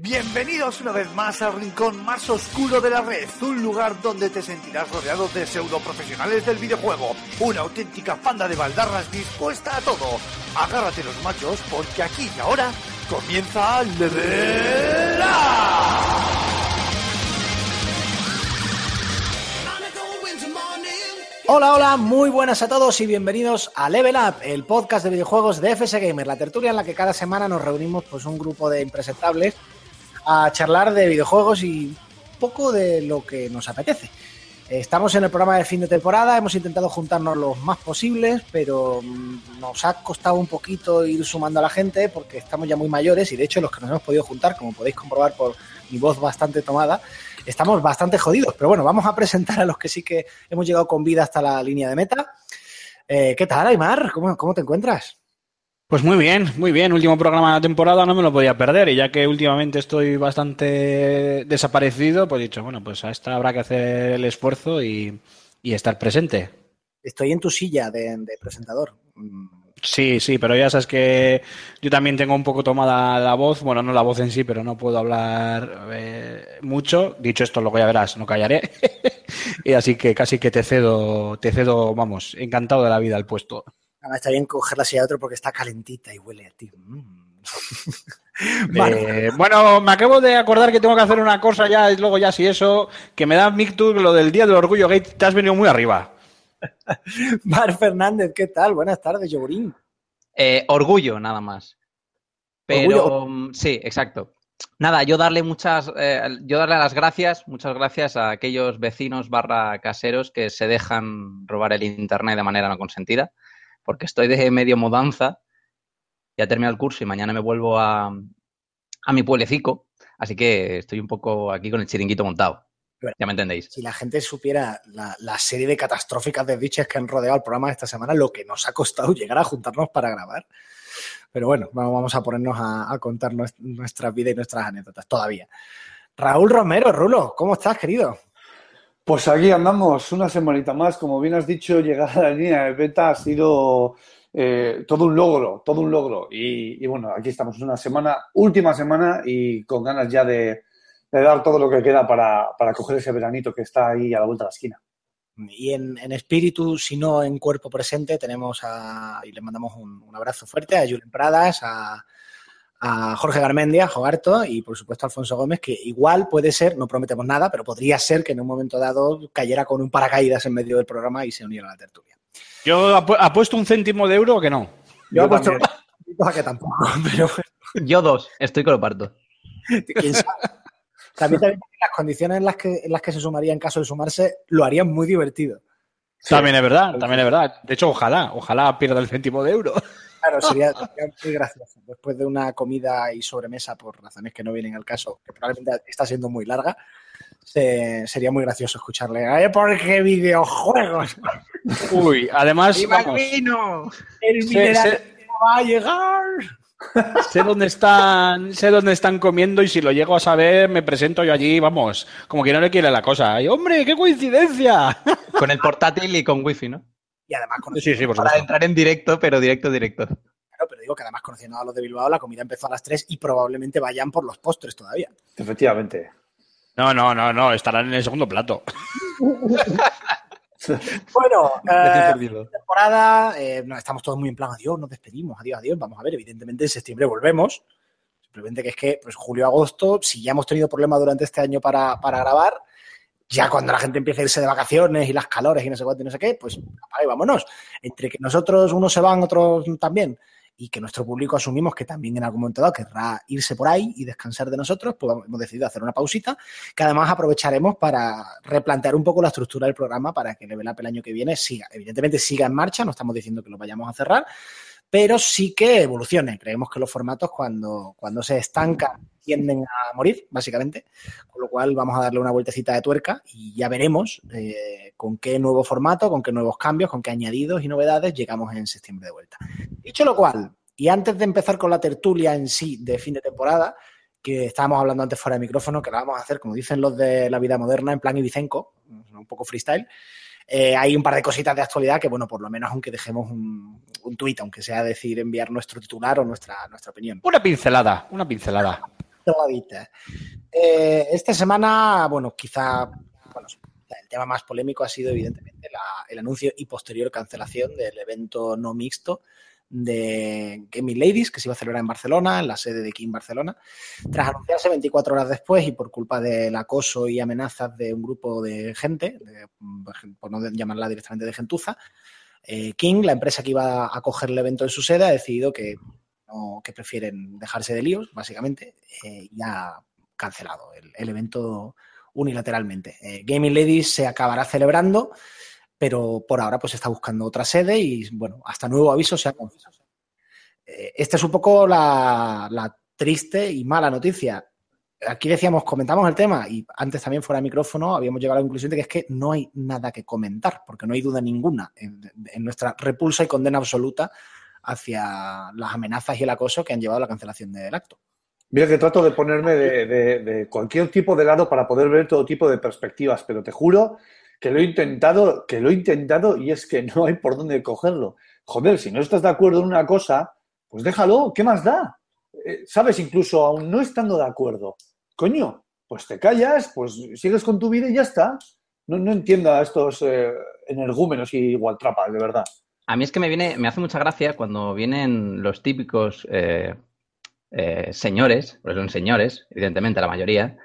Bienvenidos una vez más al rincón más oscuro de la red, un lugar donde te sentirás rodeado de pseudo profesionales del videojuego, una auténtica panda de baldarras dispuesta a todo. Agárrate los machos porque aquí y ahora comienza Level Up. Hola, hola, muy buenas a todos y bienvenidos a Level Up, el podcast de videojuegos de FS Gamer, la tertulia en la que cada semana nos reunimos pues un grupo de impresentables a charlar de videojuegos y un poco de lo que nos apetece. Estamos en el programa de fin de temporada, hemos intentado juntarnos los más posibles, pero mm, nos ha costado un poquito ir sumando a la gente porque estamos ya muy mayores y de hecho los que nos hemos podido juntar, como podéis comprobar por mi voz bastante tomada, estamos bastante jodidos. Pero bueno, vamos a presentar a los que sí que hemos llegado con vida hasta la línea de meta. Eh, ¿Qué tal, Aymar? ¿Cómo, ¿Cómo te encuentras? Pues muy bien, muy bien. Último programa de la temporada, no me lo podía perder. Y ya que últimamente estoy bastante desaparecido, pues he dicho, bueno, pues a esta habrá que hacer el esfuerzo y, y estar presente. Estoy en tu silla de, de presentador. Sí, sí, pero ya sabes que yo también tengo un poco tomada la voz, bueno, no la voz en sí, pero no puedo hablar eh, mucho. Dicho esto, luego ya verás, no callaré. y así que casi que te cedo, te cedo, vamos, encantado de la vida al puesto. Ahora está bien coger la silla de otro porque está calentita y huele a ti. Mm. Eh, bueno, me acabo de acordar que tengo que hacer una cosa ya, y luego ya si eso, que me da Mictur lo del Día del Orgullo Gay, te has venido muy arriba. Mar Fernández, ¿qué tal? Buenas tardes, Yogurín. Eh, orgullo, nada más. Pero mm, sí, exacto. Nada, yo darle muchas, eh, yo darle las gracias, muchas gracias a aquellos vecinos barra caseros que se dejan robar el internet de manera no consentida, porque estoy de medio mudanza, ya terminé el curso y mañana me vuelvo a, a mi pueblecico, así que estoy un poco aquí con el chiringuito montado. Ya me entendéis. Si la gente supiera la, la serie de catastróficas desdichas que han rodeado el programa esta semana, lo que nos ha costado llegar a juntarnos para grabar. Pero bueno, vamos a ponernos a, a contar nues- nuestra vida y nuestras anécdotas todavía. Raúl Romero, Rulo, ¿cómo estás, querido? Pues aquí andamos una semanita más. Como bien has dicho, llegar a la línea de beta ha sido eh, todo un logro, todo un logro. Y, bueno, aquí estamos una semana, última semana y con ganas ya de, dar todo lo que queda para, para coger ese veranito que está ahí a la vuelta de la esquina. Y en, espíritu, si no en cuerpo presente, tenemos a, y le mandamos un, un abrazo fuerte a Julen Pradas, a, a Jorge Garmendia, a Jogarto y por supuesto a Alfonso Gómez, que igual puede ser, no prometemos nada, pero podría ser que en un momento dado cayera con un paracaídas en medio del programa y se uniera a la tertulia. Yo apu- apuesto un céntimo de euro que no. Yo, Yo apuesto también. a que tampoco, pero Yo dos, estoy que lo parto. quién sabe. También, también las condiciones en las, que, en las que se sumaría en caso de sumarse lo harían muy divertido. También es verdad, también es verdad. De hecho, ojalá, ojalá pierda el céntimo de euro. Claro, sería, sería muy gracioso. Después de una comida y sobremesa, por razones que no vienen al caso, que probablemente está siendo muy larga, se- sería muy gracioso escucharle. ¡Ay, porque videojuegos! Uy, además, vamos, vino! ¡El sé, mineral sé- no va a llegar! sé dónde están, sé dónde están comiendo y si lo llego a saber, me presento yo allí, vamos, como que no le quiere la cosa. Y, hombre, qué coincidencia. Con el portátil y con wifi, ¿no? Y además, cono- Sí, sí, por Para supuesto. entrar en directo, pero directo, directo. claro, pero digo que además conociendo a los de Bilbao, la comida empezó a las 3 y probablemente vayan por los postres todavía. Efectivamente. No, no, no, no, estarán en el segundo plato. Bueno, eh, temporada, eh, no, estamos todos muy en plan, adiós, nos despedimos, adiós, adiós. Vamos a ver, evidentemente en septiembre volvemos. Simplemente que es que, pues julio, agosto, si ya hemos tenido problemas durante este año para, para grabar, ya cuando la gente empieza a irse de vacaciones y las calores y no sé cuánto y no sé qué, pues apaga vámonos. Entre que nosotros unos se van, otros también, y que nuestro público asumimos que también en algún momento dado querrá irse por ahí y descansar de nosotros, pues hemos decidido hacer una pausita que además aprovecharemos para replantear un poco la estructura del programa para que Level Up el año que viene siga. Evidentemente siga en marcha, no estamos diciendo que lo vayamos a cerrar, pero sí que evolucione. Creemos que los formatos cuando, cuando se estancan tienden a morir, básicamente, con lo cual vamos a darle una vueltecita de tuerca y ya veremos eh, con qué nuevo formato, con qué nuevos cambios, con qué añadidos y novedades llegamos en septiembre de vuelta. Dicho lo cual, y antes de empezar con la tertulia en sí de fin de temporada, que estábamos hablando antes fuera de micrófono, que la vamos a hacer, como dicen los de la vida moderna, en plan Ibicenco, un poco freestyle. Eh, hay un par de cositas de actualidad que, bueno, por lo menos aunque dejemos un, un tuit, aunque sea decir enviar nuestro titular o nuestra, nuestra opinión. Una pincelada, una pincelada. Eh, esta semana, bueno, quizá bueno, el tema más polémico ha sido evidentemente la- el anuncio y posterior cancelación del evento no mixto de Gaming Ladies que se iba a celebrar en Barcelona, en la sede de King Barcelona, tras anunciarse 24 horas después y por culpa del acoso y amenazas de un grupo de gente, por no llamarla directamente de gentuza, eh, King, la empresa que iba a coger el evento en su sede, ha decidido que, que prefieren dejarse de líos, básicamente, eh, y ha cancelado el, el evento unilateralmente. Eh, Gaming Ladies se acabará celebrando, pero por ahora pues está buscando otra sede y, bueno, hasta nuevo aviso se ha confesado. Eh, esta es un poco la, triste y mala noticia. Aquí decíamos, comentamos el tema y antes también fuera de micrófono habíamos llegado a la conclusión de que es que no hay nada que comentar, porque no hay duda ninguna en, nuestra repulsa y condena absoluta hacia las amenazas y el acoso que han llevado a la cancelación del acto. Mira que trato de ponerme de- de cualquier tipo de lado para poder ver todo tipo de perspectivas, pero te juro que lo he intentado, que lo he intentado y es que no hay por dónde cogerlo. Joder, si no estás de acuerdo en una cosa, pues déjalo, ¿qué más da? Eh, Sabes, incluso aún no estando de acuerdo, coño, pues te callas, pues sigues con tu vida y ya está. No, no entiendo a estos eh, energúmenos y igualtrapas, de verdad. A mí es que me viene, me hace mucha gracia cuando vienen los típicos eh, señores, porque son señores, evidentemente la mayoría,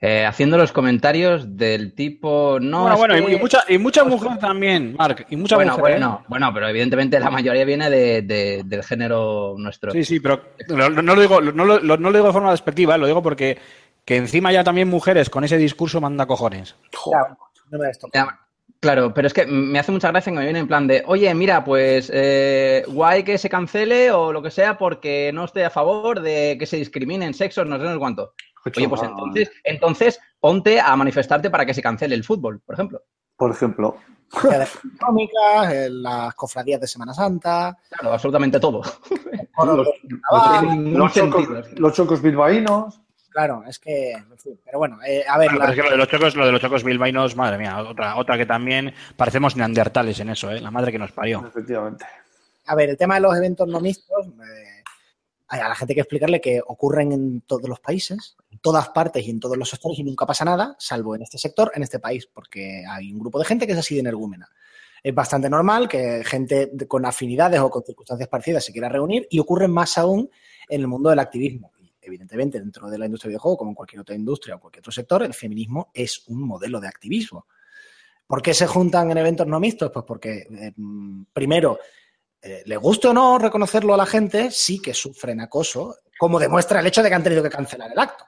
eh, haciendo los comentarios del tipo no. bueno, bueno, y- que- y, mucha, y mucha mujer también, Marc, y mucha bueno, mujer. ¿eh? bueno, bueno, pero evidentemente la mayoría viene de- de- del género nuestro. Sí, sí, pero no, no lo digo, no, lo, no lo digo de forma despectiva, lo digo porque que encima ya también mujeres con ese discurso manda cojones. Ya, no me. Ya, Claro, pero es que me hace mucha gracia que me viene en plan de, oye, mira, pues eh, guay que se cancele o lo que sea porque no estoy a favor de que se discriminen sexos, no sé, no sé cuánto. Oye, pues entonces, entonces ponte a manifestarte para que se cancele el fútbol, por ejemplo. Por ejemplo, económicas, eh, las cofradías de Semana Santa, Claro, absolutamente todo. los, chocos, sentido. los chocos bilbaínos. Claro, es que, en fin, pero bueno, eh, a ver, Bueno, la- pero es que lo de los chocos, lo de los chocos bilbaínos, madre mía, otra, otra que también parecemos neandertales en eso, ¿eh? La madre que nos parió. Efectivamente. a ver, el tema de los eventos no mixtos, eh, a la gente que explicarle que ocurren en todos los países, en todas partes y en todos los sectores y nunca pasa nada, salvo en este sector, en este país, porque hay un grupo de gente que es así de energúmena. Es bastante normal que gente con afinidades o con circunstancias parecidas se quiera reunir y ocurre más aún en el mundo del activismo. Y, evidentemente, dentro de la industria del videojuego, como en cualquier otra industria o cualquier otro sector, el feminismo es un modelo de activismo. ¿Por qué se juntan en eventos no mixtos? Pues porque, eh, primero, eh, le guste o no reconocerlo a la gente, sí que sufren acoso, como demuestra el hecho de que han tenido que cancelar el acto,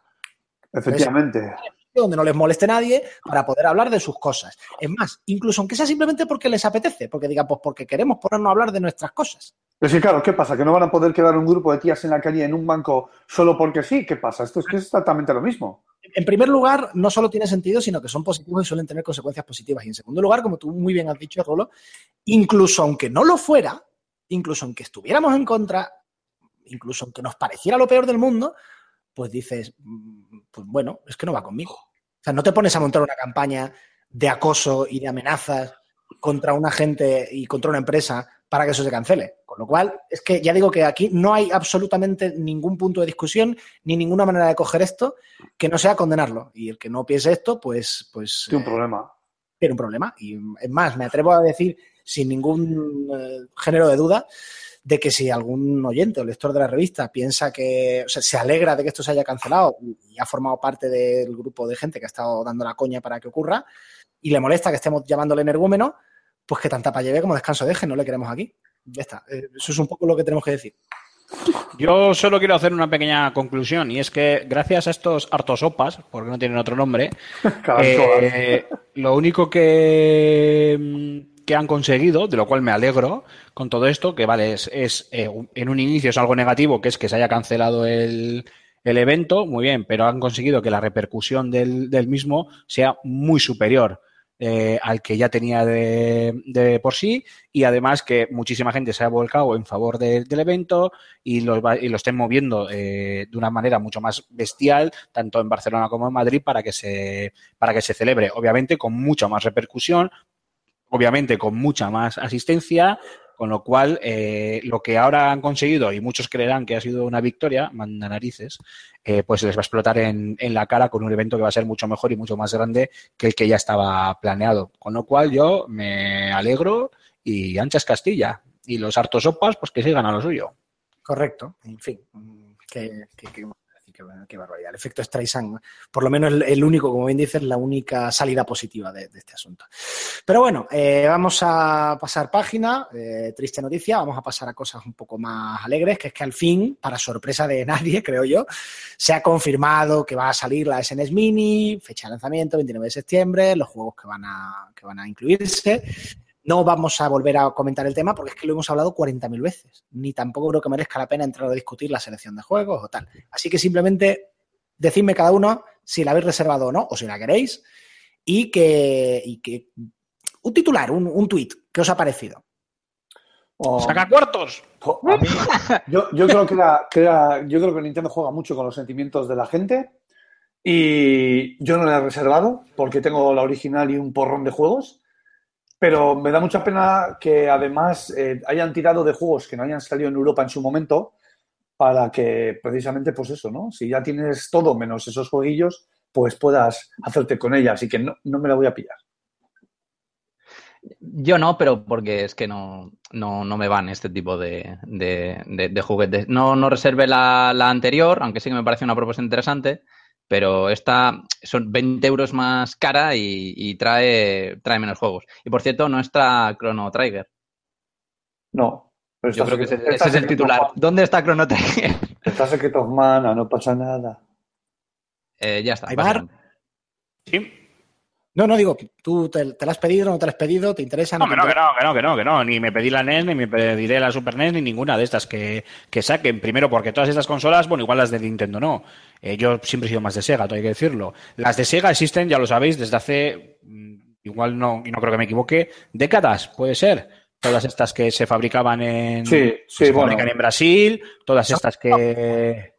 Efectivamente. donde no les moleste nadie para poder hablar de sus cosas. Es más, incluso aunque sea simplemente porque les apetece, porque digan, pues porque queremos ponernos a hablar de nuestras cosas. Pero sí, claro, ¿qué pasa? ¿Que no van a poder quedar un grupo de tías en la calle en un banco solo porque sí? ¿Qué pasa? Esto es que es exactamente lo mismo. En primer lugar, no solo tiene sentido, sino que son positivos y suelen tener consecuencias positivas. Y en segundo lugar, como tú muy bien has dicho, Rolo, incluso aunque no lo fuera, incluso aunque estuviéramos en contra, incluso aunque nos pareciera lo peor del mundo, pues dices, mm, pues bueno, es que no va conmigo. O sea, no te pones a montar una campaña de acoso y de amenazas contra una gente y contra una empresa para que eso se cancele. Con lo cual, es que ya digo que aquí no hay absolutamente ningún punto de discusión ni ninguna manera de coger esto que no sea condenarlo. Y el que no piense esto, pues, pues Tiene un eh, problema. tiene un problema. Y es más, me atrevo a decir sin ningún eh, género de duda de que si algún oyente o lector de la revista piensa que, o sea, se alegra de que esto se haya cancelado y ha formado parte del grupo de gente que ha estado dando la coña para que ocurra y le molesta que estemos llamándole energúmeno, pues que tanta pa' lleve como descanso deje, no le queremos aquí. Ya está. Eh, Eso es un poco lo que tenemos que decir. Yo solo quiero hacer una pequeña conclusión y es que gracias a estos hartosopas, porque no tienen otro nombre, eh, lo único que, mm, que han conseguido, de lo cual me alegro con todo esto, que vale, es, es, eh, en un inicio es algo negativo, que es que se haya cancelado el, el evento, muy bien, pero han conseguido que la repercusión del, del mismo sea muy superior eh, al que ya tenía de, de por sí y además que muchísima gente se ha volcado en favor de- del evento y lo, y lo estén moviendo eh, de una manera mucho más bestial, tanto en Barcelona como en Madrid, para que se, para que se celebre. Obviamente con mucha más repercusión, obviamente con mucha más asistencia Con lo cual, eh, lo que ahora han conseguido, y muchos creerán que ha sido una victoria, manda narices, eh, pues les va a explotar en, en, la cara con un evento que va a ser mucho mejor y mucho más grande que el que ya estaba planeado. Con lo cual, yo me alegro y anchas Castilla. Y los hartos sopas, pues que sigan a lo suyo. Correcto. En fin, que, qué, barbaridad. El efecto Streisand, por lo menos el, único, como bien dices, la única salida positiva de, de este asunto. Pero bueno, eh, vamos a pasar página, eh, triste noticia, vamos a pasar a cosas un poco más alegres, que es que al fin, para sorpresa de nadie, creo yo, se ha confirmado que va a salir la SNES Mini, fecha de lanzamiento, 29 de septiembre, los juegos que van a, que van a incluirse. No vamos a volver a comentar el tema porque es que lo hemos hablado 40.000 veces. Ni tampoco creo que merezca la pena entrar a discutir la selección de juegos o tal. Así que simplemente decidme cada uno si la habéis reservado o no, o si la queréis, y que, y que un titular, un, un tweet, ¿qué os ha parecido? Oh. ¡Saca cuartos! Oh, a mí, yo, yo, creo que la, que la, yo creo que Nintendo juega mucho con los sentimientos de la gente y yo no la he reservado porque tengo la original y un porrón de juegos pero me da mucha pena que además eh, hayan tirado de juegos que no hayan salido en Europa en su momento para que precisamente, pues eso, ¿no? Si ya tienes todo menos esos jueguillos, pues puedas hacerte con ella. Así que no, no me la voy a pillar. Yo no, pero porque es que no, no, no me van este tipo de, juguetes. No, no reserve la, la, anterior, aunque sí que me parece una propuesta interesante, pero esta son 20 euros más cara y, y trae, trae menos juegos. Y por cierto, no está Chrono Trigger. No. Pero Yo creo que ese, ese es el titular. ¿Dónde está Chrono Trigger? Está Secret of Mana, no pasa nada. Eh, ya está. ¿Aybar? Sí. No, no, digo, ¿tú te, te, la has pedido o no te la has pedido? ¿Te interesa? No, no, que, no, que no, que no, que no, que no, ni me pedí la NES, ni me pediré la Super NES, ni ninguna de estas que, que saquen. Primero, porque todas estas consolas, bueno, igual las de Nintendo no. Eh, yo siempre he sido más de Sega, todo hay que decirlo. Las de Sega existen, ya lo sabéis, desde hace, igual no, y no creo que me equivoque, décadas, puede ser. Todas estas que se fabricaban en, sí, sí, se bueno. fabrican en Brasil, todas estas que...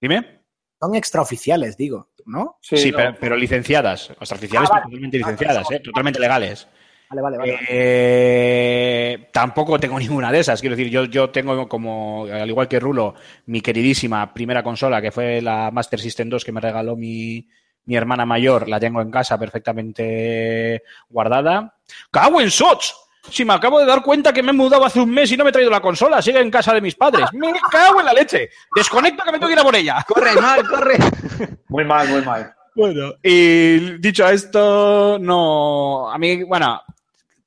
Dime. Son extraoficiales, digo, ¿no? Sí, sí no. pero, pero, licenciadas. Extraoficiales, ah, vale. totalmente licenciadas, ¿eh? totalmente legales. Vale, vale, vale. Eh, tampoco tengo ninguna de esas. Quiero decir, yo, yo tengo como, al igual que Rulo, mi queridísima primera consola, que fue la Master System 2 que me regaló mi, mi hermana mayor. La tengo en casa perfectamente guardada. ¡Cago en Sots! Si me acabo de dar cuenta que me he mudado hace un mes y no me he traído la consola, sigue en casa de mis padres. Me cago en la leche. Desconecto que me tengo que ir a por ella. Corre, mal, corre. Muy mal, muy mal. Bueno, y dicho esto, no. A mí, bueno,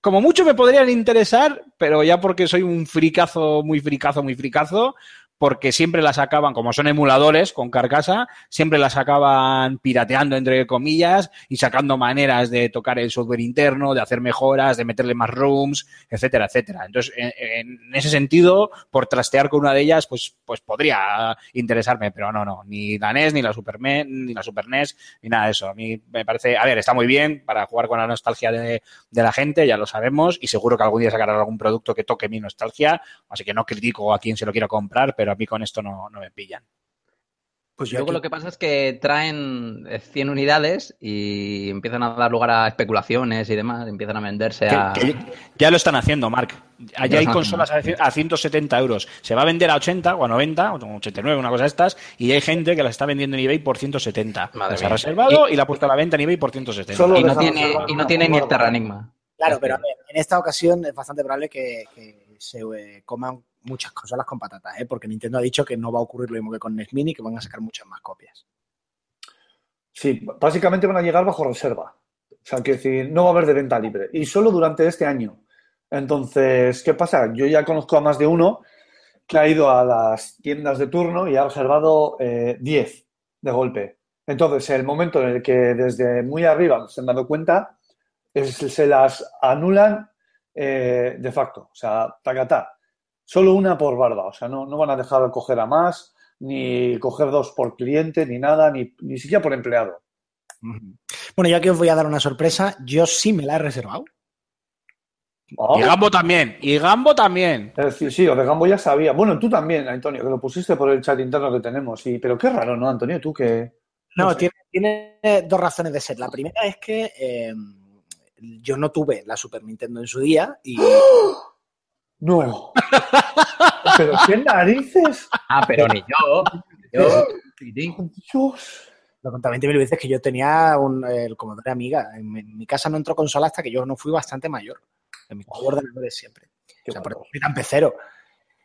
como mucho me podrían interesar, pero ya porque soy un fricazo, muy fricazo, muy fricazo, porque siempre las acaban, como son emuladores con carcasa, siempre las acaban pirateando, entre comillas, y sacando maneras de tocar el software interno, de hacer mejoras, de meterle más rooms, etcétera, etcétera. Entonces, en, ese sentido, por trastear con una de ellas, pues, pues podría interesarme, pero no, no, ni la NES, ni la Super ni la Super NES, ni nada de eso. A mí me parece, a ver, está muy bien para jugar con la nostalgia de, de la gente, ya lo sabemos, y seguro que algún día sacarán algún producto que toque mi nostalgia, así que no critico a quien se lo quiera comprar, pero a mí con esto no, no me pillan. Pues Luego aquí... lo que pasa es que traen 100 unidades y empiezan a dar lugar a especulaciones y demás, empiezan a venderse a... Que, ya lo están haciendo, Mark. Allá hay consolas a 170 euros. Se va a vender a 80 o a 90 o a 89, una cosa de estas, y hay gente que la está vendiendo en eBay por 170. Madre se ha reservado y, y, la ha puesto a la venta en eBay por 170. Y no, tiene, y no tiene ni el Terranigma. Claro, pero a ver, en esta ocasión es bastante probable que, que se eh, coman muchas consolas con patatas, ¿eh? porque Nintendo ha dicho que no va a ocurrir lo mismo que con NES Mini, que van a sacar muchas más copias. Sí, básicamente van a llegar bajo reserva. O sea, que decir, no va a haber de venta libre. Y solo durante este año. Entonces, ¿qué pasa? Yo ya conozco a más de uno que ha ido a las tiendas de turno y ha reservado 10 eh, de golpe. Entonces, el momento en el que desde muy arriba se han dado cuenta, es, se las anulan eh, de facto. O sea, tacatá. Solo una por barba. O sea, no, no van a dejar de coger a más, ni coger dos por cliente, ni nada, ni, ni siquiera por empleado. Bueno, ya que os voy a dar una sorpresa, yo sí me la he reservado. Oh. Y Gambo también, y Gambo también. Es decir, sí, o de Gambo ya sabía. Bueno, tú también, Antonio, que lo pusiste por el chat interno que tenemos. Sí, pero qué raro, ¿no, Antonio? Tú que. No, no sé. tiene, tiene, dos razones de ser. La primera es que eh, yo no tuve la Super Nintendo en su día y. ¡Oh! No. ¿Pero qué narices? Ah, pero ni yo. Yo, Dios. Lo conté 20.000 veces que yo tenía un, el Commodore Amiga. En, mi- en mi casa no entró consola hasta que yo no fui bastante mayor. En mi casa ordenadores siempre. Qué O sea, por eso soy tan pecero.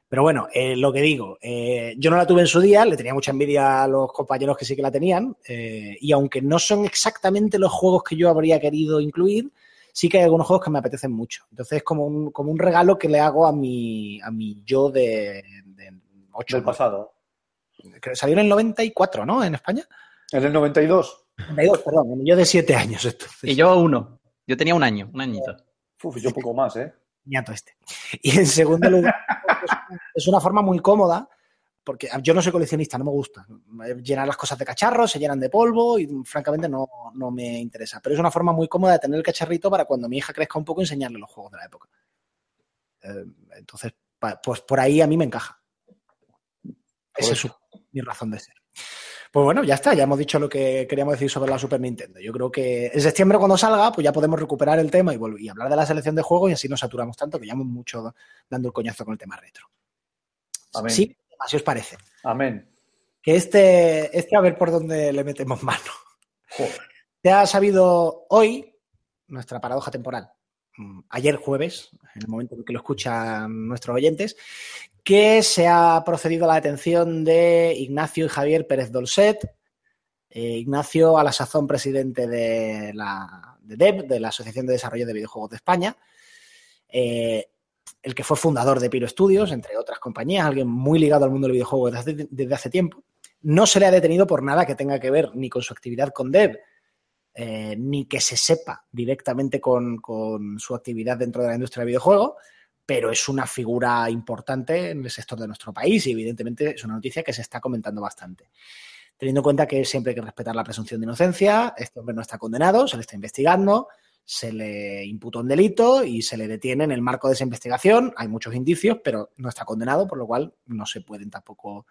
Pero bueno, eh, lo que digo, eh, yo no la tuve en su día, le tenía mucha envidia a los compañeros que sí que la tenían, eh, y aunque no son exactamente los juegos que yo habría querido incluir, sí que hay algunos juegos que me apetecen mucho. Entonces es como un, como un regalo que le hago a mi, a mi yo de, de 8. Del pasado. Que salió en el 94, ¿no? En España. En el 92. 92, perdón, yo de 7 años. Entonces, Y yo uno. Yo tenía un año, un añito. Uf, yo poco más, ¿eh? ñato este. Y en segundo lugar, es una forma muy cómoda, porque yo no soy coleccionista, no me gusta. Llenar las cosas de cacharros, se llenan de polvo y francamente no, no me interesa. Pero es una forma muy cómoda de tener el cacharrito para cuando mi hija crezca un poco enseñarle los juegos de la época. Eh, entonces, pa- pues por ahí a mí me encaja. Esa es su- mi razón de ser. Pues bueno, ya está, ya hemos dicho lo que queríamos decir sobre la Super Nintendo. Yo creo que en septiembre cuando salga, pues ya podemos recuperar el tema y, vol- y hablar de la selección de juegos y así no saturamos tanto que llevamos mucho dando el coñazo con el tema retro. Amén. Sí, así os parece. Amén. Que este, este a ver por dónde le metemos mano. Joder. Se ha sabido hoy nuestra paradoja temporal, mm, ayer jueves, en el momento en que lo escuchan nuestros oyentes, que se ha procedido a la detención de Ignacio y Javier Pérez Dolcet. Eh, Ignacio, a la sazón presidente de la de DEV, de la Asociación de Desarrollo de Videojuegos de España, eh, el que fue fundador de Piro Studios, entre otras compañías, alguien muy ligado al mundo del videojuego desde hace, desde hace tiempo. No se le ha detenido por nada que tenga que ver ni con su actividad con DEV, eh, ni que se sepa directamente con, con su actividad dentro de la industria del videojuego, pero es una figura importante en el sector de nuestro país y evidentemente es una noticia que se está comentando bastante. Teniendo en cuenta que siempre hay que respetar la presunción de inocencia, este hombre no está condenado, se le está investigando, se le imputa un delito y se le detiene en el marco de esa investigación. Hay muchos indicios, pero no está condenado, por lo cual no se pueden tampoco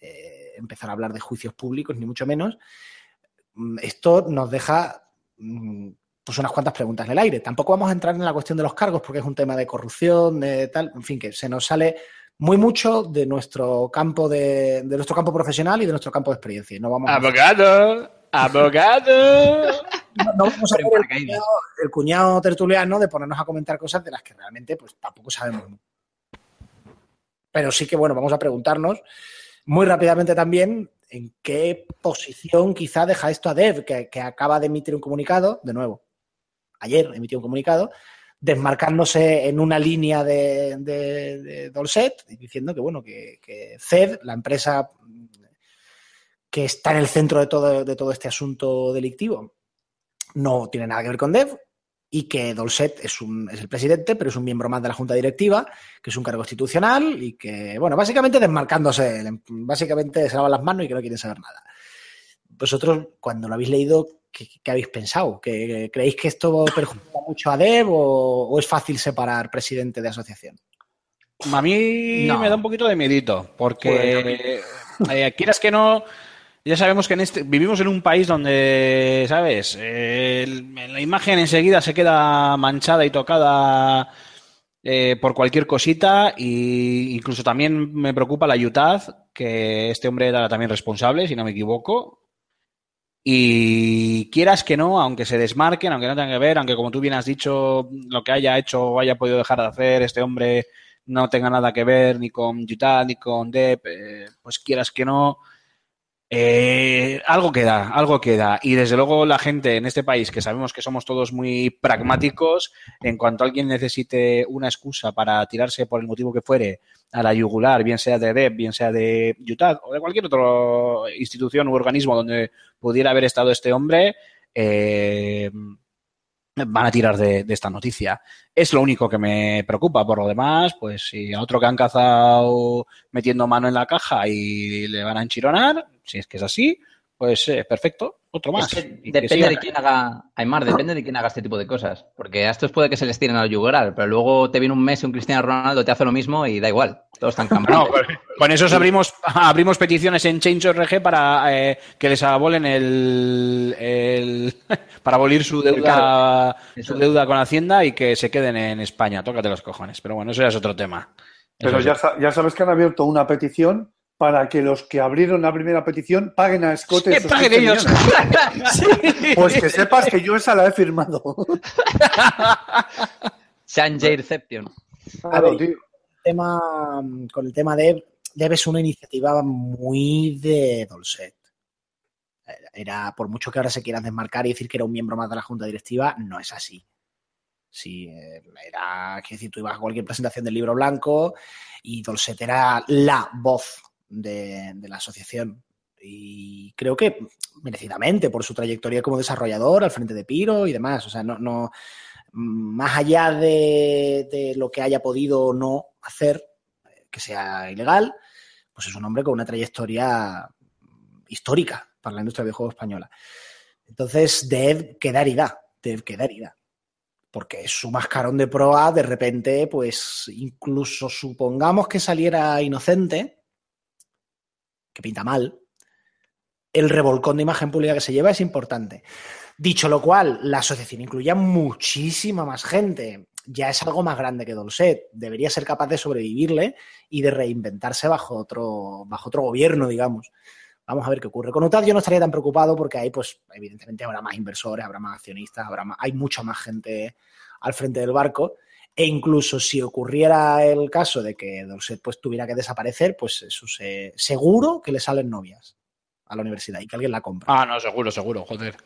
eh, empezar a hablar de juicios públicos, ni mucho menos. Mm, Esto nos deja mm, pues unas cuantas preguntas en el aire. Tampoco vamos a entrar en la cuestión de los cargos porque es un tema de corrupción, de tal, en fin, que se nos sale muy mucho de nuestro campo de, de nuestro campo profesional y de nuestro campo de experiencia. No vamos a, Abogado, abogado. no, vamos a el cuñado, el cuñado tertuliano de ponernos a comentar cosas de las que realmente pues tampoco sabemos. Pero sí que, bueno, vamos a preguntarnos muy rápidamente también en qué posición quizá deja esto a Dev, que, que acaba de emitir un comunicado, de nuevo, ayer emitió un comunicado, desmarcándose en una línea de, de, de Dolcet, diciendo que, bueno, que, que CED, la empresa que está en el centro de todo, de todo este asunto delictivo, no tiene nada que ver con Dev y que Dolcet es, un, es el presidente, pero es un miembro más de la Junta Directiva, que es un cargo institucional y que, bueno, básicamente desmarcándose, básicamente se lavan las manos y que no quieren saber nada. Vosotros, cuando lo habéis leído, ¿qué, qué habéis pensado? ¿Que, ¿Creéis que esto perjudica mucho a Dev o, o es fácil separar presidente de asociación? A mí No. me da un poquito de miedito, porque eh, quieras que no, ya sabemos que en este, vivimos en un país donde, ¿sabes? La imagen enseguida se queda manchada y tocada eh, por cualquier cosita y incluso también me preocupa la UTAD, que este hombre era también responsable, si no me equivoco. Y quieras que no, aunque se desmarquen, aunque no tengan que ver, aunque como tú bien has dicho, lo que haya hecho o haya podido dejar de hacer este hombre no tenga nada que ver ni con Utah ni con Depp, eh, pues quieras que no, eh, algo queda, algo queda. Y desde luego la gente en este país, que sabemos que somos todos muy pragmáticos, en cuanto alguien necesite una excusa para tirarse por el motivo que fuere a la yugular, bien sea de Depp, bien sea de Utah o de cualquier otra institución u organismo donde pudiera haber estado este hombre, eh, van a tirar de esta noticia. Es lo único que me preocupa. Por lo demás, pues si a otro que han cazado metiendo mano en la caja y le van a enchironar, si es que es así, pues eh, perfecto, otro más. Es que depende de quién haga, Aymar, depende de quién haga este tipo de cosas. Porque a estos puede que se les tiren al yugular, pero luego te viene un mes y un Cristiano Ronaldo te hace lo mismo y da igual. Todos están cambiando. No, con eso abrimos, abrimos peticiones en Change.org para eh, que les abolen el, el para abolir su deuda, su deuda con Hacienda y que se queden en España. Tócate los cojones. Pero bueno, eso ya es otro tema. Pero ya, ya sabes que han abierto una petición para que los que abrieron la primera petición paguen a escote. Sí, paguen ellos. Pues que sepas que yo esa la he firmado. Sanjay Reception. Claro, tío. Tema, con el tema de Dev es una iniciativa muy de Dolcet. Era, por mucho que ahora se quieran desmarcar y decir que era un miembro más de la junta directiva, no es así. Sí, eh, era, que decir, tú ibas a cualquier presentación del libro blanco y Dolcet era la voz de, la asociación. Y creo que merecidamente por su trayectoria como desarrollador al frente de Piro y demás. O sea, no, no más allá de, lo que haya podido o no hacer, que sea ilegal, pues es un hombre con una trayectoria histórica para la industria de juego española. Entonces, Dev quedar y da, Dev quedar y da. Porque su mascarón de proa, de repente, pues incluso supongamos que saliera inocente, que pinta mal, el revolcón de imagen pública que se lleva es importante. Dicho lo cual, la asociación incluye muchísima más gente. Ya es algo más grande que Dolcet. Debería ser capaz de sobrevivirle y de reinventarse bajo otro, bajo otro gobierno, digamos. Vamos a ver qué ocurre. Con UTAD yo no estaría tan preocupado porque ahí, pues, evidentemente habrá más inversores, habrá más accionistas, habrá hay mucha más gente al frente del barco. E incluso si ocurriera el caso de que Dorset pues, tuviera que desaparecer, pues eso se, seguro que le salen novias a la universidad y que alguien la compra. Ah, no, seguro, seguro, joder.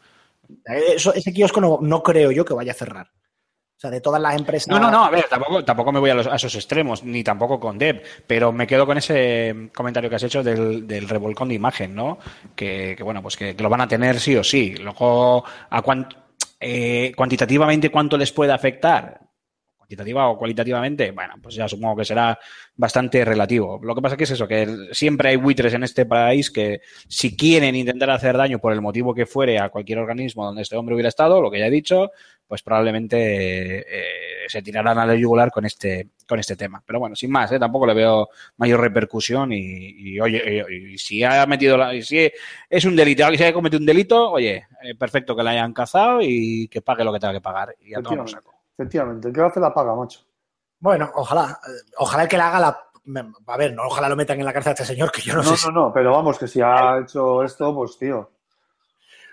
ese kiosco no, creo yo que vaya a cerrar. O sea, de todas las empresas. No, no, no, a ver, tampoco, tampoco me voy a, esos extremos, ni tampoco con Deb, pero me quedo con ese comentario que has hecho del, revolcón de imagen, ¿no? Que, bueno, pues que, lo van a tener sí o sí. Luego, a eh, cuantitativamente, ¿cuánto les puede afectar? Cuantitativa o cualitativamente, bueno, pues ya supongo que será bastante relativo. Lo que pasa que es eso, que siempre hay buitres en este país que si quieren intentar hacer daño por el motivo que fuere a cualquier organismo donde este hombre hubiera estado, lo que ya he dicho, pues probablemente eh, se tirarán a la yugular con este, con este tema. Pero bueno, sin más, ¿eh? tampoco le veo mayor repercusión y, oye, y, si ha metido, la, si es un delito, si ha cometido un delito, oye, eh, perfecto que la hayan cazado y que pague lo que tenga que pagar. Y a todos saco. Efectivamente, el que hace la paga, macho. Bueno, ojalá. Ojalá el que la haga la. A ver, no, ojalá lo metan en la cárcel a este señor, que yo no, sé. No, no, no, pero vamos, que si ha hecho esto, pues tío.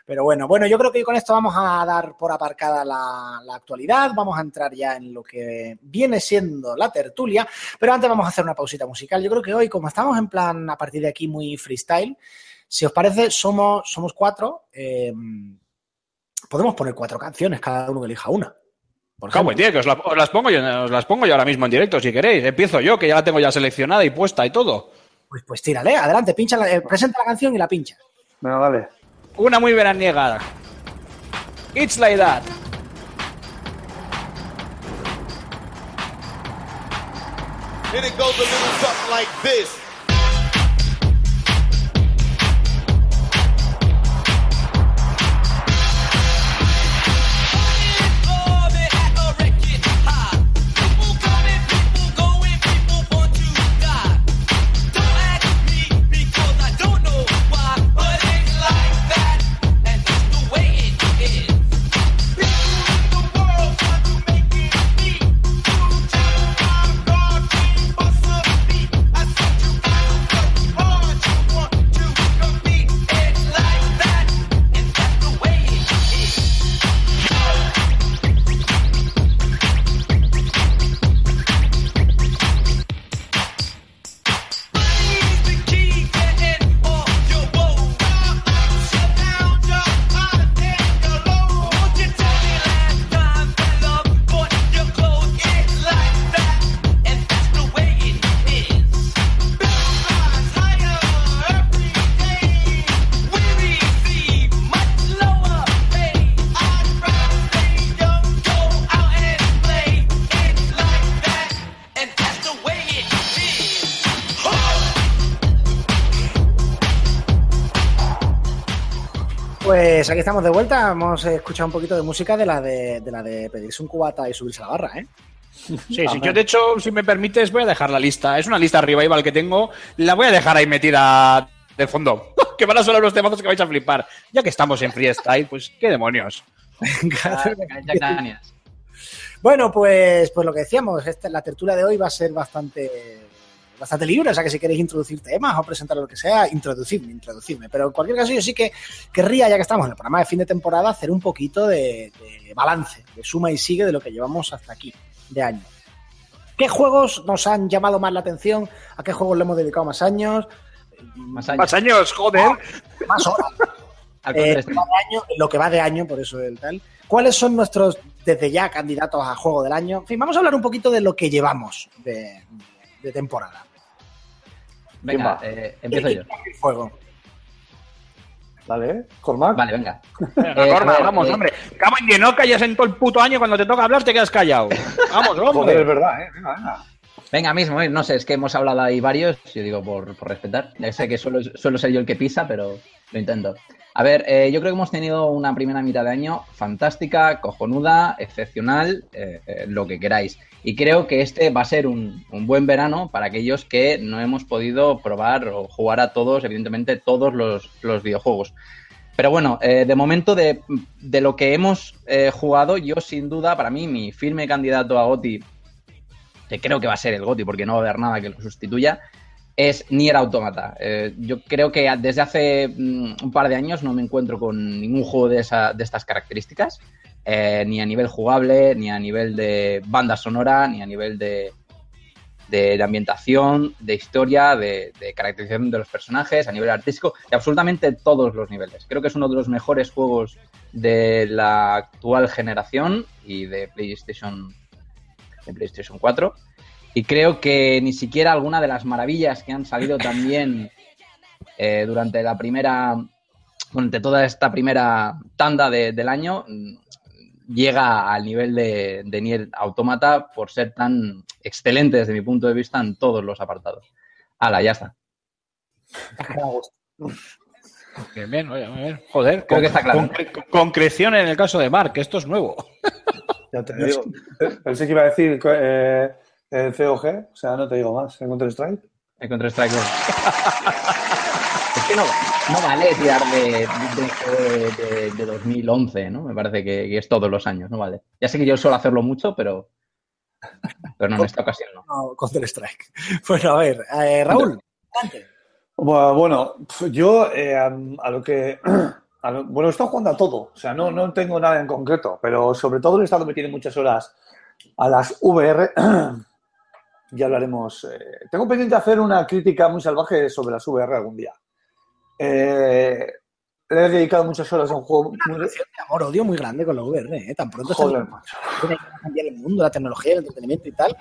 Pero bueno, bueno, yo creo que con esto vamos a dar por aparcada la, la, actualidad, vamos a entrar ya en lo que viene siendo la tertulia, pero antes vamos a hacer una pausita musical. Yo creo que hoy, como estamos en plan a partir de aquí muy freestyle, si os parece, somos, somos cuatro, eh, podemos poner cuatro canciones, cada uno que elija una. Por ejemplo, tío, que os, las pongo yo, os las pongo yo ahora mismo en directo, si queréis. Empiezo yo, que ya la tengo ya seleccionada y puesta y todo. Pues, pues tírale, adelante, pincha la, eh, presenta la canción y la pincha. Venga, vale. Una muy veraniega. It's like that. And it goes a little something like this. Pues aquí estamos de vuelta. Hemos escuchado un poquito de música de la de, de la de pedirse un cubata y subirse a la barra, ¿eh? Sí, sí, yo de hecho, si me permites, voy a dejar la lista. Es una lista revival que tengo. La voy a dejar ahí metida de fondo. que van a sonar unos temazos que vais a flipar. Ya que estamos en freestyle, pues qué demonios. bueno, pues, pues lo que decíamos, esta, la tertulia de hoy va a ser bastante bastante libre, o sea que si queréis introducir temas o presentar lo que sea, introducirme, introducirme. Pero en cualquier caso yo sí que querría, ya que estamos en el programa de fin de temporada, hacer un poquito de, de balance, de suma y sigue de lo que llevamos hasta aquí, de año. ¿Qué juegos nos han llamado más la atención? ¿A qué juegos le hemos dedicado más años? Más años, más años joder. más horas. eh, año, lo que va de año, por eso el tal. ¿Cuáles son nuestros, desde ya, candidatos a juego del año? En fin, vamos a hablar un poquito de lo que llevamos de, de temporada. Venga, eh, empiezo yo. Juego. Vale, Cormac. Vale, venga. venga eh, Cormac, vamos, eh, hombre. Cabo en no callas en todo el puto año cuando te toca hablar te quedas callado. Vamos, hombre. Joder, es verdad, ¿eh? Venga, venga. Venga, mismo, no sé, es que hemos hablado ahí varios, yo digo por, por respetar. Ya sé que suelo, suelo, ser yo el que pisa, pero lo intento. A ver, eh, yo creo que hemos tenido una primera mitad de año fantástica, cojonuda, excepcional, eh, eh, lo que queráis. Y creo que este va a ser un, buen verano para aquellos que no hemos podido probar o jugar a todos, evidentemente, todos los, videojuegos. Pero bueno, de momento de, de, lo que hemos jugado, yo sin duda, para mí, mi firme candidato a GOTI, que creo que va a ser el GOTI porque no va a haber nada que lo sustituya, es Nier Automata. Eh, yo creo que desde hace mm, un par de años no me encuentro con ningún juego de, esa, de estas características, eh, ni a nivel jugable, ni a nivel de banda sonora, ni a nivel de, de, ambientación, de historia, de, de, caracterización de los personajes, a nivel artístico, de absolutamente todos los niveles. Creo que es uno de los mejores juegos de la actual generación y de PlayStation, de PlayStation 4. Y creo que ni siquiera alguna de las maravillas que han salido también eh, durante la primera, durante toda esta primera tanda de, del año, llega al nivel de, de Nier Automata por ser tan excelente desde mi punto de vista en todos los apartados. Hala, ya está. Bien, bien, oye, a ver, joder, creo con, que está claro. Con, concreción en el caso de Mark, esto es nuevo. Ya te digo. Pensé que iba a decir eh, el COG, o sea, no te digo más. ¿En Counter-Strike? En Counter-Strike, es que no, no vale tirar de, de, de, de, 2011, ¿no? Me parece que, que, es todos los años, no vale. Ya sé que yo suelo hacerlo mucho, pero, pero no en esta ocasión no. no Counter-Strike. Bueno, a ver, eh, Raúl, adelante. Bueno, yo eh, a, a, lo que... A lo, bueno, he estado jugando a todo, o sea, no, no tengo nada en concreto, pero sobre todo le he estado metiendo muchas horas a las VR ya hablaremos. Eh, tengo pendiente hacer una crítica muy salvaje sobre las VR algún día. Eh, le he dedicado muchas horas a un juego. Una muy... de amor-odio muy grande con la VR, ¿eh? Tan pronto Joder, tiene que cambiar el mundo, la tecnología, el entretenimiento y tal.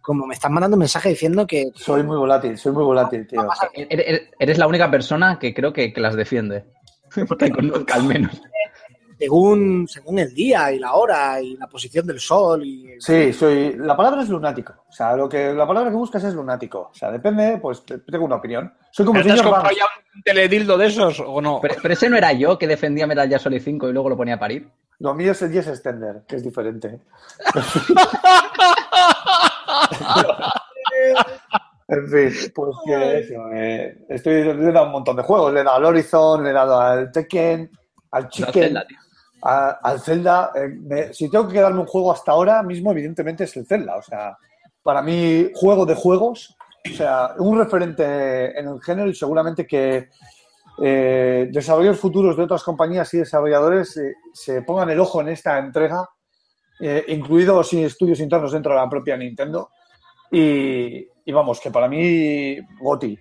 Como me están mandando un mensaje diciendo que. Soy muy volátil, soy muy volátil, tío. Eres la única persona que creo que, que las defiende. Porque conozca al menos según, según el día y la hora y la posición del sol. Y... Sí, soy. La palabra es lunático. O sea, lo que la palabra que buscas es lunático. O sea, depende, pues tengo una opinión. Soy como ¿Pero te has comprado ya un teledildo de esos o no? Pero, pero, ese no era yo que defendía Metal Gear Solid 5 y luego lo ponía a parir. Lo mío es el Yes Extender, que es diferente. en fin, pues que eso. Eh, estoy, le he dado un montón de juegos. Le he dado al Horizon, le he dado al Tekken, al Chicken. No, al Zelda, eh, si tengo que quedarme un juego hasta ahora mismo, evidentemente es el Zelda. O sea, para mí, juego de juegos, o sea, un referente en el género y seguramente que eh, desarrolladores futuros de otras compañías y desarrolladores eh, se pongan el ojo en esta entrega, eh, incluidos estudios internos dentro de la propia Nintendo. Y, y vamos, que para mí, Goti.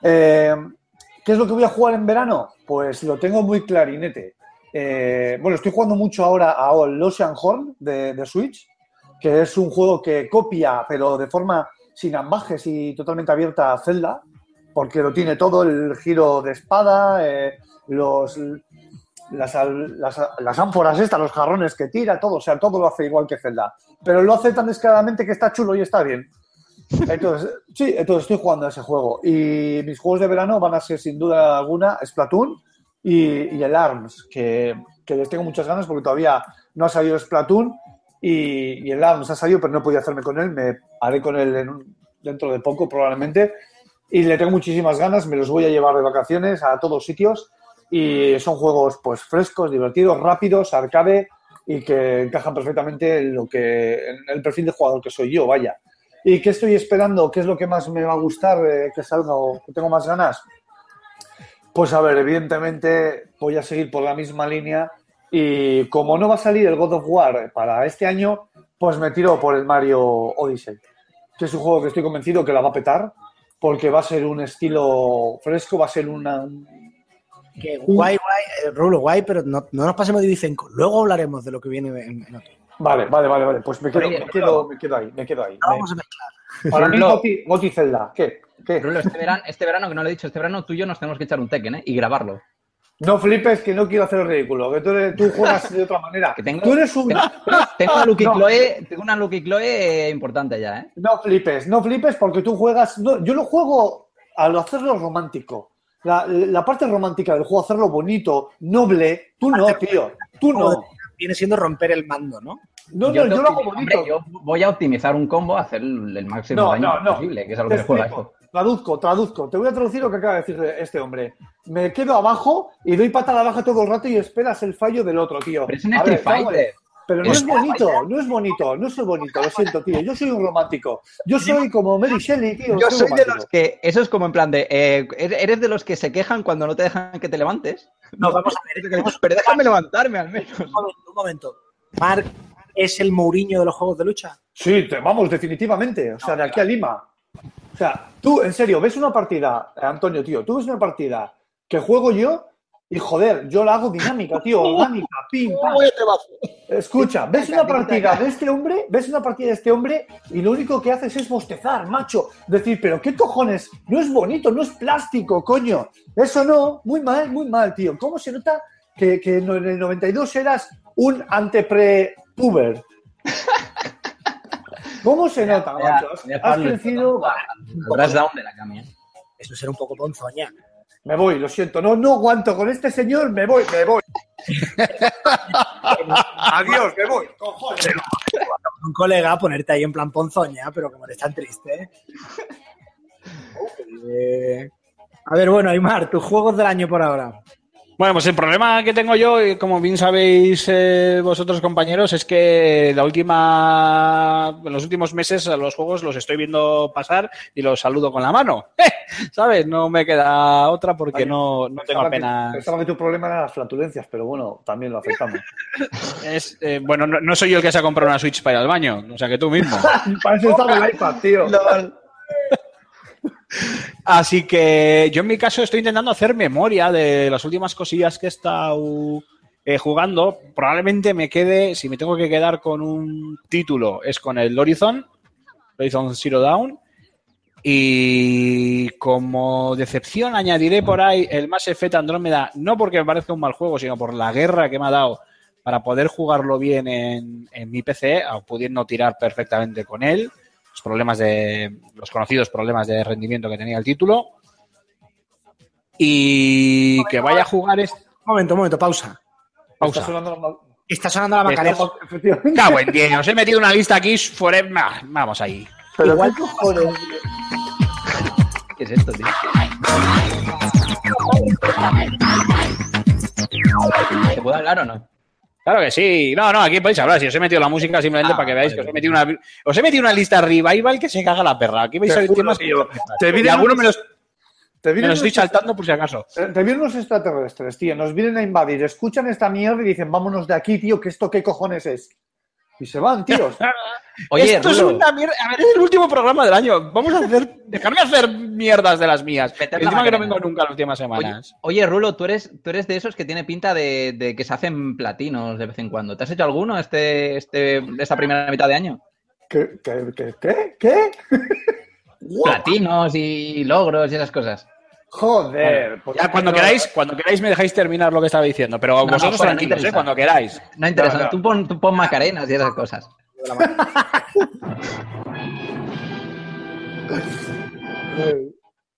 ¿Qué es lo que voy a jugar en verano? Pues lo tengo muy clarinete. Eh, bueno, estoy jugando mucho ahora a Ocean Horn de, de, Switch, que es un juego que copia, pero de forma sin ambajes y totalmente abierta a Zelda, porque lo tiene todo, el giro de espada, eh, las, las, las, ánforas los jarrones que tira, todo, o sea, todo lo hace igual que Zelda. Pero lo hace tan descaradamente que está chulo y está bien. Entonces, sí, entonces estoy jugando a ese juego. Y mis juegos de verano van a ser sin duda alguna Splatoon, y, y el ARMS, que, que les tengo muchas ganas porque todavía no ha salido Splatoon y, y el ARMS ha salido, pero no podido hacerme con él. Me haré con él en dentro de poco, probablemente. Y le tengo muchísimas ganas, me los voy a llevar de vacaciones a todos sitios. Y son juegos pues frescos, divertidos, rápidos, arcade y que encajan perfectamente en lo que en el perfil de jugador que soy yo, vaya. ¿Y qué estoy esperando? ¿Qué es lo que más me va a gustar eh, que salga o que tengo más ganas? Pues a ver, evidentemente voy a seguir por la misma línea y como no va a salir el God of War para este año, pues me tiro por el Mario Odyssey, que es un juego que estoy convencido que la va a petar porque va a ser un estilo fresco, va a ser una... Que guay, guay, eh, Rulo, guay, pero no, no nos pasemos de Vicenco. Luego hablaremos de lo que viene en, en otro. Vale, vale, vale, vale, pues me quedo, Oye, me quedo, me quedo ahí, me quedo ahí. No vamos a mezclar. Para mí, Rulo. Goti, Goti Zelda, ¿qué? ¿Qué? Rulo, este verano, este verano, que no lo he dicho, este verano tú y yo nos tenemos que echar un Tekken, ¿eh? Y grabarlo. No flipes que no quiero hacer el ridículo, que tú, eres- tú juegas de otra manera. Que tengo- Tú eres un... Tengo, tengo una Lucky No. Chloe, tengo una Lucky Chloe eh, importante ya, ¿eh? No flipes, no flipes porque tú juegas. no, yo lo juego al hacerlo romántico. La, la parte romántica del juego, hacerlo bonito, noble. Tú no, tío. Tú no. Viene siendo romper el mando, ¿no? No, no, te yo lo hago bonito. hombre, yo voy a optimizar un combo, a hacer el máximo No, daño no, no. posible, que es a lo que juega esto. Traduzco, traduzco. Te voy a traducir lo que acaba de decir este hombre. Me quedo abajo y doy patada baja todo el rato y esperas el fallo del otro, tío. Pero es un A ver. Fighter. Pero no Es es bonito, no es bonito, no soy bonito, lo siento, tío. Yo soy un romántico. Yo soy como Mary Shelley, tío. Yo soy de los que, eso es como en plan de, eh, eres de los que se quejan cuando no te dejan que te levantes. No, vamos a ver. Pero déjame levantarme al menos. Un momento, un momento. Mark es el Mourinho de los juegos de lucha. Sí, te- vamos, definitivamente. O sea, de aquí a Lima. O sea, tú, en serio, ves una partida, eh, Antonio, tío, tú ves una partida que juego yo y, joder, yo la hago dinámica, tío, orgánica, pim, pam. Escucha, ves una partida de este hombre, ves una partida de este hombre y lo único que haces es bostezar, macho. Decir, pero qué cojones, no es bonito, no es plástico, coño. Eso no, muy mal, muy mal, tío. ¿Cómo se nota que, que en el 92 eras un antepre-puber? ¿Cómo se nota, macho? Has, crecido. Down de la cama. ¿eh? Eso será un poco ponzoña. Me voy, lo siento, no, no aguanto con este señor, me voy, me voy. Adiós, me voy, cojones. Un colega ponerte ahí en plan ponzoña, pero como eres tan triste. Eh, A ver, bueno, Aymar, tus juegos del año por ahora. Bueno, pues el problema que tengo yo, y como bien sabéis eh, vosotros compañeros, es que la última, en los últimos meses a los juegos los estoy viendo pasar y los saludo con la mano. ¿Sabes? No me queda otra porque no, no tengo que- apenas... Pensaba que tu problema eran las flatulencias, pero bueno, también lo aceptamos. Es, eh, bueno, no, no soy yo el que se ha comprado una Switch para ir al baño, o sea que tú mismo. Para eso estaba el iPad, tío. Así que yo en mi caso estoy intentando hacer memoria de las últimas cosillas que he estado eh, jugando. Probablemente me quede, si me tengo que quedar con un título, es con el Horizon, Horizon Zero Dawn. Y como decepción añadiré por ahí el Mass Effect Andrómeda, no porque me parezca un mal juego, sino por la guerra que me ha dado para poder jugarlo bien en, en mi PC, pudiendo tirar perfectamente con él los problemas de los conocidos problemas de rendimiento que tenía el título y que vaya a jugar es Un momento, un momento, pausa. pausa. Está sonando la- Está sonando la Macarena. Estamos- Efectivamente. Cago en diez, os he metido una lista aquí forever. Vamos ahí. Pero Igual- qué cojones. ¿Qué es esto, tío? ¿Se puede hablar o no? Claro que sí. No, no, aquí podéis hablar. Si os he metido la música simplemente Ah, para que veáis vale, que os he metido una os he metido una lista revival que se caga la perra. Aquí veis Te temas que Te y vienen algunos unos- me los, Te me vienen, los estoy saltando por si acaso. te vienen unos extraterrestres, tío. Nos vienen a invadir, escuchan esta mierda y dicen, vámonos de aquí, tío, que esto qué cojones es. Y se van, tíos. Oye, Esto es una mierda. A ver, es el último programa del año. Vamos a hacer. Dejarme hacer mierdas de las mías. Meter la Encima que no vengo nunca las últimas oye, semanas. oye, Rulo, tú eres, tú eres de esos que tiene pinta de, de que se hacen platinos de vez en cuando. ¿Te has hecho alguno este, este, esta primera mitad de año? ¿Qué? ¿Qué? ¿Qué? ¿Qué? ¿Qué? Platinos y logros y esas cosas. Joder. pues Ya cuando no- queráis, cuando queráis me dejáis terminar lo que estaba diciendo, pero no, vosotros no tranquilos, interesa. ¿eh? cuando queráis. No interesa, No, no. Tú, pon, tú pon macarenas y esas cosas.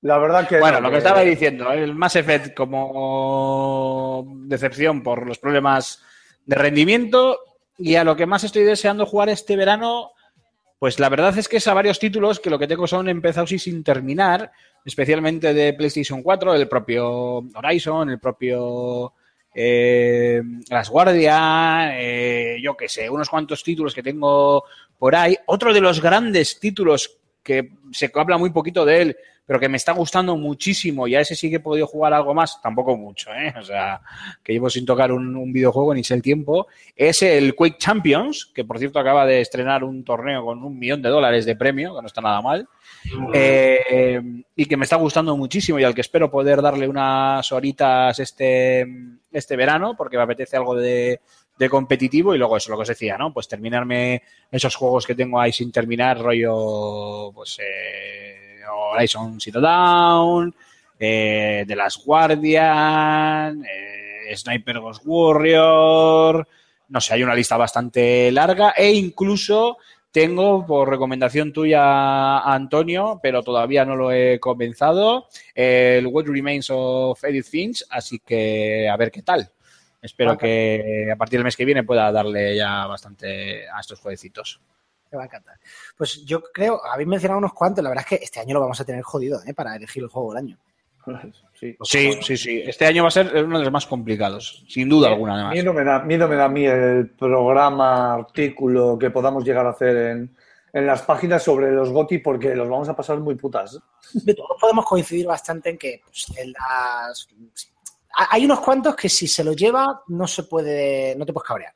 La verdad que. Bueno, no, lo que estaba diciendo, el Mass Effect como decepción por los problemas de rendimiento y a lo que más estoy deseando jugar este verano, pues la verdad es que es a varios títulos que lo que tengo son empezados y sin terminar, especialmente de PlayStation 4, el propio Horizon, el propio eh, Las Guardias, eh, yo qué sé, unos cuantos títulos que tengo por ahí. Otro de los grandes títulos que se habla muy poquito de él, pero que me está gustando muchísimo y a ese sí que he podido jugar algo más, tampoco mucho, ¿eh? o sea, que llevo sin tocar un, videojuego ni sé el tiempo, es el Quake Champions, que por cierto acaba de estrenar un torneo con un millón de dólares de premio, que no está nada mal, eh, y que me está gustando muchísimo y al que espero poder darle unas horitas este, este verano, porque me apetece algo de, de competitivo y luego eso, lo que os decía, ¿no? Pues terminarme esos juegos que tengo ahí sin terminar, rollo, pues, eh, Horizon Zero Dawn, eh, The Last Guardian, eh, Sniper Ghost Warrior, no sé, hay una lista bastante larga e incluso tengo por recomendación tuya, Antonio, pero todavía no lo he comenzado, el What Remains of Edith Finch, así que a ver qué tal. Espero que a partir del mes que viene pueda darle ya bastante a estos jueguecitos. Me va a encantar. Pues yo creo, habéis mencionado unos cuantos, la verdad es que este año lo vamos a tener jodido ¿eh? para elegir el juego del año. Sí. sí, sí, sí. Este año va a ser uno de los más complicados, sin duda sí, alguna. Además. Miedo me, da, miedo me da a mí el programa, artículo que podamos llegar a hacer en, en las páginas sobre los GOTI porque los vamos a pasar muy putas. Todos podemos coincidir bastante en que pues, en las... hay unos cuantos que si se lo lleva no se puede, no te puedes cabrear.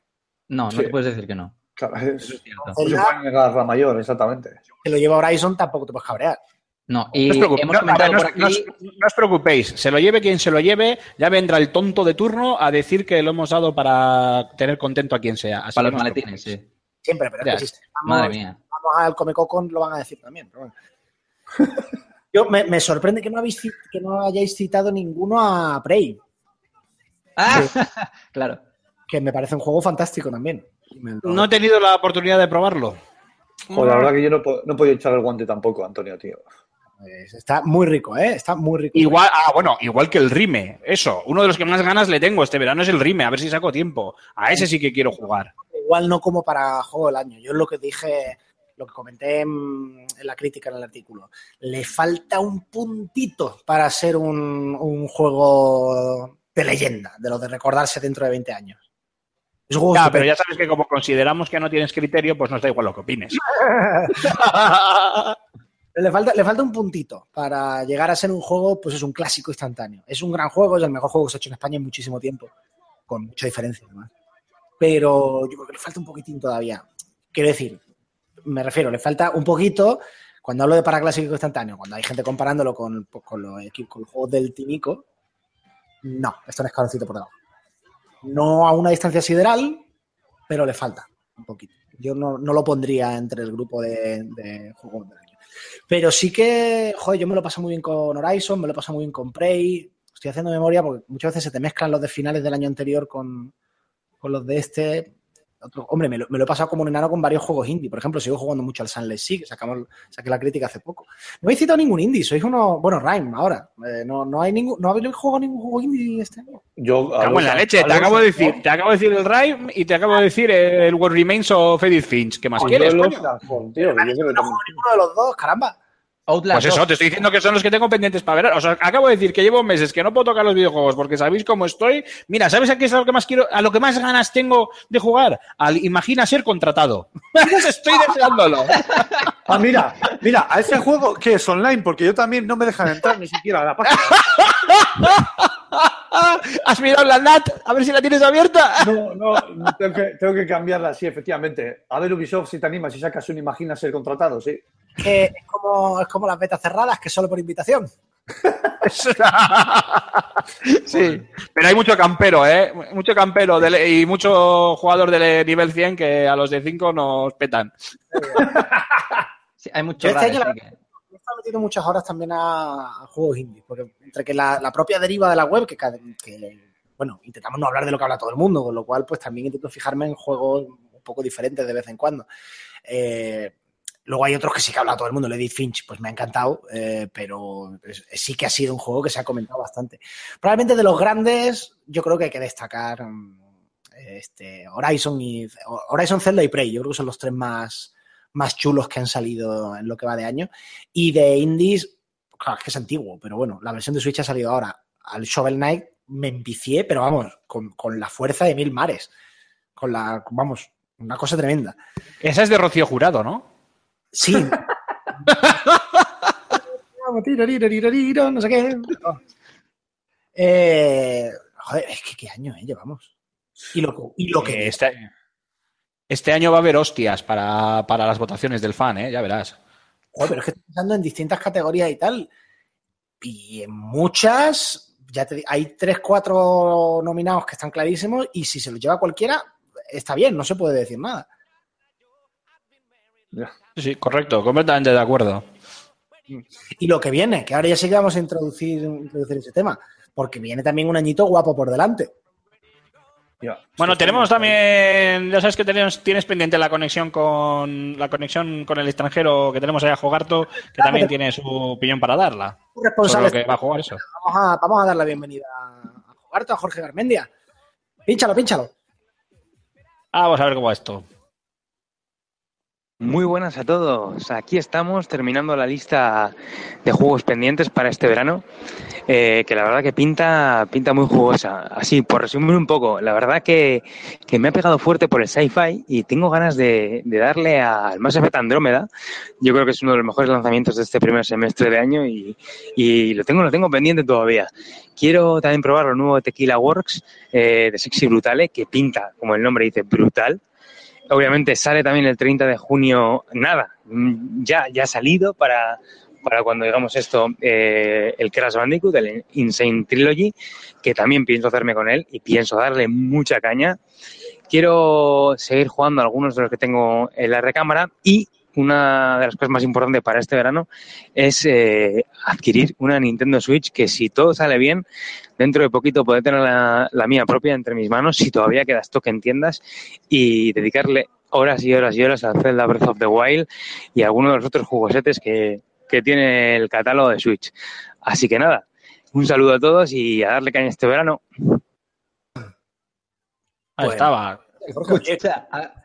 No, no sí. te puedes decir que no. Claro, es, es no se puede negar la mayor, exactamente. Si lo lleva Horizon tampoco te puedes cabrear. No, y no os, hemos comentado no, no, por aquí... no, os preocupéis, se lo lleve quien se lo lleve, ya vendrá el tonto de turno a decir que lo hemos dado para tener contento a quien sea. Así para los maletines, sí. Siempre, pero ya, es que si vamos, Madre mía. vamos al Comecocon lo van a decir también. Pero bueno. Yo, me, me, sorprende que no, habéis, que no hayáis citado ninguno a Prey. Ah, claro. Que me parece un juego fantástico también. No he tenido la oportunidad de probarlo. Pues la verdad que yo no, no podía echar el guante tampoco, Antonio, tío. Pues está muy rico, ¿eh? Está muy rico. Igual, ah, bueno, igual que el Rime. Eso, uno de los que más ganas le tengo este verano es el Rime, a ver si saco tiempo. A ese sí que quiero jugar. Igual no como para juego del año. Yo es lo que dije, lo que comenté en, en la crítica en el artículo. Le falta un puntito para ser un, un juego de leyenda, de lo de recordarse dentro de 20 años. Es un ya, pero ya sabes que como consideramos que no tienes criterio, pues nos da igual lo que opines. le, falta, le falta un puntito para llegar a ser un juego, pues es un clásico instantáneo. Es un gran juego, es el mejor juego que se ha hecho en España en muchísimo tiempo, con mucha diferencia además. Pero yo creo que le falta un poquitín todavía. Quiero decir, me refiero, le falta un poquito, cuando hablo de para clásico instantáneo, cuando hay gente comparándolo con, pues, con, los, con los juegos del Timico, no, esto no es escaloncito por debajo no a una distancia sideral, pero le falta un poquito. Yo no, no lo pondría entre el grupo de, juegos del año. Pero sí que, joder, yo me lo paso muy bien con Horizon, me lo paso muy bien con Prey. Estoy haciendo memoria porque muchas veces se te mezclan los de finales del año anterior con, con los de este. Otro, hombre, me lo, me lo, he pasado como un enano con varios juegos indie. Por ejemplo, sigo jugando mucho al Sunless Sea, sacamos, saqué la crítica hace poco. No he citado ningún indie, sois uno. Bueno, Rhyme, ahora. Eh, no, no hay ningún. ¿No habéis jugado ningún juego indie este año? Yo. Cago en la leche, te acabo de decir, te acabo de decir el Rhyme y te acabo de decir el What Remains of Edith Finch. ¿Qué más quieres? yo coño? Tío, yo No ninguno de los dos, caramba. Outlast Pues eso, 2. te estoy diciendo que son los que tengo pendientes para ver. O sea, acabo de decir que llevo meses que no puedo tocar los videojuegos porque sabéis cómo estoy. Mira, ¿sabes a qué es a lo que más quiero, a lo que más ganas tengo de jugar? Al imagina ser contratado. estoy deseándolo. Ah, mira, mira, a ese juego que es online, porque yo también no me dejan entrar ni siquiera a la página. ¿Has mirado la NAT? A ver si la tienes abierta. No, no, tengo que, tengo que cambiarla, sí, efectivamente. A ver, Ubisoft, si te animas, si sacas un Imagina ser contratado, sí. Que es, como, es como las betas cerradas, que solo por invitación. sí, pero hay mucho campero, ¿eh? Mucho campero de, y mucho jugador de nivel 100 que a los de 5 nos petan. Sí, hay mucho este año raro, la- que- metiendo muchas horas también a, a juegos indie, porque entre que la, la propia deriva de la web, que, cada- que, bueno, intentamos no hablar de lo que habla todo el mundo, con lo cual pues también intento fijarme en juegos un poco diferentes de vez en cuando. Eh, Luego hay otros que sí que ha hablado todo el mundo. Lady Finch, pues me ha encantado, eh, pero sí que ha sido un juego que se ha comentado bastante. Probablemente de los grandes, yo creo que hay que destacar mm, este, Horizon y Horizon Zelda y Prey. Yo creo que son los tres más, más chulos que han salido en lo que va de año. Y de indies, claro, es que es antiguo, pero bueno, la versión de Switch ha salido ahora. Al Shovel Knight me empicié, pero vamos, con, con la fuerza de mil mares. Con la, vamos, una cosa tremenda. Esa es de Rocío Jurado, ¿no? Sí. no sé qué. Eh, joder, es que qué año eh, llevamos. Y lo, y lo que. Este, este, año va a haber hostias para, para, las votaciones del fan, ¿eh? Ya verás. Joder, pero es que estoy pensando en distintas categorías y tal. Y en muchas, ya te, hay tres, cuatro nominados que están clarísimos. Y si se los lleva cualquiera, está bien, no se puede decir nada. Sí, correcto, completamente de acuerdo. Y lo que viene, que ahora ya sí que vamos a introducir, introducir ese tema, porque viene también un añito guapo por delante. bueno, tenemos también, ya sabes que tenemos, tienes pendiente la conexión con la conexión con el extranjero que tenemos allá a Jogarto, que también tiene su opinión para darla. Responsable. Que va a jugar eso. Vamos a, vamos a dar la bienvenida a Jogarto, a Jorge Garmendia. Pínchalo, pínchalo. vamos a ver cómo va esto. Muy buenas a todos. Aquí estamos terminando la lista de juegos pendientes para este verano, eh, que la verdad que pinta, pinta muy jugosa. Así, por resumir un poco, la verdad que, me ha pegado fuerte por el sci-fi y tengo ganas de, darle al Mass Effect Andrómeda. Yo creo que es uno de los mejores lanzamientos de este primer semestre de año y, lo tengo, lo tengo pendiente todavía. Quiero también probar lo nuevo de Tequila Works eh, de Sexy Brutale, que pinta, como el nombre dice, brutal. Obviamente sale también el 30 de junio, nada, ya, ya ha salido para, para cuando digamos esto, eh, el Crash Bandicoot, el Insane Trilogy, que también pienso hacerme con él y pienso darle mucha caña. Quiero seguir jugando algunos de los que tengo en la recámara y una de las cosas más importantes para este verano es eh, adquirir una Nintendo Switch que si todo sale bien, dentro de poquito poder tener la, mía propia entre mis manos, si todavía queda stock en tiendas, y dedicarle horas y horas y horas a Zelda Breath of the Wild y a alguno de los otros jugosetes que, que tiene el catálogo de Switch. Así que nada, un saludo a todos y a darle caña este verano. Ahí estaba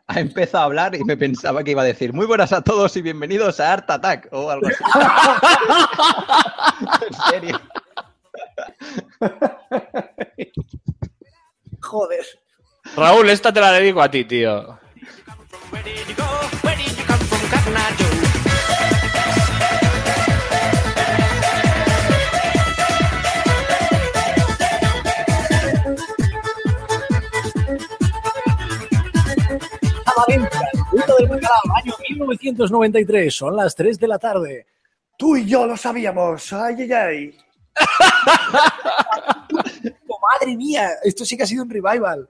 ha, empezado a hablar y me pensaba que iba a decir muy buenas a todos y bienvenidos a Art Attack o algo así. en serio. Joder. Raúl, esta te la dedico a ti, tío. del año 1993, son las 3 de la tarde. Tú y yo lo sabíamos. Ay, ay, ay. Oh, madre mía, esto sí que ha sido un revival.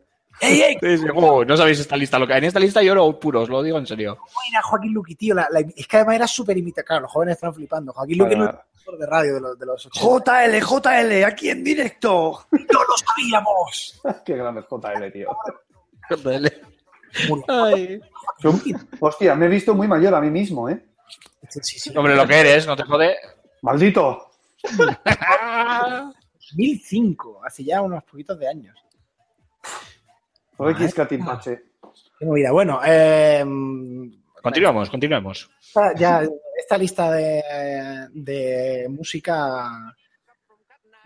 Oh, no sabéis esta lista. En esta lista yo lo puro, os lo digo en serio. Era Joaquín Luqui, tío. es que además era súper imitado. Claro, los jóvenes están flipando. Joaquín Luqui de radio de los, de los JL, JL, aquí en directo. ¡No lo sabíamos! Qué grande es JL, tío. JL. Hostia, me he visto muy mayor a mí mismo, ¿eh? Hombre, lo que eres, no te jode. ¡Maldito! 2005, hace ya unos poquitos de años. Qué escatimbache. Qué movida. Bueno, eh, continuamos, continuamos. Ya, esta lista de, de música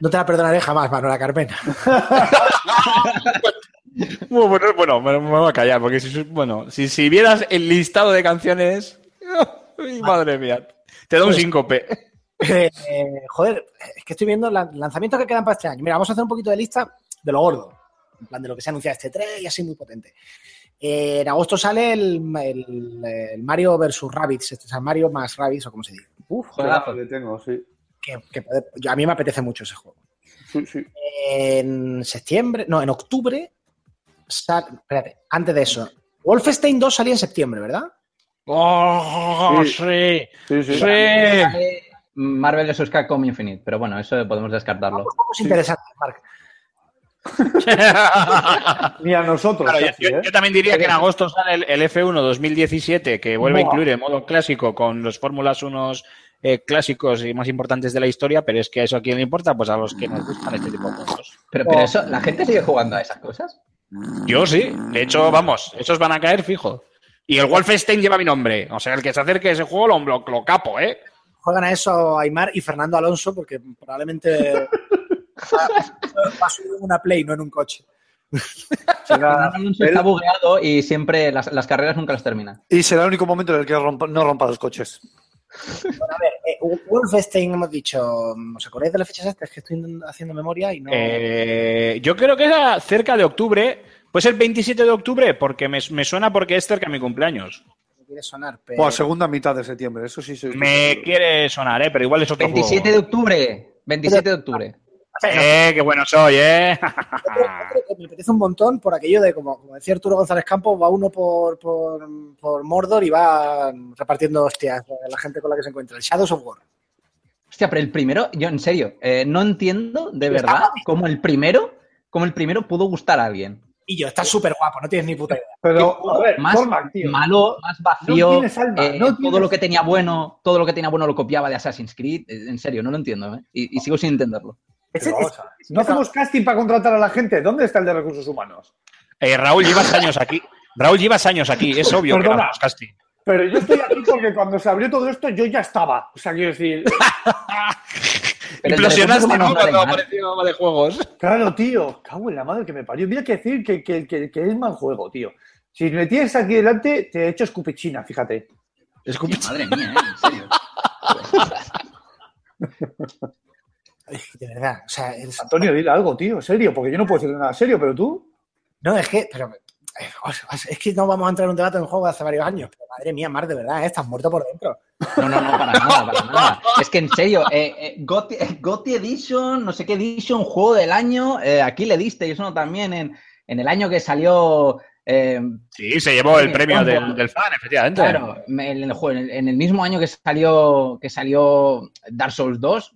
no te la perdonaré jamás, Manuela Carpena. Bueno, bueno, me, voy a callar, porque si, bueno, si, si vieras el listado de canciones, madre mía, te da un pues, síncope. Eh, joder, es que estoy viendo lanzamientos que quedan para este año. Mira, vamos a hacer un poquito de lista de lo gordo, en plan de lo que se ha anunciado este 3 y así muy potente. Eh, en agosto sale el, Mario vs. Rabbids, este, o sea, Mario más Rabbids, o como se dice. Uf, joder, tengo, sí. a mí me apetece mucho ese juego. Sí, sí. En septiembre, no, en octubre espérate, antes de eso. Wolfenstein 2 salía en septiembre, ¿verdad? ¡Oh, sí! Sí, sí. sí. Marvel vs. Capcom Infinite, pero bueno, eso podemos descartarlo. Vamos, interesante, Mark. Ni a nosotros. Claro, yo, casi, yo- ¿eh? yo también diría que en agosto sale el, el F1 2017, que vuelve a incluir el modo clásico con los Fórmulas 1 eh, clásicos y más importantes de la historia, pero es que a eso a quién le importa, pues a los que nos gustan este tipo de juegos. Pero, pero eso, ¿la gente sigue jugando a esas cosas? Yo sí, de hecho, vamos, esos van a caer fijo. Y el Wolfenstein lleva mi nombre, o sea, el que se acerque a ese juego lo, lo, lo capo, ¿eh? Juegan a eso Aymar y Fernando Alonso porque probablemente va va a subir en una Play, no en un coche. Será- Fernando Alonso está bugueado y siempre las, las carreras nunca las termina. y será el único momento en el que rompa- no rompa los coches. Eh, Wolfenstein hemos dicho, ¿os acordáis de las fechas estas que estoy haciendo memoria y no? Eh, yo creo que era cerca de octubre, pues el 27 de octubre, porque me, me suena porque es cerca de mi cumpleaños. Me quiere sonar, pero Bueno, segunda mitad de septiembre, eso sí. sí Me quiere sonar, ¿eh? Pero igual es otro 27 de octubre. 27 de octubre. Eh, qué bueno soy, ¿eh? creo que me apetece un montón por aquello de, como, como decía Arturo González Campos, va uno por, por, por Mordor y va repartiendo hostias a la gente con la que se encuentra. El Shadows of War. Hostia, pero el primero, yo en serio, eh, no entiendo de verdad cómo el primero, cómo el primero pudo gustar a alguien. Y yo, está súper guapo, no tienes ni puta idea. Pero, a ver, Más Cormac, tío. malo, más vacío. No tienes alma, eh, no Todo tienes- lo que tenía bueno, todo lo que tenía bueno lo copiaba de Assassin's Creed. Eh, En serio, no lo entiendo, ¿eh? Y, y sigo sin entenderlo. A ver, no hacemos casting para contratar a la gente. ¿Dónde está el de recursos humanos? Eh, Raúl, llevas años aquí. Raúl, llevas años aquí. Es obvio que Perdona. hagamos casting. Pero yo estoy aquí porque cuando se abrió todo esto yo ya estaba. O sea, quiero decir, Implosionaste, no Cuando apareció de juegos. claro, tío, cago en la madre que me parió. Mira que decir que, que, que- que es mal juego, tío. Si me tienes aquí delante, te he hecho escupichina, fíjate. Escucha. Madre mía, ¿eh? En serio. De verdad, o sea, es- Antonio, dile algo, tío, serio, porque yo no puedo decir nada serio, pero tú. no, es que, pero, es que no vamos a entrar en un debate en un juego de hace varios años. Pero, madre mía, Mar, de verdad, ¿eh? estás muerto por dentro. No, no, no, para nada, para nada. Es que en serio, eh, eh, Gotti, eh, Gotti Edition, no sé qué Edition, juego del año, eh, aquí le diste, y eso también en, en el año que salió. eh, Sí, se llevó el premio del, del fan, efectivamente. claro, en el- en el mismo año que salió, que salió Dark Souls 2,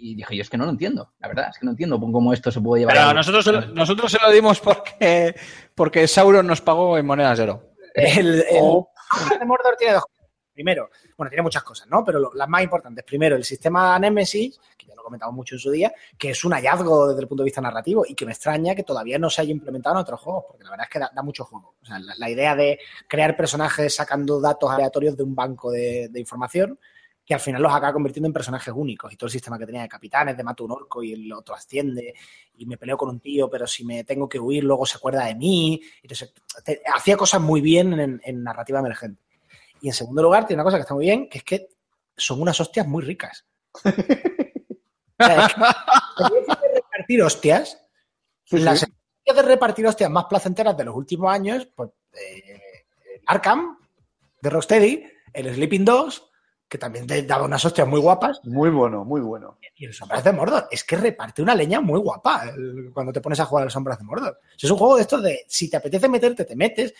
y dije, yo es que no lo entiendo, la verdad, es que no entiendo cómo esto se puede llevar. Pero a- nosotros, se lo- nosotros se lo dimos porque, porque Sauron nos pagó en moneda cero. El, el- Oh. el de Mordor tiene dos cosas. Primero, bueno, tiene muchas cosas, ¿no? Pero lo- las más importantes. Primero, el sistema Nemesis, que ya lo comentamos mucho en su día, que es un hallazgo desde el punto de vista narrativo y que me extraña que todavía no se haya implementado en otros juegos, porque la verdad es que da, da mucho juego. O sea, la, la idea de crear personajes sacando datos aleatorios de un banco de, de información, que al final los acaba convirtiendo en personajes únicos. Y todo el sistema que tenía de capitanes, de mato un orco y el otro asciende, y me peleo con un tío, pero si me tengo que huir, luego se acuerda de mí. Entonces, te- hacía cosas muy bien en, en narrativa emergente. Y en segundo lugar, tiene una cosa que está muy bien, que es que son unas hostias muy ricas. O sea, es que, en vez de repartir hostias, Sí, las sí. de repartir hostias más placenteras de los últimos años, pues eh, el Arkham, de Rocksteady, el Sleeping Dogs, que también te daba unas hostias muy guapas, Muy bueno, muy bueno. y el Sombras de Mordor. Es que reparte una leña muy guapa cuando te pones a jugar al Sombras de Mordor. Es un juego de estos de si te apetece meterte, te metes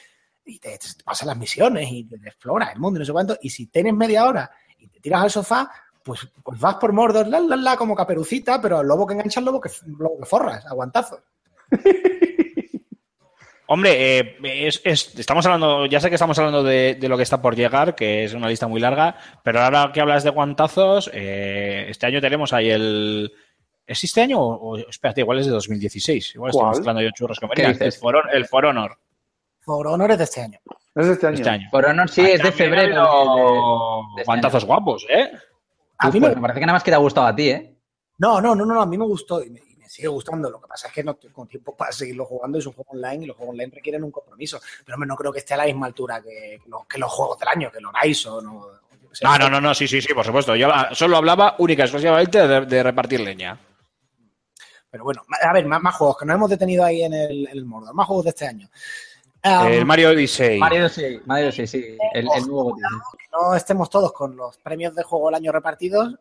y te, te pasas las misiones y te exploras el mundo y no sé cuánto. Y si tienes media hora y te tiras al sofá, pues, pues vas por Mordor, la, la, la, como caperucita, pero al lobo que engancha, al lobo que, lobo que forras, aguantazos. Hombre, eh, es- es- estamos hablando, ya sé que estamos hablando de, de lo que está por llegar, que es una lista muy larga, pero ahora que hablas de guantazos, eh, este año tenemos ahí el... ¿Es este año o, o- espérate, igual es de 2016? Igual estoy ¿Cuál? mezclando yo churros con. El For, el For Honor, For Honor es de este año. Es de este año. este año. Por Honor sí, es de febrero. de- de- este guantazos año. guapos, ¿eh? A mí pues me- me parece que nada más que te ha gustado a ti, ¿eh? No, no, no, no, a mí me gustó y me, sigue gustando. Lo que pasa es que no tengo tiempo para seguirlo jugando. Es un juego online y los juegos online requieren un compromiso. Pero hombre, no creo que esté a la misma altura que, los, que los juegos del año, que el Horizon o... sé. No, no, no, no, sí, sí, sí, por supuesto. Yo ah, solo hablaba única y exclusivamente de, de repartir leña. Pero bueno, a ver, más, más juegos que nos hemos detenido ahí en el, en el Mordor. Más juegos de este año. El Mario Odyssey. Mario sí, Mario sí, sí. El, el nuevo que no estemos todos con los premios de juego del año repartidos.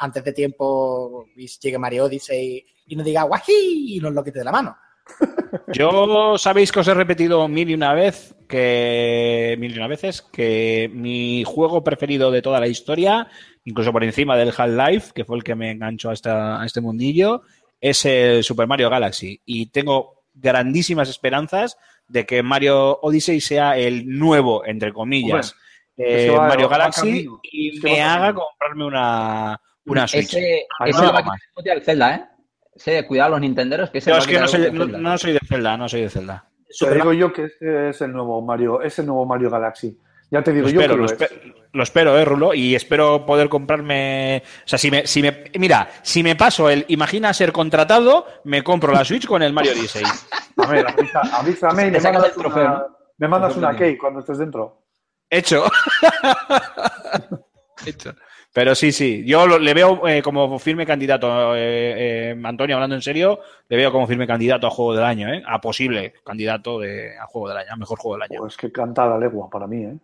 Antes de tiempo llegue Mario Odyssey y nos diga guají y nos lo quite de la mano. Yo sabéis que os he repetido mil y una vez que mil y una veces que mi juego preferido de toda la historia, incluso por encima del Half-Life, que fue el que me enganchó a, esta- a este mundillo, es el Super Mario Galaxy. Y tengo grandísimas esperanzas de que Mario Odyssey sea el nuevo, entre comillas, eh, Mario Galaxy y me haga comprarme una, una Switch. Ese, ese no va bote al Zelda, ¿eh? Ese, cuidado a los nintenderos, que ese Yo es que no soy, no, no soy de Zelda, no soy de Zelda. Te digo yo que este es el nuevo Mario, es el nuevo Mario Galaxy. Ya te digo Lo yo espero, que lo, lo es. espe- lo espero, eh, Rulo, y espero poder comprarme. O sea, si me, si me, mira, si me paso el, imagina ser contratado, me compro la Switch con el Mario Odyssey. A ver, avisa- avísame y me mandas el trofeo, una, ¿no? me mandas Trofeo una key cuando estés dentro. Hecho. Hecho. Pero sí, sí, yo lo- le veo eh, como firme candidato, eh, eh, Antonio, hablando en serio, le veo como firme candidato a juego del año, ¿eh? a posible candidato de, a juego del año, a mejor juego del año. Pues que canta la legua para mí, ¿eh?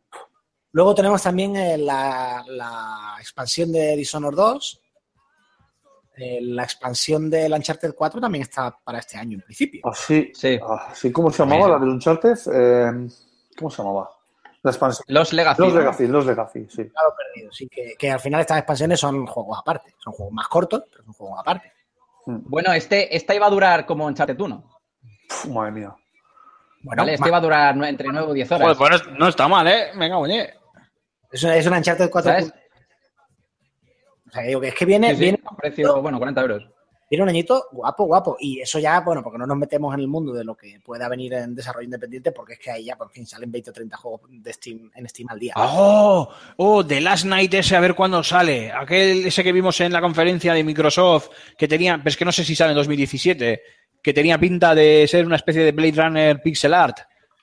Luego tenemos también eh, la, la expansión de Dishonored 2. Eh, la expansión del Uncharted 4 también está para este año, en principio. Así, Sí. así ¿cómo se llamaba la del Uncharted? Eh, ¿Cómo se llamaba? La expansión. Los Legacy. Los ¿no? Legacy, los Legacy, sí. Claro, perdido. Sí, que, que al final estas expansiones son juegos aparte. Son juegos más cortos, pero son juegos aparte. Bueno, este, esta iba a durar como Uncharted 1. Pf, madre mía. Bueno, ¿vale? Este iba a durar entre 9 o 10 horas. Joder, pues no, no está mal, ¿eh? En ñe. es, una, es una Uncharted 4. ¿Sabes? O sea, digo que es que viene, Sí, sí, viene, a un precio, bueno, 40 euros. Viene un añito guapo, guapo. Y eso ya, bueno, porque no nos metemos en el mundo de lo que pueda venir en desarrollo independiente, porque es que ahí ya, por fin, salen 20 o 30 juegos de Steam, en Steam al día. Oh, oh, The Last Night ese, a ver cuándo sale. Aquel, ese que vimos en la conferencia de Microsoft, que tenía, pero es que no sé si sale en 2017, que tenía pinta de ser una especie de Blade Runner pixel art.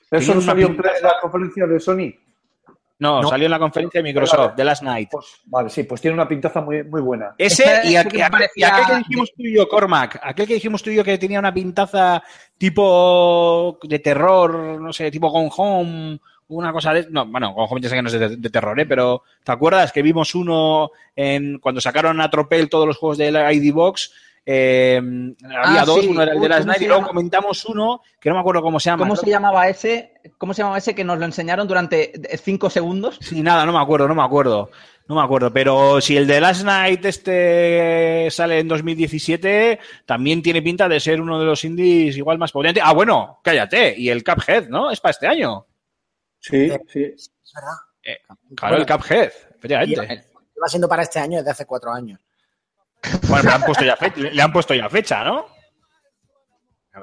¿Eso no salió en la conferencia de Sony? No, No. salió en la conferencia de Microsoft, The Last Night. Pues, vale, sí, pues tiene una pintaza muy, muy buena. Ese aqu- parecía- y aquel que dijimos tú y yo, Cormac, aquel que dijimos tú y yo que tenía una pintaza tipo de terror, no sé, tipo Gone Home, una cosa de... No, bueno, Gone Home ya sé que no es de, de terror, ¿eh? Pero ¿te acuerdas que vimos uno en cuando sacaron a tropel todos los juegos de la ID Box? Eh, había Ah, dos, sí. uno era el de Uy, Last ¿cómo Night se y luego comentamos uno que no me acuerdo cómo se llama. ¿Cómo ¿no? se llamaba ese? ¿Cómo se llamaba ese que nos lo enseñaron durante 5 segundos? Sí, nada, no me acuerdo, no me acuerdo. No me acuerdo, pero si el de Last Night este sale en 2017, también tiene pinta de ser uno de los indies igual más potentes. Ah, bueno, cállate. Y el Cuphead, ¿no? Es para este año. Sí, sí. Es verdad. Eh, Claro, el Cuphead, efectivamente. Va siendo para este año desde hace cuatro años. Bueno, pero le han puesto ya fecha, le han puesto ya fecha, ¿no?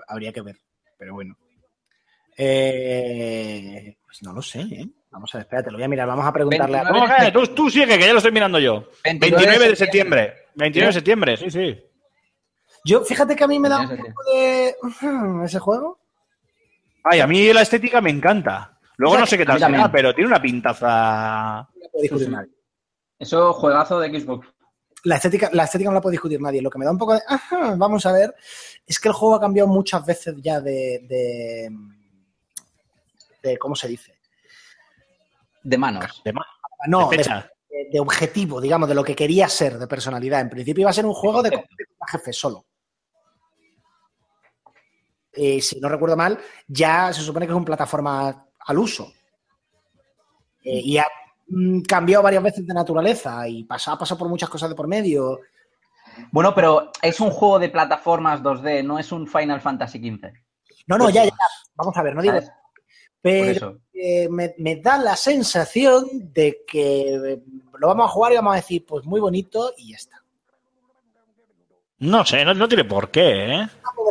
Habría que ver, pero bueno. Eh, pues no lo sé, ¿eh? Vamos a ver, espérate, lo voy a mirar. Vamos a preguntarle a... 29. No, cállate, tú, tú sigue, que ya lo estoy mirando yo. 29 de septiembre. 29 de septiembre, sí, sí. Yo, fíjate que a mí me da un poco de... Ese juego. Ay, a mí la estética me encanta. Luego no sé qué tal será, pero tiene una pintaza. No puede discutir Sí, sí. nadie. Eso, juegazo de Xbox. La estética, la estética no la puede discutir nadie. Lo que me da un poco de... ajá, vamos a ver. Es que el juego ha cambiado muchas veces ya de... de, de- ¿Cómo se dice? De manos. De, ma- No, de de, fecha. de- de objetivo, digamos, de lo que quería ser, de personalidad. En principio iba a ser un juego de jefe solo. Eh, si no recuerdo mal, ya se supone que es un plataforma al uso. Eh, y ha Mm, cambiado varias veces de naturaleza y pasa, ha pasado por muchas cosas de por medio. Bueno, pero es un juego de plataformas 2D, no es un Final Fantasy XV. No, no, pues ya, ya. Vamos a ver, no digo. Pero eh, me, da la sensación de que eh, lo vamos a jugar y vamos a decir, pues muy bonito y ya está. No sé, no, no tiene por qué, ¿eh?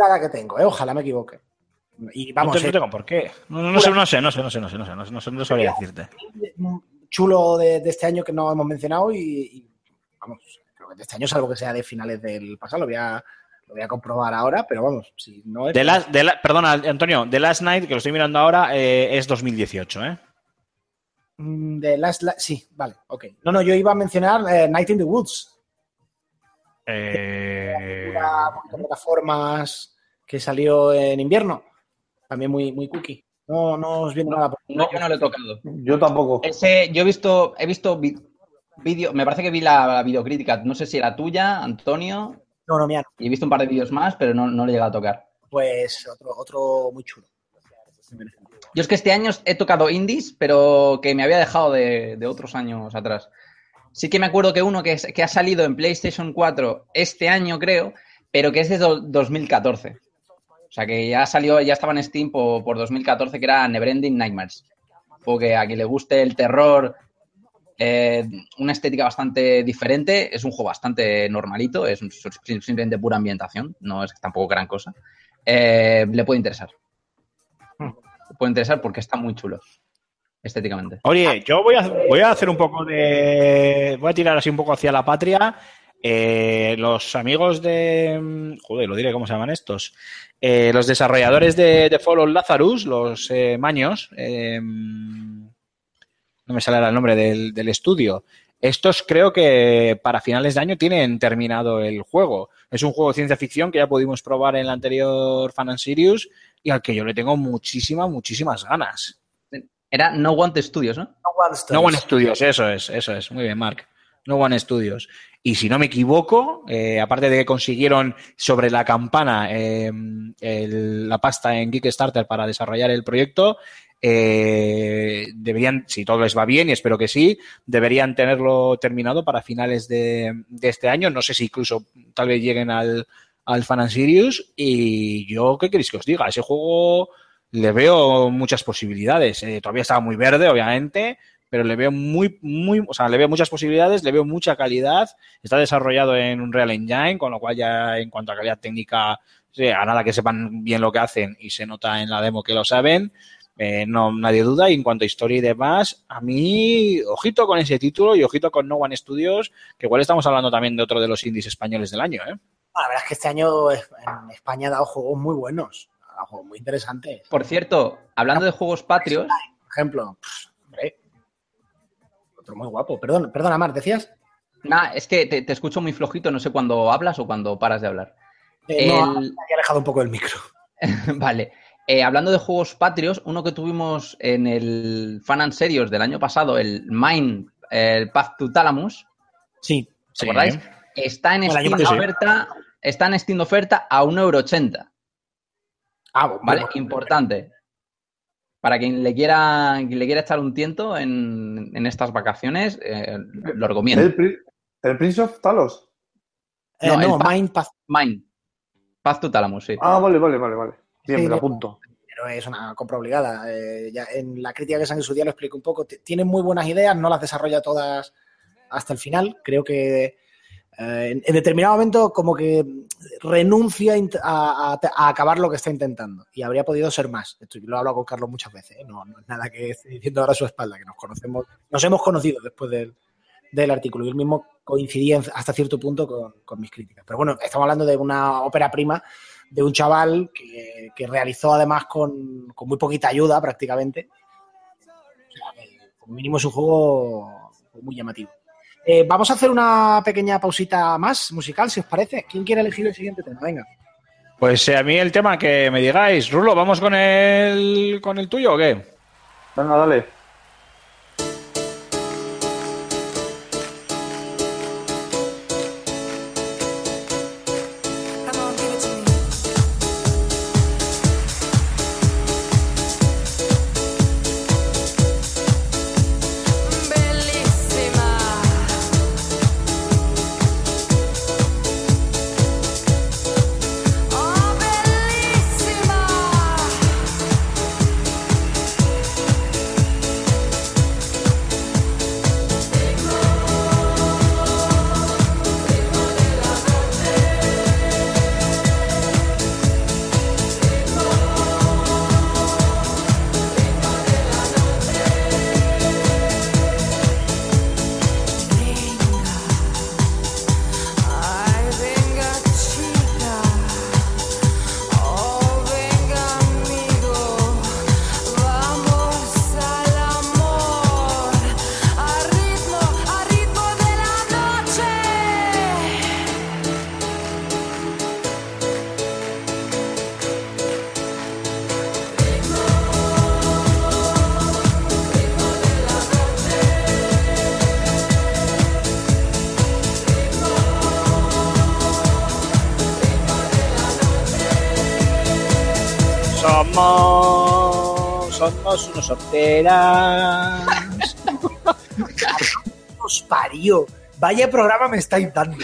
La que tengo. ¿eh? Ojalá me equivoque. Y vamos, no, tengo por qué. No, no, no, sé, no sé, no sé, no sé, no sé, no sé, no, sé, no sabría decirte chulo de, de este año que no hemos mencionado y, y, vamos, creo que de este año salvo que sea de finales del pasado, lo voy a, lo voy a comprobar ahora, pero vamos, si no es... The Last- The La- perdona, Antonio, The Last Night, que lo estoy mirando ahora, eh, es 2018, ¿eh? Mm, De Last, La- sí, vale, ok. No, no, yo iba a mencionar eh, Night in the Woods, Eh, plataformas que salió en invierno, también muy, muy cookie. No, no os viene nada No, yo no lo he tocado. Yo tampoco. Ese, yo he visto, he visto vi- vídeo, me parece que vi la, la videocrítica, no sé si era tuya, Antonio, No, no, no. y he visto un par de vídeos más, pero no, no le he llegado a tocar. pues otro, otro muy chulo. Yo es que este año he tocado indies, pero que me había dejado de, de otros años atrás. Sí que me acuerdo que uno que, es- que ha salido en PlayStation 4 este año, creo, pero que es de 2014. O sea, que ya salió, ya estaba en Steam por, por 2014, que era Neverending Nightmares. Porque a quien le guste el terror, eh, una estética bastante diferente, es un juego bastante normalito, es simplemente pura ambientación, no es tampoco gran cosa. Eh, le puede interesar. Le puede interesar porque está muy chulo estéticamente. Oye, yo voy a, voy a hacer un poco de. Voy a tirar así un poco hacia la patria. Eh, los amigos de. Joder, lo diré cómo se llaman estos. Eh, los desarrolladores de, de Follow Lazarus, los eh, maños. Eh, no me sale ahora el nombre del, del estudio. Estos creo que para finales de año tienen terminado el juego. Es un juego de ciencia ficción que ya pudimos probar en el anterior Fan and Sirius y al que yo le tengo muchísimas, muchísimas ganas. Era No Want Studios, ¿no? No One Studios. No One Studios, eso es, eso es. Muy bien, Mark. No One Studios. Y si no me equivoco, eh, aparte de que consiguieron sobre la campana eh, el- la pasta en Kickstarter para desarrollar el proyecto, eh, deberían, si todo les va bien, y espero que sí, deberían tenerlo terminado para finales de, este año. No sé si incluso tal vez lleguen al, al Fan and Sirius. Y yo, ¿qué queréis que os diga? Ese juego le veo muchas posibilidades. Eh, todavía está muy verde, obviamente, pero le veo muy, muy, o sea, le veo muchas posibilidades, le veo mucha calidad. Está desarrollado en un Real Engine, con lo cual ya en cuanto a calidad técnica, sí, a nada que sepan bien lo que hacen y se nota en la demo que lo saben, eh, no nadie duda. Y en cuanto a historia y demás, a mí, ojito con ese título y ojito con No One Studios, que igual estamos hablando también de otro de los indies españoles del año, ¿eh? La verdad es que este año en España ha dado juegos muy buenos, ha dado juegos muy interesantes. Por cierto, hablando de juegos patrios, Por ejemplo, muy guapo. Perdón, perdona, Mar, ¿decías? nada, es que te, te escucho muy flojito, no sé cuándo hablas o cuando paras de hablar. Eh, no, El- me había alejado un poco el micro. Vale. Eh, hablando de juegos patrios, uno que tuvimos en el Fan and Serios del año pasado, el Mine, el Path to Thalamus, Sí. ¿os acordáis? Está en Steam pasado. oferta, está en Steam oferta a 1,80€. Ah, bueno, ¿Vale? bueno. Importante. Para quien le quiera, quien le quiera echar un tiento en, en estas vacaciones, eh, lo recomiendo. El, Pri- el Prince of Talos. Eh, no, no, Mind Path, Mine. Path to Thalamus, sí. Ah, vale, vale, vale, vale. Bien, Sí, me lo apunto. pero es una compra obligada. Eh, ya en la crítica que se en su día lo explico un poco. Tienen muy buenas ideas, no las desarrolla todas hasta el final. Creo que eh, en, determinado momento como que renuncia a, acabar lo que está intentando. Y habría podido ser más. Esto lo he hablado con Carlos muchas veces. ¿eh? No, es nada que esté diciendo ahora su espalda, que nos conocemos, nos hemos conocido después del, del artículo. Y él mismo coincidía hasta cierto punto con, mis críticas. Pero bueno, estamos hablando de una ópera prima de un chaval que, realizó además con, con muy poquita ayuda prácticamente. Como mínimo es un juego muy llamativo. Eh, vamos a hacer una pequeña pausita más musical, si os parece. ¿Quién quiere elegir el siguiente tema? Venga. Pues eh, a mí el tema que me digáis, Rulo, ¿vamos con el, con el tuyo o qué? Venga, dale. Solteras. Os parió. Vaya programa me estáis dando.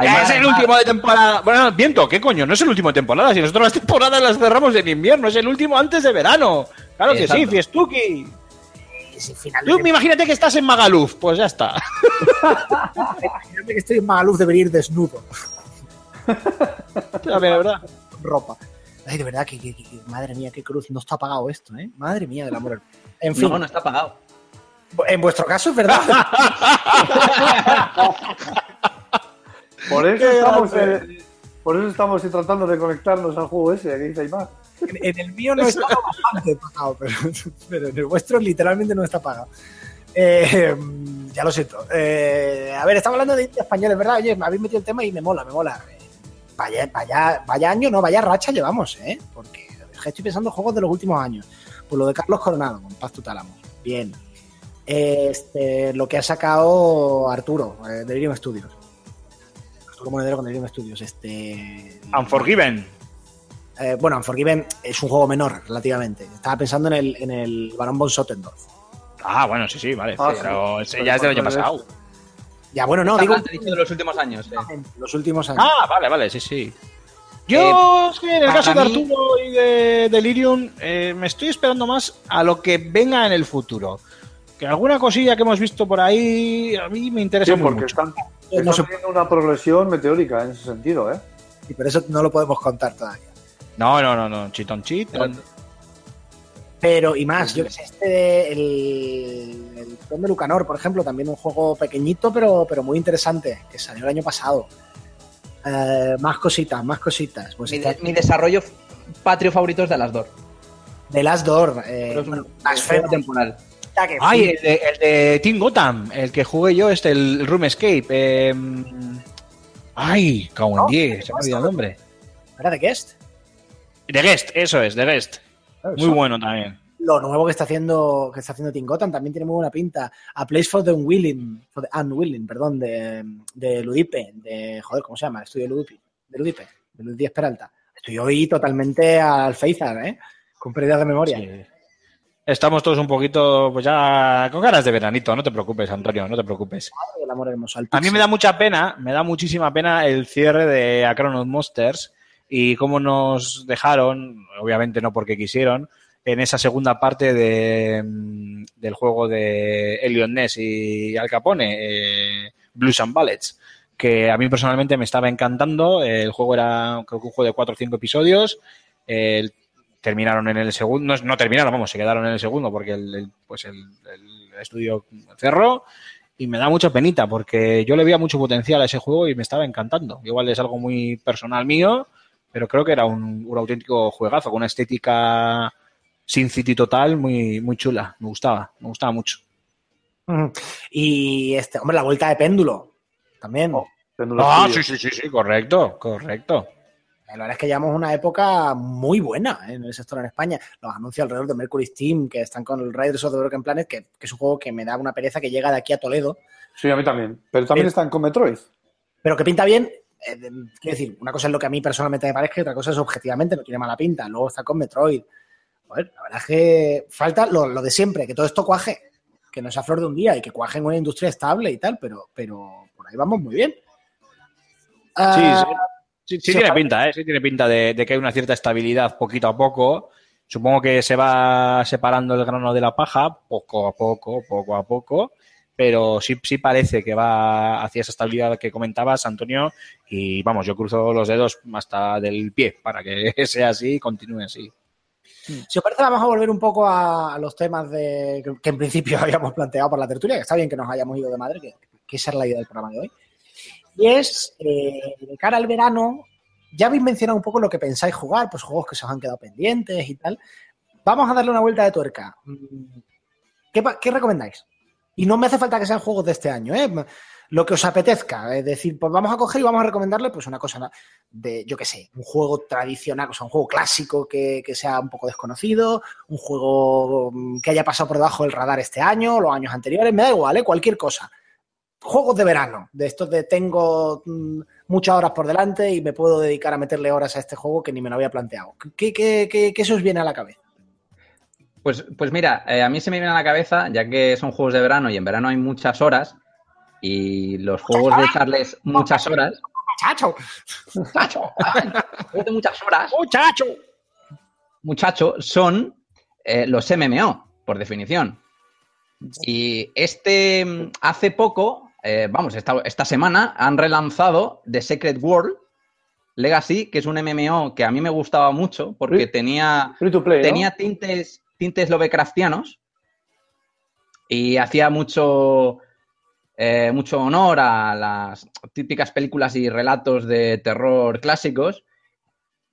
Es el último de temporada. Bueno, viento, ¿qué coño? No es el último de temporada. Si nosotros las temporadas las cerramos en invierno, es el último antes de verano. Claro que sí. Fiestuki. Sí, Tú de- me imagínate que estás en Magaluf, pues ya está. Imagínate que estoy en Magaluf, debería ir desnudo, A ver, ¿verdad? ropa. Ay, de verdad, que, que- que- que- madre mía, qué cruz. No está pagado esto, ¿eh? Madre mía del amor. En fin, No, no está pagado. en vuestro caso es verdad. Por eso, estamos, eh, por eso estamos tratando de conectarnos al juego ese, que dice Aymar. En, en el mío no está bastante pagado, pero, pero en el vuestro literalmente no está pagado. Eh, ya lo siento. Eh, a ver, estamos hablando de españoles, ¿verdad? Oye, me habéis metido el tema y me mola, me mola. Vaya, vaya, vaya año, no, vaya racha llevamos, ¿eh? Porque es que estoy pensando en juegos de los últimos años. Pues lo de Carlos Coronado, con Paz Tutálamo. Bien. Este, lo que ha sacado Arturo, eh, Delirium Studios. Arturo Monedero con Delirium Studios. Este, Unforgiven. eh, bueno, Unforgiven es un juego menor, relativamente. Estaba pensando en el, en el Barón von Sottendorf. Ah, bueno, sí, sí, vale. Ah, pero sí. ese ya es del año pasado. Ya, bueno, no, digo Te he dicho de los últimos años. eh. los últimos años. Ah, vale, vale, sí, sí. Yo, es que en el caso de mí- Arturo y de Delirium, eh, me estoy esperando más a lo que venga en el futuro. Que alguna cosilla que hemos visto por ahí, a mí me interesa Sí, muy porque mucho. están, Eh, están no se- teniendo una progresión meteórica en ese sentido, ¿eh? y por eso no lo podemos contar todavía. No, no, no, no, chitón chit. Pero, y más, yo que sé, este, de- el, el Tron de Lucanor, por ejemplo, también un juego pequeñito, pero, pero muy interesante, que salió el año pasado. Eh, más cositas, más cositas. Pues Mi, está de- mi desarrollo patrio favorito es de las dos. The Last Door. eh, es bueno, un temporal. Ay, el de, el de Team Gotham, el que jugué yo, este, el Room Escape. eh, ay, cago en. 10, se me ha olvidado el nombre. ¿Era de Guest? The Guest, eso es, The Guest. Muy bueno también. Lo nuevo que está haciendo que está haciendo Tim Gotham también tiene muy buena pinta. A Place for the Unwilling, for the Unwilling, perdón, de, de Ludipe, de joder, ¿cómo se llama? El estudio Ludipe, de Ludipe, de Luz Díaz Peralta. Estoy hoy totalmente al Feizar, ¿eh? Con pérdidas de memoria. Sí. Estamos todos un poquito, pues ya con ganas de veranito, no te preocupes, Antonio, no te preocupes. El amor hermoso. A mí me da mucha pena, me da muchísima pena el cierre de Acronos Monsters y cómo nos dejaron, obviamente no porque quisieron, en esa segunda parte de, mm, del juego de Elliot Ness y Al Capone, eh, Blues and Ballets, que a mí personalmente me estaba encantando. El juego era, creo que un juego de cuatro o cinco episodios. El- terminaron en el segundo, no, no terminaron, vamos, se quedaron en el segundo porque el, pues el estudio cerró y me da mucha penita porque yo le veía mucho potencial a ese juego y me estaba encantando. Igual es algo muy personal mío, pero creo que era un, un auténtico juegazo con una estética sin City total muy, muy chula. Me gustaba, me gustaba mucho. Y este, hombre, la vuelta de péndulo. También. Oh, Péndulo Ah, sí, sí, sí, sí, correcto, correcto. La verdad es que llevamos una época muy buena ¿eh? en el sector en España. Los anuncios alrededor de Mercury Steam, que están con el Raiders of the Broken Planet, que, que es un juego que me da una pereza que llega de aquí a Toledo, Sí, a mí también. Pero también Eh, están con Metroid. pero que pinta bien. Eh, quiero decir, una cosa es lo que a mí personalmente me parece y otra cosa es objetivamente, no tiene mala pinta. Luego está con Metroid. Joder, la verdad es que falta lo, lo de siempre, que todo esto cuaje, que no sea flor de un día y que cuaje en una industria estable y tal, pero, pero por ahí vamos muy bien. Sí, Ah, sí. Sí, sí Sí, tiene pinta, ¿eh? Sí tiene pinta de, de que hay una cierta estabilidad poquito a poco. Supongo que se va separando el grano de la paja poco a poco, poco a poco, pero sí, sí parece que va hacia esa estabilidad que comentabas, Antonio, y vamos, yo cruzo los dedos hasta del pie para que sea así y continúe así. Si os parece, vamos a volver un poco a, los temas de, que, en principio habíamos planteado por la tertulia, que está bien que nos hayamos ido de madre, que, esa es la idea del programa de hoy. Y es, eh, de cara al verano, ya habéis mencionado un poco lo que pensáis jugar, pues juegos que se os han quedado pendientes y tal. Vamos a darle una vuelta de tuerca. Mm, ¿Qué, pa- qué recomendáis? Y no me hace falta que sean juegos de este año, ¿eh? Lo que os apetezca. Es decir, pues vamos a coger y vamos a recomendarle pues una cosa de, yo qué sé, un juego tradicional, o sea, un juego clásico que, que sea un poco desconocido, un juego mm, que haya pasado por debajo del radar este año, los años anteriores, me da igual, ¿eh? cualquier cosa. Juegos de verano, de estos de tengo mm, muchas horas por delante y me puedo dedicar a meterle horas a este juego que ni me lo había planteado. ¿Qué, qué, qué, qué se os viene a la cabeza? Pues, pues mira, eh, a mí se me viene a la cabeza, ya que son juegos de verano y en verano hay muchas horas, Y los juegos de echarles muchas horas. ¡Chacho! ¡Muchacho! Juegos de muchas horas. ¡Muchacho! muchacho son eh, los MMO, por definición. Y este, mm, hace poco, eh, vamos, esta, esta semana han relanzado The Secret World Legacy, que es un MMO que a mí me gustaba mucho porque tenía, Free to play, ¿no? tenía tintes, Lovecraftianos y hacía mucho, eh, mucho honor a las típicas películas y relatos de terror clásicos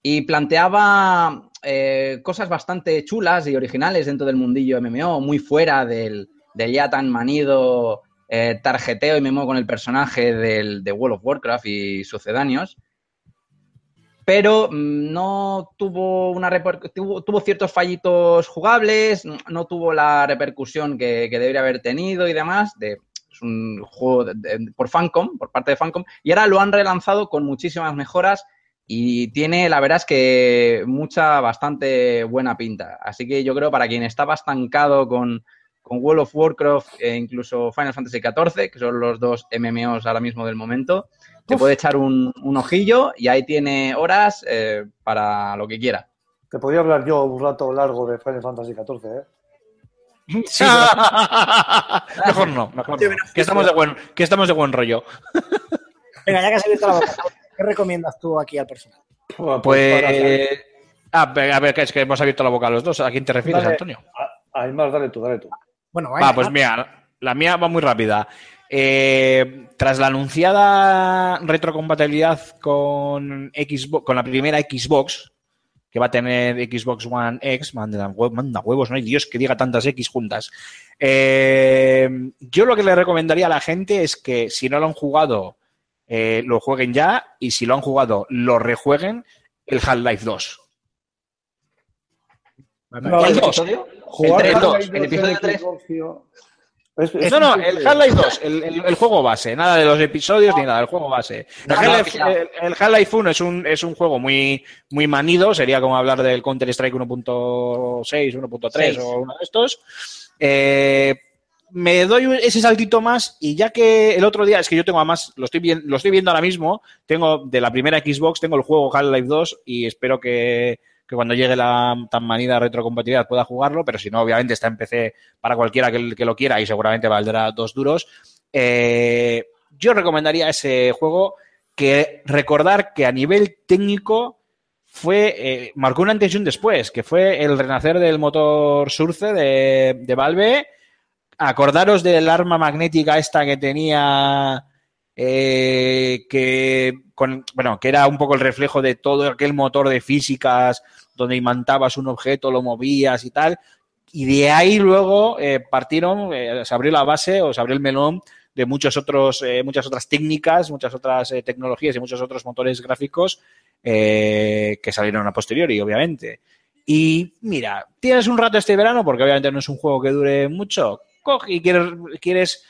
y planteaba eh, cosas bastante chulas y originales dentro del mundillo MMO, muy fuera del, del ya tan manido eh, tarjeteo y memo con el personaje del, de World of Warcraft y sucedáneos pero mm, no tuvo una tuvo, tuvo ciertos fallitos jugables, no tuvo la repercusión que, que debería haber tenido y demás. De, es un juego por Fancom, por parte de Fancom, y ahora lo han relanzado con muchísimas mejoras y tiene, la verdad es que mucha, bastante buena pinta. Así que yo creo para quien estaba estancado con, con World of Warcraft e incluso Final Fantasy XIV, que son los dos MMOs ahora mismo del momento, te puede echar un, un ojillo y ahí tiene horas eh, para lo que quiera. Te podría hablar yo un rato largo de Final Fantasy XIV, ¿eh? Sí, mejor no, mejor no. Que estamos de buen, que estamos de buen rollo. Venga, ya que has abierto la boca, ¿qué recomiendas tú aquí al personal? para- Pues. Ah, a ver, que es que hemos abierto la boca a los dos. ¿A quién te refieres, Dale. Antonio? a- a más, dale tú, dale tú. Bueno, venga, Ah, pues mira, la mía va muy rápida. Eh, tras la anunciada retrocompatibilidad con Xbox, con la primera Xbox, que va a tener Xbox One X, manda, hue- manda huevos, no hay Dios que diga tantas X juntas. Eh, yo lo que le recomendaría a la gente es que si no lo han jugado, eh, lo jueguen ya, y si lo han jugado, lo rejueguen el Half-Life 2. No, ¿El el- dos? Jugar El al dos, Half-Life el episodio en tres. Xbox, tío, es- es No, no, el Half-Life 2, el, el- el juego base, nada de los episodios ni nada, el juego base. El No, Half-Life no. el- el Half-Life 1 es un, es un juego muy, muy manido, sería como hablar del Counter-Strike 1.6, 1.3 Seis. o uno de estos. Eh, me doy ese saltito más y ya que el otro día, es que yo tengo además, lo estoy, lo estoy viendo ahora mismo, tengo de la primera Xbox, tengo el juego Half-Life 2 y espero que, que cuando llegue la tan manida retrocompatibilidad pueda jugarlo, pero si no, obviamente está en PC para cualquiera que, lo quiera y seguramente valdrá dos duros. Eh, yo recomendaría ese juego que recordar que a nivel técnico fue eh, marcó un antes y un después, que fue el renacer del motor Surce de, de Valve. Acordaros del arma magnética esta que tenía eh, que con, bueno, que era un poco el reflejo de todo aquel motor de físicas donde imantabas un objeto, lo movías y tal. Y de ahí luego eh, partieron, eh, se abrió la base o se abrió el melón de muchos otros, eh, muchas otras técnicas, muchas otras eh, tecnologías y muchos otros motores gráficos eh, que salieron a posteriori, obviamente. Y mira, tienes un rato este verano, porque obviamente no es un juego que dure mucho, coge y quieres, quieres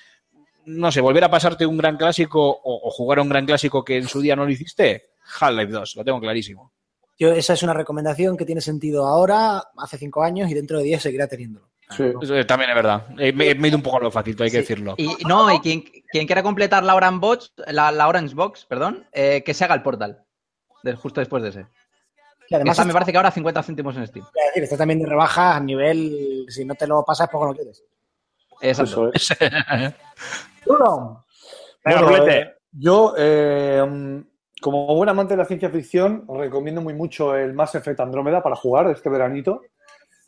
no sé, volver a pasarte un gran clásico o, o jugar a un gran clásico que en su día no lo hiciste, Half-Life 2, lo tengo clarísimo. Yo, esa es una recomendación que tiene sentido ahora, hace cinco años y dentro de diez seguirá teniéndolo. Sí. Eso, también es verdad. Eh, me, me he ido un poco a lo fácil, hay que decirlo. Y no, y quien, quien quiera completar la Orange Box, la, la Orange Box, perdón, eh, que se haga el portal. de- justo después de ese. Y además, Está, me parece que ahora 50 céntimos en Steam. es decir, está también de rebaja a nivel, si no te lo pasas, poco lo quieres. Exacto. Eso es. Venga, Bueno, eh, yo, eh, como buen amante de la ciencia ficción, recomiendo muy mucho el Mass Effect Andrómeda para jugar este veranito,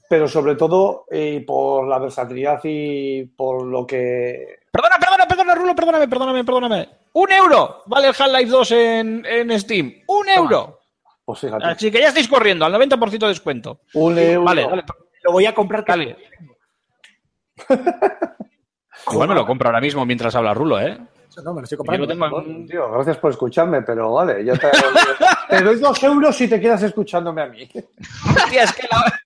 pero sobre todo eh, por la versatilidad y por lo que... Perdona, perdona, perdona, Rulo, perdóname, perdóname, perdóname. ¡Un euro! Vale el Half-Life 2 en, en Steam. ¡Un euro! Pues fíjate, Así que ya estáis corriendo, al 90% de descuento. un euro. Vale, vale, lo voy a comprar. dale. Igual me lo compro ahora mismo mientras habla Rulo, ¿eh? Eso no, me lo estoy Yo comprando. lo tengo en- Bueno, tío, gracias por escucharme, pero vale, yo te, te doy dos euros si te quedas escuchándome a mí. Hostia, es que la,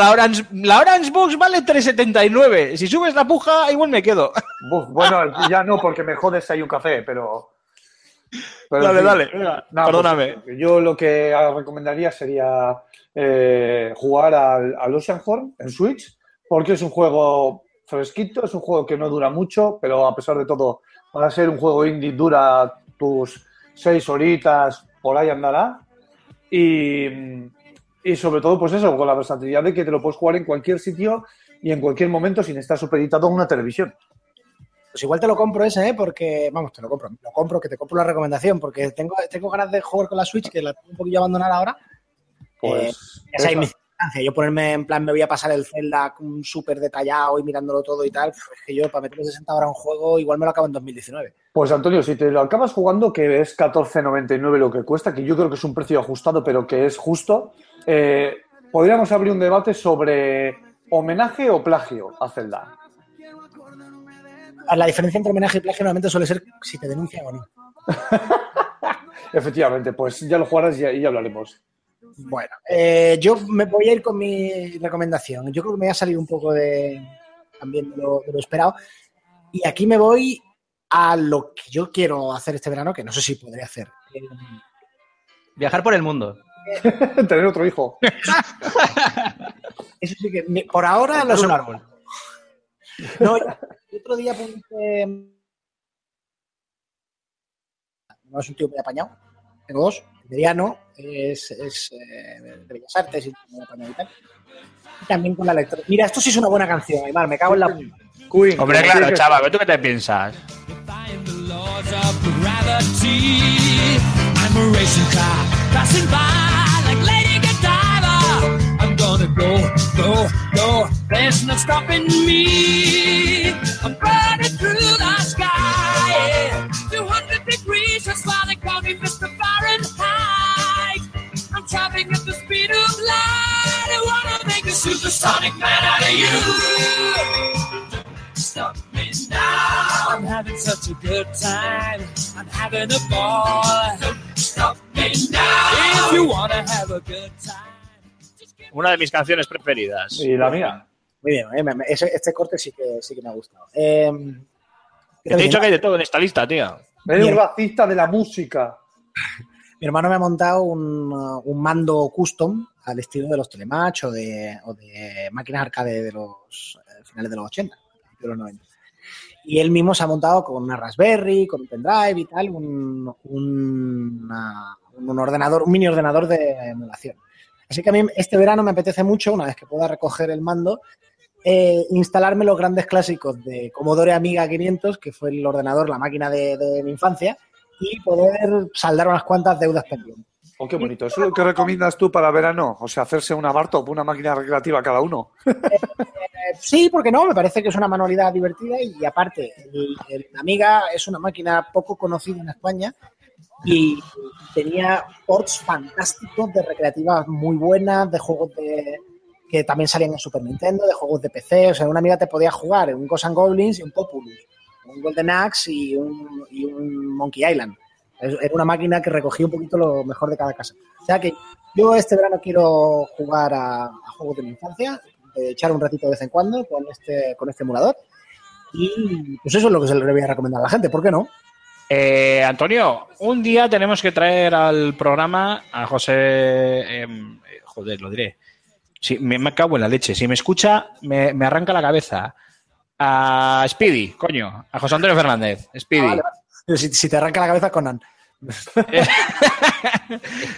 la Orange, la Orange Box vale 3,79. Si subes la puja, igual me quedo. Buf, bueno, ya no, porque me jodes si hay un café, pero... dale, dale, venga, No, perdóname. pues, yo lo que recomendaría sería eh, jugar al, al Oceanhorn en Switch, porque es un juego fresquito, es un juego que no dura mucho, pero a pesar de todo, para ser un juego indie dura tus seis horitas, por ahí andará. Y, y sobre todo, pues eso, con la versatilidad de que te lo puedes jugar en cualquier sitio y en cualquier momento sin estar supeditado a una televisión. Pues igual te lo compro ese, ¿eh? Porque, vamos, te lo compro. Lo compro, que te compro la recomendación, porque tengo, tengo ganas de jugar con la Switch, que la tengo un poquillo abandonada ahora. Pues esa. Yo ponerme en plan, me voy a pasar el Zelda súper detallado y mirándolo todo y tal. es que yo, para meterme 60 horas a un juego, igual me lo acabo en 2019. Pues Antonio, si te lo acabas jugando, que es 14.99 lo que cuesta, que yo creo que es un precio ajustado, pero que es justo, eh, podríamos abrir un debate sobre homenaje o plagio a Zelda. La diferencia entre homenaje y plagio normalmente suele ser si te denuncian o no. Efectivamente, pues ya lo jugarás y ya hablaremos. Bueno, eh, yo me voy a ir con mi recomendación. Yo creo que me voy a salir un poco de también de lo, de lo esperado. Y aquí me voy a lo que yo quiero hacer este verano, que no sé si podré hacer. Eh, Viajar por el mundo. Tener otro hijo. Eso sí que por ahora lo Por un árbol. No, el otro día publiqué. No es un tío muy apañado. Tengo dos. El mediano es, es eh, de Bellas Artes y tal. Y también con la lectura. Mira, esto sí es una buena canción, Aymar. Me cago en la. Queen. Hombre, como claro, chaval, ¿tú qué te piensas? Defying the laws of gravity. I'm a racing car passing by like Lady Godiva. I'm gonna go, go, go. There's no stopping me. I'm burning through the sky. A supersonic man out of you. Stop me now. I'm having such a good time. I'm having a ball. Don't stop me now. If you wanna have a good time. just give Una de mis canciones preferidas. Y la mía. Muy bien, eh, me- me- ese- este corte sí que, sí que me ha gustado. Eh, Que te he dicho que hay de todo en esta lista, tío. Eres un racista de la música. Mi hermano me ha montado un, un mando custom al estilo de los Telematch o de, o de máquinas arcade de los eh, finales de los 80, principios de los 90. Y él mismo se ha montado con una Raspberry, con un pendrive y tal, un, un, un ordenador, un mini ordenador de emulación. Así que a mí este verano me apetece mucho, una vez que pueda recoger el mando, eh, instalarme los grandes clásicos de Commodore Amiga 500, que fue el ordenador, la máquina de, de mi infancia, y poder saldar unas cuantas deudas pendientes. Oh, qué bonito. ¿Eso es lo que recomiendas tú para verano? O sea, hacerse una Bartop, una máquina recreativa cada uno. Eh, sí, porque no, me parece que es una manualidad divertida y aparte, el, el Amiga es una máquina poco conocida en España y tenía ports fantásticos de recreativas muy buenas, de juegos de que también salían en Super Nintendo, de juegos de PC, o sea, una Amiga te podía jugar en un Ghosts and Goblins y un Populus, un Golden Axe y un, y un Monkey Island. Es- Era una máquina que recogía un poquito lo mejor de cada casa. O sea que yo este verano quiero jugar a, a juegos de mi infancia, echar un ratito de vez en cuando con este, con este emulador. Y pues eso es lo que se le voy a recomendar a la gente, ¿por qué no? Eh, Antonio, un día tenemos que traer al programa a José. em, eh, joder, lo diré. Sí, me, me cago en la leche. Si me escucha, me, me arranca la cabeza. A Speedy, coño. A José Antonio Fernández. Speedy. Ah, vale, vale. Si, si te arranca la cabeza, Conan.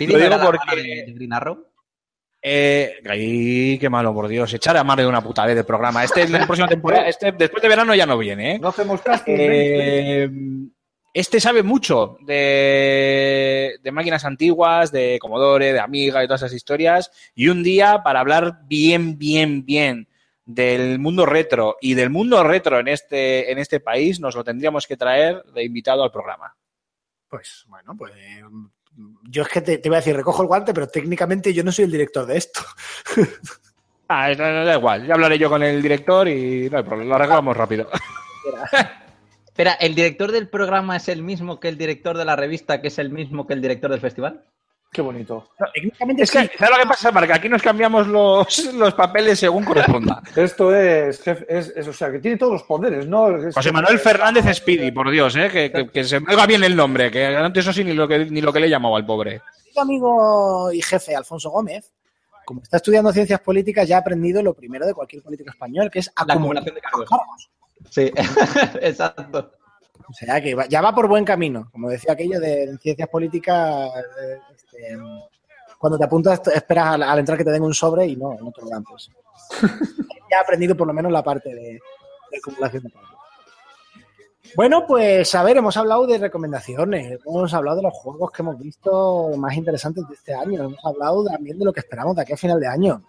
Lo digo porque- Green Arrow. Eh, ay, qué malo, por Dios. Echar a más de una puta vez de programa. Este, la próxima temporada, este, después de verano ya no viene, ¿eh? No hacemos casting. ven. Eh, este sabe mucho de, de máquinas antiguas, de Commodore, de Amiga y todas esas historias. Y un día, para hablar bien, bien, bien del mundo retro y del mundo retro en este, en este país, nos lo tendríamos que traer de invitado al programa. Pues bueno, pues yo es que te, te iba a decir, recojo el guante, pero técnicamente yo no soy el director de esto. Ah, no, no, da igual, ya hablaré yo con el director y no hay problema, lo arreglamos rápido. Espera, ¿el director del programa es el mismo que el director de la revista, que es el mismo que el director del festival? Qué bonito. Técnicamente Es que, sí. ¿sabes lo que pasa, Marca? Aquí nos cambiamos los, los papeles según corresponda. Esto es, jefe- es, es- o sea, que tiene todos los poderes, ¿no? Es- José Manuel Fernández Speedy, por Dios, ¿eh? que, que- que se me oiga bien el nombre, que antes eso sí ni lo que, ni lo que le he llamado al pobre. Mi amigo y jefe Alfonso Gómez como está estudiando ciencias políticas, ya ha aprendido lo primero de cualquier político español, que es acumulación de cargos. Sí, exacto. O sea, que ya va por buen camino. Como decía aquello de en ciencias políticas, este, cuando te apuntas esperas al, al entrar que te den un sobre y no, no te lo dan. Pues. ya ha aprendido por lo menos la parte de, de acumulación de cargos. Bueno, pues a ver, hemos hablado de recomendaciones, hemos hablado de los juegos que hemos visto más interesantes de este año, hemos hablado también de lo que esperamos de aquí a final de año.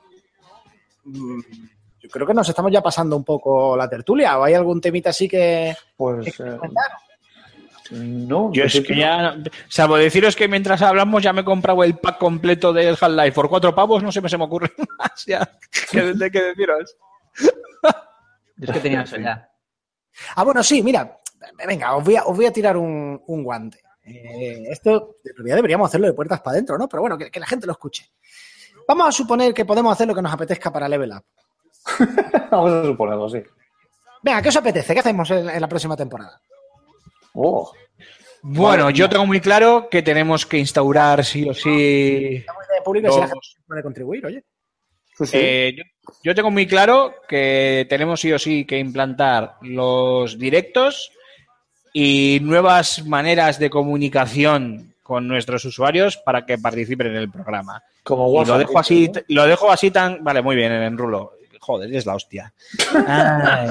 Yo creo que nos estamos ya pasando un poco la tertulia, ¿o hay algún temita así que... Pues que eh, comentar? no. Yo es que ya, salvo deciros que mientras hablamos ya me he comprado el pack completo del Half-Life por cuatro pavos, no sé, me se me ocurre más ya que, de qué deciros. Yo es que tenía eso ya. Ah, bueno, sí, mira, venga, os voy a, os voy a tirar un, un guante. Eh, esto, en realidad deberíamos hacerlo de puertas para adentro, ¿no? Pero bueno, que, que la gente lo escuche. Vamos a suponer que podemos hacer lo que nos apetezca para Level Up. Vamos a suponerlo, sí. Venga, ¿qué os apetece? ¿Qué hacemos en, en la próxima temporada? Oh, Bueno, yo tengo muy claro que tenemos que instaurar sí o sí. Estamos de público y si la Dos. gente puede contribuir, oye. sí, sí. Eh, yo, yo tengo muy claro que tenemos sí o sí que implantar los directos y nuevas maneras de comunicación con nuestros usuarios para que participen en el programa. Como Y lo WhatsApp. dejo así, lo dejo así tan. Vale, muy bien, en rulo. Joder, eres la hostia. Ay,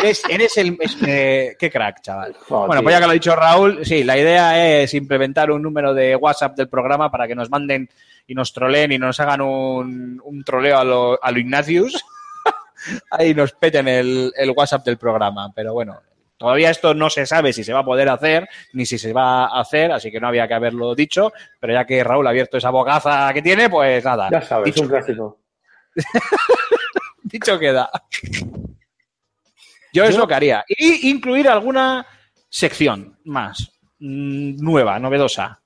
eres, eres el. es que- qué crack, chaval. Joder, Bueno, pues ya que lo ha dicho Raúl, sí, la idea es implementar un número de WhatsApp del programa para que nos manden y nos troleen y nos hagan un, un troleo a lo, a lo Ignatius. Ahí nos peten el, el WhatsApp del programa. Pero bueno, todavía esto no se sabe si se va a poder hacer ni si se va a hacer, así que no había que haberlo dicho. Pero ya que Raúl ha abierto esa bocaza que tiene, pues nada. Ya sabes, dicho, un clásico. dicho queda. Yo es lo que haría. Y incluir alguna sección más mm, nueva, novedosa.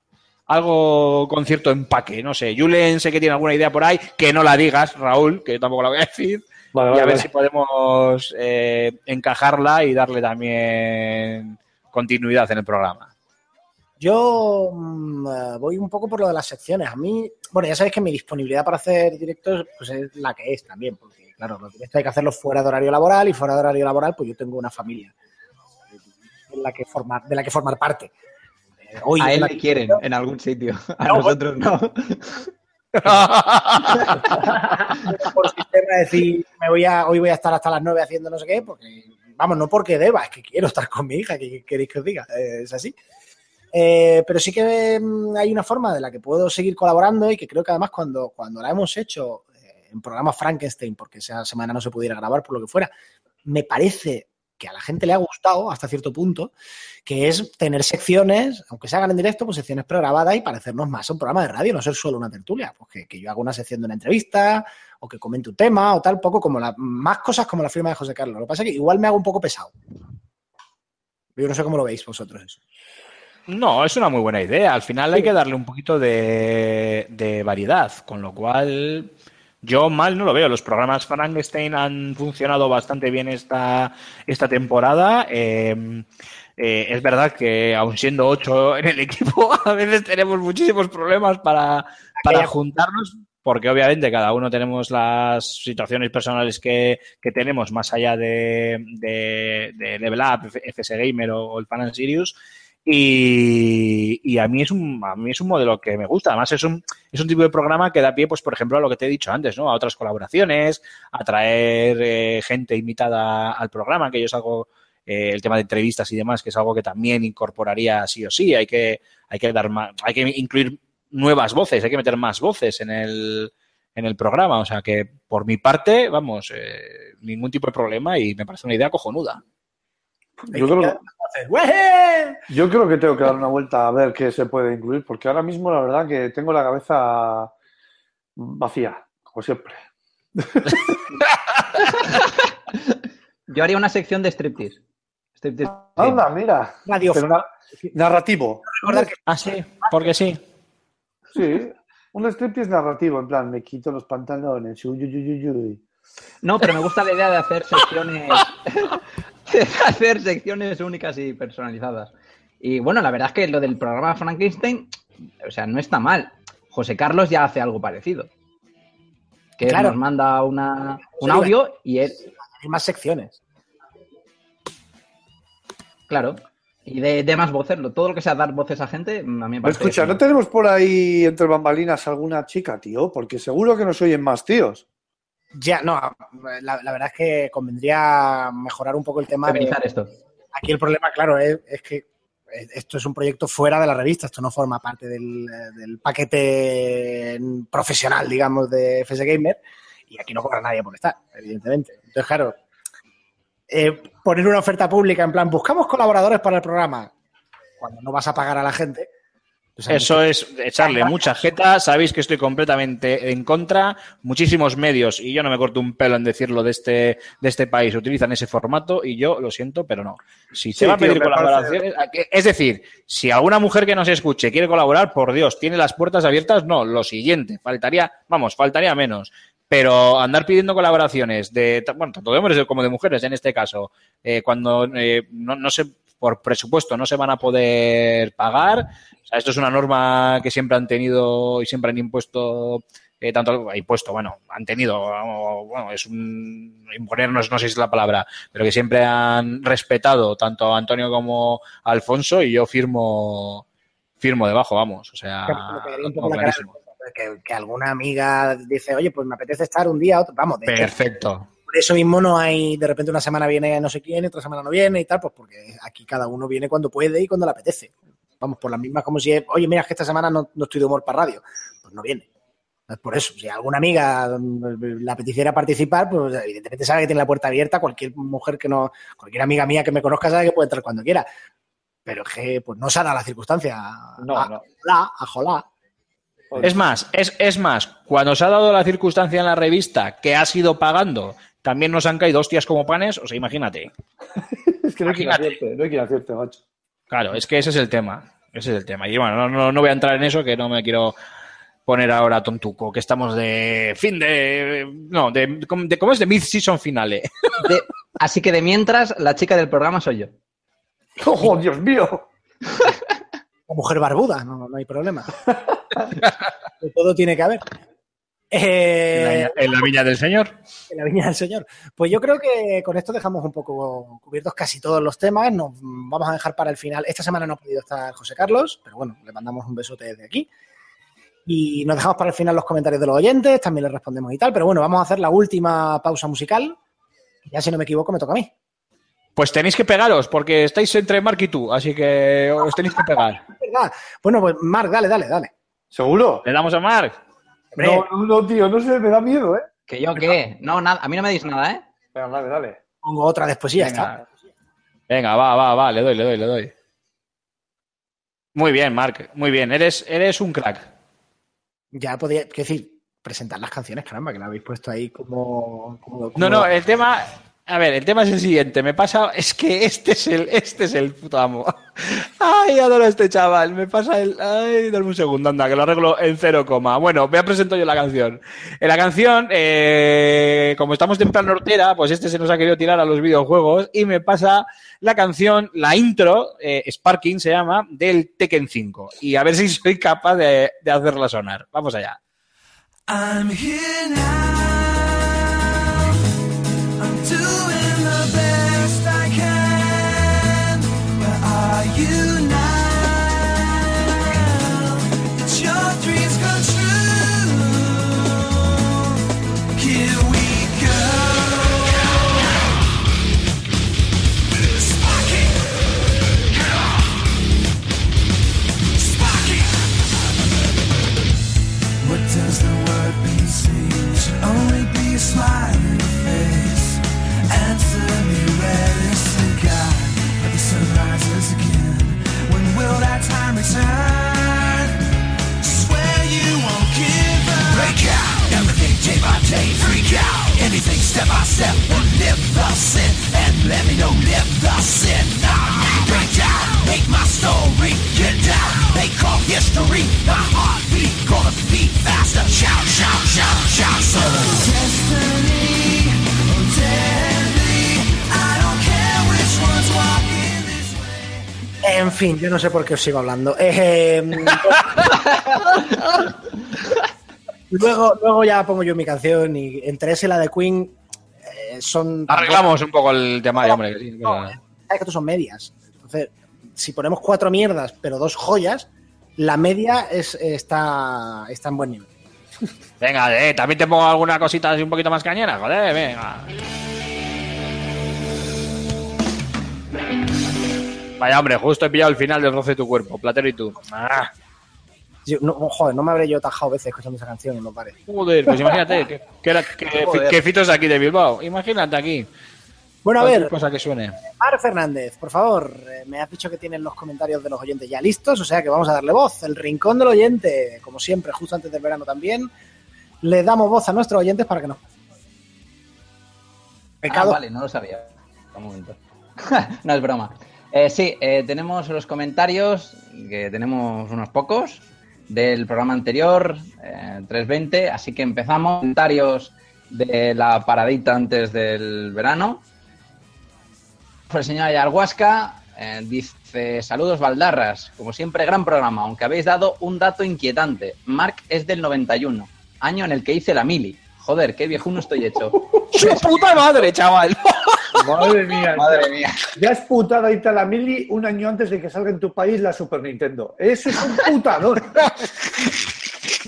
Algo con cierto empaque, no sé. Julen sé que tiene alguna idea por ahí, que no la digas, Raúl, que yo tampoco la voy a decir. Vale, y vale, a ver vale. si podemos eh, encajarla y darle también continuidad en el programa. Yo mm, eh, voy un poco por lo de las secciones. A mí, bueno, ya sabéis que mi disponibilidad para hacer directos pues es la que es también, porque claro, directos hay que hacerlos fuera de horario laboral y fuera de horario laboral pues yo tengo una familia en la que formar, de la que formar parte. Eh, hoy A él le quieren en algún sitio. A No, nosotros no. por sistema de decir, me voy a, hoy voy a estar hasta las 9 haciendo no sé qué, porque, vamos, no porque deba, es que quiero estar con mi hija, que queréis que os diga, Eh, es así. Eh, pero sí que mm, hay una forma de la que puedo seguir colaborando y que creo que además cuando, cuando la hemos hecho en programa Frankenstein, porque esa semana no se pudiera grabar por lo que fuera, me parece que a la gente le ha gustado hasta cierto punto, que es tener secciones, aunque se hagan en directo, pues secciones pregrabadas y parecernos más a un programa de radio, no ser solo una tertulia, pues que, que yo haga una sección de una entrevista o que comente un tema o tal, poco como la, más cosas como la firma de José Carlos. Lo que pasa es que igual me hago un poco pesado. Yo no sé cómo lo veis vosotros eso. No, es una muy buena idea. Al final hay que darle un poquito de, de variedad, con lo cual yo mal no lo veo. Los programas Frankenstein han funcionado bastante bien esta, esta temporada. Eh, eh, es verdad que aun siendo ocho en el equipo, a veces tenemos muchísimos problemas para, para juntarnos, porque obviamente cada uno tenemos las situaciones personales que, que tenemos más allá de, de, de Level Up, FS Gamer o, o el Fan and Sirius. Y, a mí es un a mí es un modelo que me gusta. Además, es un, es un tipo de programa que da pie, pues, por ejemplo, a lo que te he dicho antes, ¿no? A otras colaboraciones, a traer eh, gente invitada al programa, que yo es algo, eh, el tema de entrevistas y demás, que es algo que también incorporaría sí o sí. Hay que, hay que dar más, hay que incluir nuevas voces, hay que meter más voces en el, en el programa. O sea que, por mi parte, vamos, eh, ningún tipo de problema y me parece una idea cojonuda. Yo creo, yo creo que tengo que dar una vuelta a ver qué se puede incluir, porque ahora mismo la verdad que tengo la cabeza vacía, como siempre. Yo haría una sección de striptease. Striptease. Anda, mira. Radio Pero na- narrativo. Ah, sí, porque sí. Sí, un striptease narrativo, en plan, me quito los pantalones. uy, uy, uy, uy, uy. No, pero me gusta la idea de hacer secciones. hacer secciones únicas y personalizadas. Y bueno, la verdad es que lo del programa Frankenstein, o sea, no está mal. José Carlos ya hace algo parecido. Que Claro. nos manda una, un audio y él, Hay más secciones. claro, y de, de más voces, todo lo que sea dar voces a gente, a mí me parece... Escucha, ¿no tenemos por ahí entre bambalinas alguna chica, tío? Porque seguro que nos oyen más tíos. Ya, no, la, la verdad es que convendría mejorar un poco el tema de, esto. Aquí el problema, claro, es, es que esto es un proyecto fuera de la revista, esto no forma parte del, del paquete profesional, digamos, de FS Gamer, y aquí no cobra nadie por estar, evidentemente. Entonces, claro, eh, poner una oferta pública en plan, buscamos colaboradores para el programa, cuando no vas a pagar a la gente. Eso es echarle mucha jeta. Sabéis que estoy completamente en contra. Muchísimos medios, y yo no me corto un pelo en decirlo de este, de este país, utilizan ese formato y yo lo siento, pero no. Si se Sí, va a pedir colaboraciones, es decir, si alguna mujer que nos escuche quiere colaborar, por Dios, tiene las puertas abiertas, no, lo siguiente, faltaría, vamos, faltaría menos. Pero andar pidiendo colaboraciones de, bueno, tanto de hombres como de mujeres en este caso, eh, cuando eh, no, no se, por presupuesto, no se van a poder pagar, o sea, esto es una norma que siempre han tenido y siempre han impuesto, eh, tanto impuesto, bueno, han tenido, o, bueno, es un imponernos, no sé si es la palabra, pero que siempre han respetado tanto a Antonio como a Alfonso y yo firmo firmo debajo, vamos, o sea, que, que alguna amiga dice, oye, pues me apetece estar un día, otro. vamos, de perfecto. Por eso mismo no hay, de repente una semana viene no sé quién, otra semana no viene y tal, pues porque aquí cada uno viene cuando puede y cuando le apetece. Vamos, por las mismas como si, oye, mira, es que esta semana no, no estoy de humor para radio. Pues no viene. Es por eso, si alguna amiga mm, la apeteciera participar, pues evidentemente sabe que tiene la puerta abierta, cualquier mujer que no, cualquier amiga mía que me conozca sabe que puede entrar cuando quiera. Pero es que pues no se dado la circunstancia. No, a, no. a jolá. Es más, es, es más, cuando se ha dado la circunstancia en la revista que ha sido pagando, también nos han caído hostias como panes, o sea, imagínate. Es que no hay quien acierte, no hay quien acierte, macho. Claro, es que ese es el tema. Ese es el tema. Y bueno, no, no, no voy a entrar en eso, que no me quiero poner ahora tontuco, que estamos de fin de. No, de, de ¿cómo es? De mid-season finale. De- así que de mientras, la chica del programa soy yo. ¡Oh, Dios mío! O mujer barbuda, no, no hay problema. De todo tiene que haber. Eh, en la viña del señor. en la viña del señor. Pues yo creo que con esto dejamos un poco cubiertos casi todos los temas. Nos vamos a dejar para el final. Esta semana no ha podido estar José Carlos, pero bueno, le mandamos un besote desde aquí. Y nos dejamos para el final los comentarios de los oyentes, también les respondemos y tal. Pero bueno, vamos a hacer la última pausa musical. Ya si no me equivoco, me toca a mí. Pues tenéis que pegaros, porque estáis entre Mark y tú, así que os tenéis que pegar. Bueno, pues Marc, dale, dale, dale. ¿Seguro? ¿Le damos a Mark? No, no, no, tío, no sé, me da miedo, ¿eh? ¿Que yo qué? No, nada, a mí no me dices nada, ¿eh? Venga, dale, dale. pongo otra después y ya está. Venga. Va, va, va, le doy, le doy, le doy. Muy bien, Mark, muy bien. Eres, eres un crack. Ya podía, quiero decir, presentar las canciones, caramba, que la habéis puesto ahí como. como- No, no, el tema. A ver, el tema es el siguiente. Me pasa. Es que este es el, este es el puto amo. Ay, adoro a este chaval. Me pasa el. Ay, dame un segundo, anda, que lo arreglo en cero coma. Bueno, voy a presentar yo la canción. La canción, eh, como estamos en plan nortera, pues este se nos ha querido tirar a los videojuegos y me pasa la canción, la intro, eh, Sparking se llama, del Tekken 5. Y a ver si soy capaz de, de hacerla sonar. Vamos allá. I'm here now. Will that time return? Swear you won't give up. Break out, everything day by day. Freak out, anything step by step. And live the sin, and let me know, live the sin. Nah, break out, make my story get down. They call history my heartbeat. Gonna beat faster. Shout, shout, shout, shout. So destiny, En fin, yo no sé por qué os sigo hablando. Eh, Luego, luego ya pongo yo mi canción y entre ese y la de Queen eh, son... Arreglamos un poco el temario, hombre. que sí, No, eh, sabes que estos son medias. Entonces, si ponemos cuatro mierdas, pero dos joyas, la media es, está, está en buen nivel. Venga, eh, también te pongo alguna cosita así un poquito más cañera, joder, venga. Vaya, hombre, justo he pillado el final del roce de tu cuerpo, Platero y tú. Ah, Yo- no, joder, no me habré yo tajado veces escuchando esa canción en los bares. joder, pues imagínate que, que, era- que- Joder. que Fito es de aquí de Bilbao. Imagínate aquí. Bueno, a ver, cosa que suene. Mar Fernández, por favor, eh, me has dicho que tienen los comentarios de los oyentes ya listos, o sea que vamos a darle voz. El rincón del oyente, como siempre, justo antes del verano también, le damos voz a nuestros oyentes para que nos. Ah, Pecado. vale, no lo sabía. Un momento. no es broma. Eh, sí, eh, tenemos los comentarios, que tenemos unos pocos, del programa anterior, eh, 320, así que empezamos. Comentarios de la paradita antes del verano. El señor Ayarhuasca eh, dice, saludos Valdarras, como siempre gran programa, aunque habéis dado un dato inquietante. Mark es del 91, año en el que hice la mili. Joder, qué viejuno estoy hecho. ¡Su puta madre, chaval! Madre mía. Madre mía. Ya es putada irte a la mili un año antes de que salga en tu país la Super Nintendo. Eso es un putador.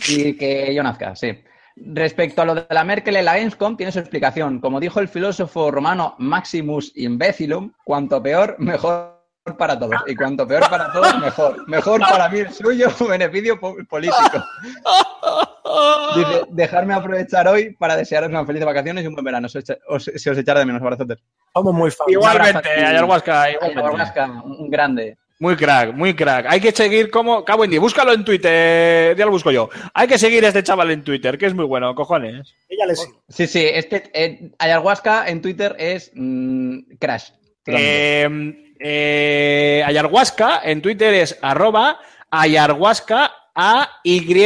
Y que yo nazca, sí. Respecto a lo de la Merkel en la Gamescom, tiene su explicación. Como dijo el filósofo romano Maximus Imbecilum, cuanto peor, mejor para todos. Y cuanto peor para todos, mejor. Mejor para mí el suyo, beneficio po- político. Dice, dejarme aprovechar hoy para desearos unas felices vacaciones y un buen verano. Se os, os- se os echará de menos, abrazotes. Somos muy fans. Igualmente. Ayahuasca. Ayahuasca, un grande. Muy crack, muy crack. Hay que seguir como. Cabo en día. Búscalo en Twitter. Ya lo busco yo. Hay que seguir a este chaval en Twitter, que es muy bueno, cojones. Ya le sigo. Sí, sí, este eh, Ayahuasca en Twitter es mm, Crash. Eh, eh, Ayarhuasca en Twitter es arroba Ayarhuasca A Y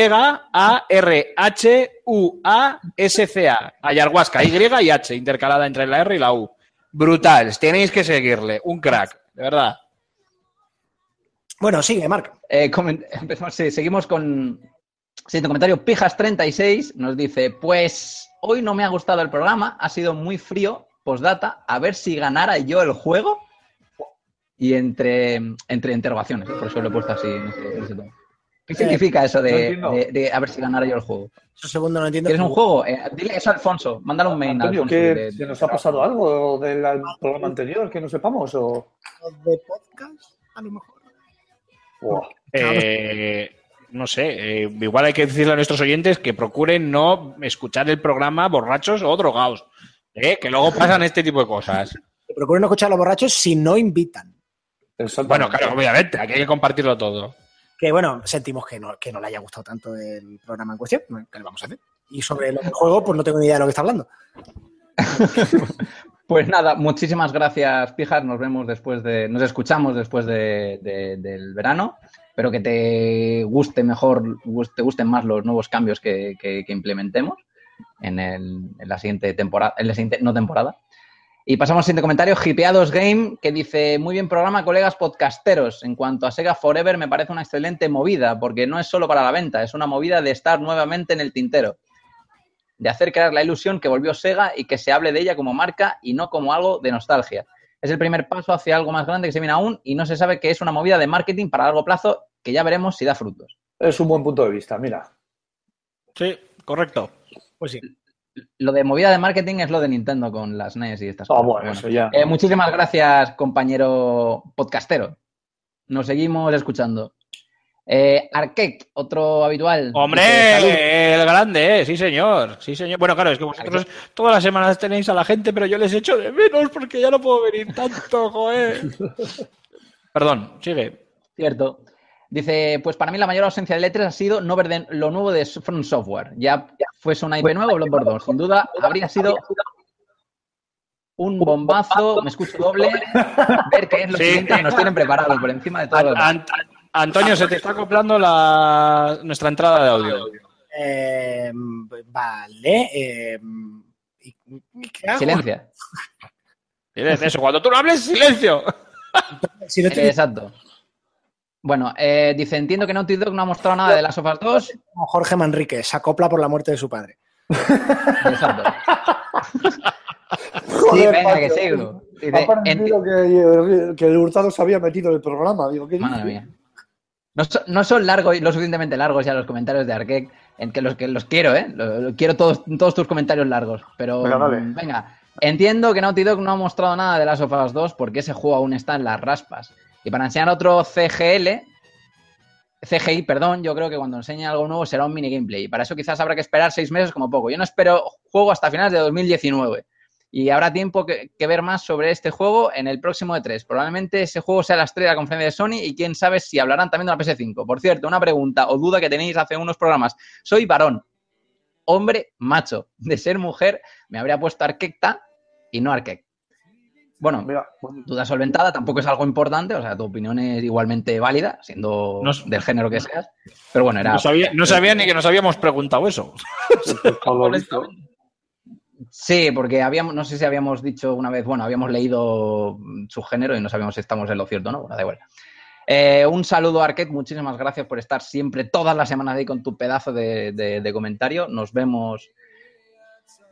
A R H U A S C A. Ayarhuasca Y y H intercalada entre la R y la U. Brutal. Tenéis que seguirle. Un crack, de verdad. Bueno, sigue, Marc. Eh, empezamos, sí, seguimos con siguiente comentario. Pijas36 nos dice: Pues hoy no me ha gustado el programa, ha sido muy frío. Postdata, a ver si ganara yo el juego. Y entre, entre interrogaciones, por eso lo he puesto así. en ese- en ese tono. ¿Qué significa eso de, entiendo. de- de a ver si ganara yo el juego? Eso segundo no entiendo. ¿Quieres un juego? Eh, dile eso a Alfonso. Mándale un mail a Antonio, Alfonso. ¿qué, de- ¿se nos ha pasado algo del programa anterior que no sepamos? O... ¿De podcast? A lo mejor. Buah. Eh, no sé, eh, igual hay que decirle a nuestros oyentes que procuren no escuchar el programa borrachos o drogados. ¿eh? Que luego pasan este tipo de cosas. Procuren no escuchar a los borrachos si no invitan. Bueno, claro, obviamente, aquí hay que compartirlo todo. Que bueno, sentimos que no, que no le haya gustado tanto el programa en cuestión. ¿Qué le vamos a hacer? Y sobre del juego, pues no tengo ni idea de lo que está hablando. Pues nada, muchísimas gracias, Pijas. Nos vemos después de. Nos escuchamos después de- de- del verano. Espero que te guste mejor, te gusten más los nuevos cambios que, que- que implementemos en, el- en la siguiente temporada, en la siguiente, no temporada. Y pasamos al siguiente comentario, Hipeados Game, que dice, muy bien programa, colegas podcasteros. En cuanto a Sega Forever, me parece una excelente movida, porque no es solo para la venta, es una movida de estar nuevamente en el tintero de hacer crear la ilusión que volvió Sega y que se hable de ella como marca y no como algo de nostalgia. Es el primer paso hacia algo más grande que se viene aún y no se sabe que es una movida de marketing para largo plazo que ya veremos si da frutos. Es un buen punto de vista, mira. Sí, correcto. Pues sí. Lo de movida de marketing es lo de Nintendo con las NES y estas Ah, cosas. bueno, Bueno. eso ya. Eh, muchísimas gracias, compañero podcastero. Nos seguimos escuchando. Eh, otro habitual. Hombre, el grande, eh, sí señor, sí señor. Bueno, claro, es que vosotros todas las semanas tenéis a la gente, pero yo les echo de menos porque ya no puedo venir tanto, joder. Perdón, sigue. Cierto. Dice, pues para mí la mayor ausencia de E3 ha sido no ver de- lo nuevo de From Software. Ya fuese una IP nueva o Bloodborne 2. Sin duda, habría sido un bombazo, me escucho doble, ver qué es lo Sí. siguiente que nos tienen preparado por encima de todo Antonio, se te está acoplando la... nuestra entrada de audio. Eh, vale. eh. Silencia. Eso, cuando tú no hables, silencio. Si no Eh, Exacto. Bueno, eh, dice, entiendo que Naughty Dog no ha mostrado nada de las Us 2. Como Jorge Manrique, se acopla por la muerte de su padre. Exacto. Sí, Joder, venga, Paco, que sigo. Ha Dice, parecido que, que el Hurtado se había metido en el programa. Digo, ¿qué Madre mía. No, so- no son largos y lo suficientemente largos ya los comentarios de Arquek, en que los que los quiero, ¿eh? Quiero todos, todos tus comentarios largos. Pero Venga, mm, venga, entiendo que Naughty Dog no ha mostrado nada de las of Us 2 porque ese juego aún está en las raspas. Y para enseñar otro CGL, CGI, perdón, yo creo que cuando enseñe algo nuevo será un mini gameplay. Y para eso quizás habrá que esperar seis meses como poco. Yo no espero juego hasta finales de 2019. Y habrá tiempo que, que ver más sobre este juego en el próximo E3. Probablemente ese juego sea la estrella de la conferencia de Sony y quién sabe si hablarán también de la PS5. Por cierto, una pregunta o duda que tenéis hace unos programas. Soy varón, hombre, macho. De ser mujer me habría puesto Arquecta y no Arquec. Bueno, Mira, duda solventada tampoco es algo importante, o sea, tu opinión es igualmente válida, siendo No del género que seas. Pero bueno, era. No sabía, no sabía ni que nos habíamos preguntado eso. lo visto. Sí, porque habíamos, no sé si habíamos dicho una vez, bueno, habíamos leído su género y no sabíamos si estamos en lo cierto, ¿no? Bueno, da igual. Eh, un saludo, Arquette, muchísimas gracias por estar siempre, todas las semanas ahí con tu pedazo de, de- de comentario. Nos vemos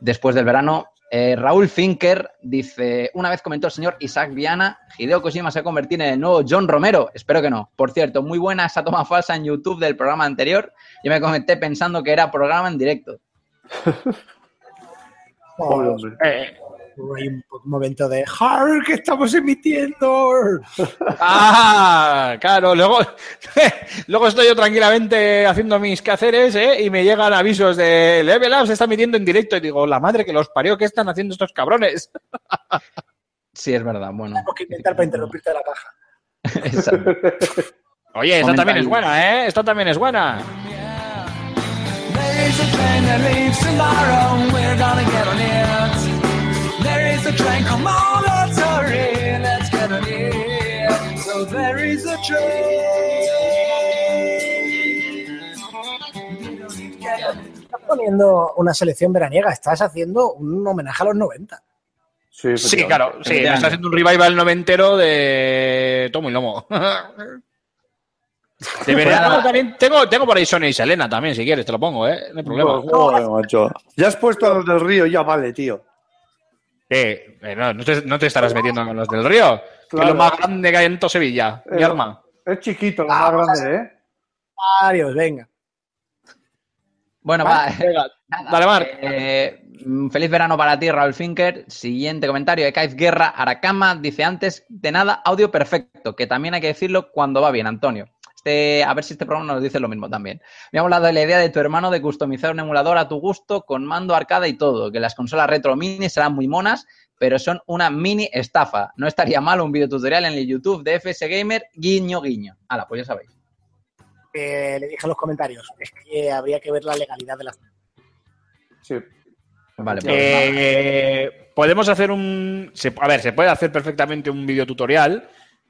después del verano. Eh, Raúl Finker dice, una vez comentó el señor Isaac Viana, Hideo Kojima se va a convertir en el nuevo John Romero. Espero que no. Por cierto, muy buena esa toma falsa en YouTube del programa anterior. Yo me comenté pensando que era programa en directo. Eh, Ahí un, momento de ¡Har, que estamos emitiendo! ah, claro, luego, luego estoy yo tranquilamente haciendo mis quehaceres ¿eh? y me llegan avisos de Level Up se está emitiendo en directo y digo, la madre que los parió, ¿qué están haciendo estos cabrones? Sí, es verdad. Bueno. Tengo que intentar para interrumpirte la paja. Exacto. Oye, esta también es buena, ¿eh? Esta también es buena. There is a train that leaves tomorrow. We're gonna get on it. There is a train, come on, let's hurry. Let's get on it. So there is a train. Estás poniendo una selección veraniega, estás haciendo un homenaje a los 90. Sí, Sí, claro, sí, me está haciendo un revival noventero de Tomo y Lomo. De verano también tengo, tengo por ahí Sonia y Selena también, si quieres, te lo pongo, ¿eh? No hay problema. Joder, macho. Ya has puesto a los del río, ya vale, tío. Eh, eh, no, no te, no te estarás metiendo con los del río. Que es lo más grande que hay en todo Sevilla, mi Eh, arma. Es chiquito, lo Ah, más grande, ¿eh? Adiós, venga. Bueno, va. Venga, Nada, dale, Marc. eh, feliz verano para ti, Raúl Finker. Siguiente comentario de Kaiz Guerra Aracama. Dice antes de nada, audio perfecto, que también hay que decirlo cuando va bien, Antonio. Este, a ver si este programa nos dice lo mismo también. Me ha hablado de la idea de tu hermano de customizar un emulador a tu gusto con mando arcade y todo, que las consolas retro mini serán muy monas, pero son una mini estafa. No estaría mal un videotutorial en el YouTube de FS Gamer, guiño guiño. Hala, pues ya sabéis. Eh, le dije en los comentarios, es que habría que ver la legalidad de las... Sí. Vale, pues, Eh, podemos hacer un. se- a ver, se puede hacer perfectamente un videotutorial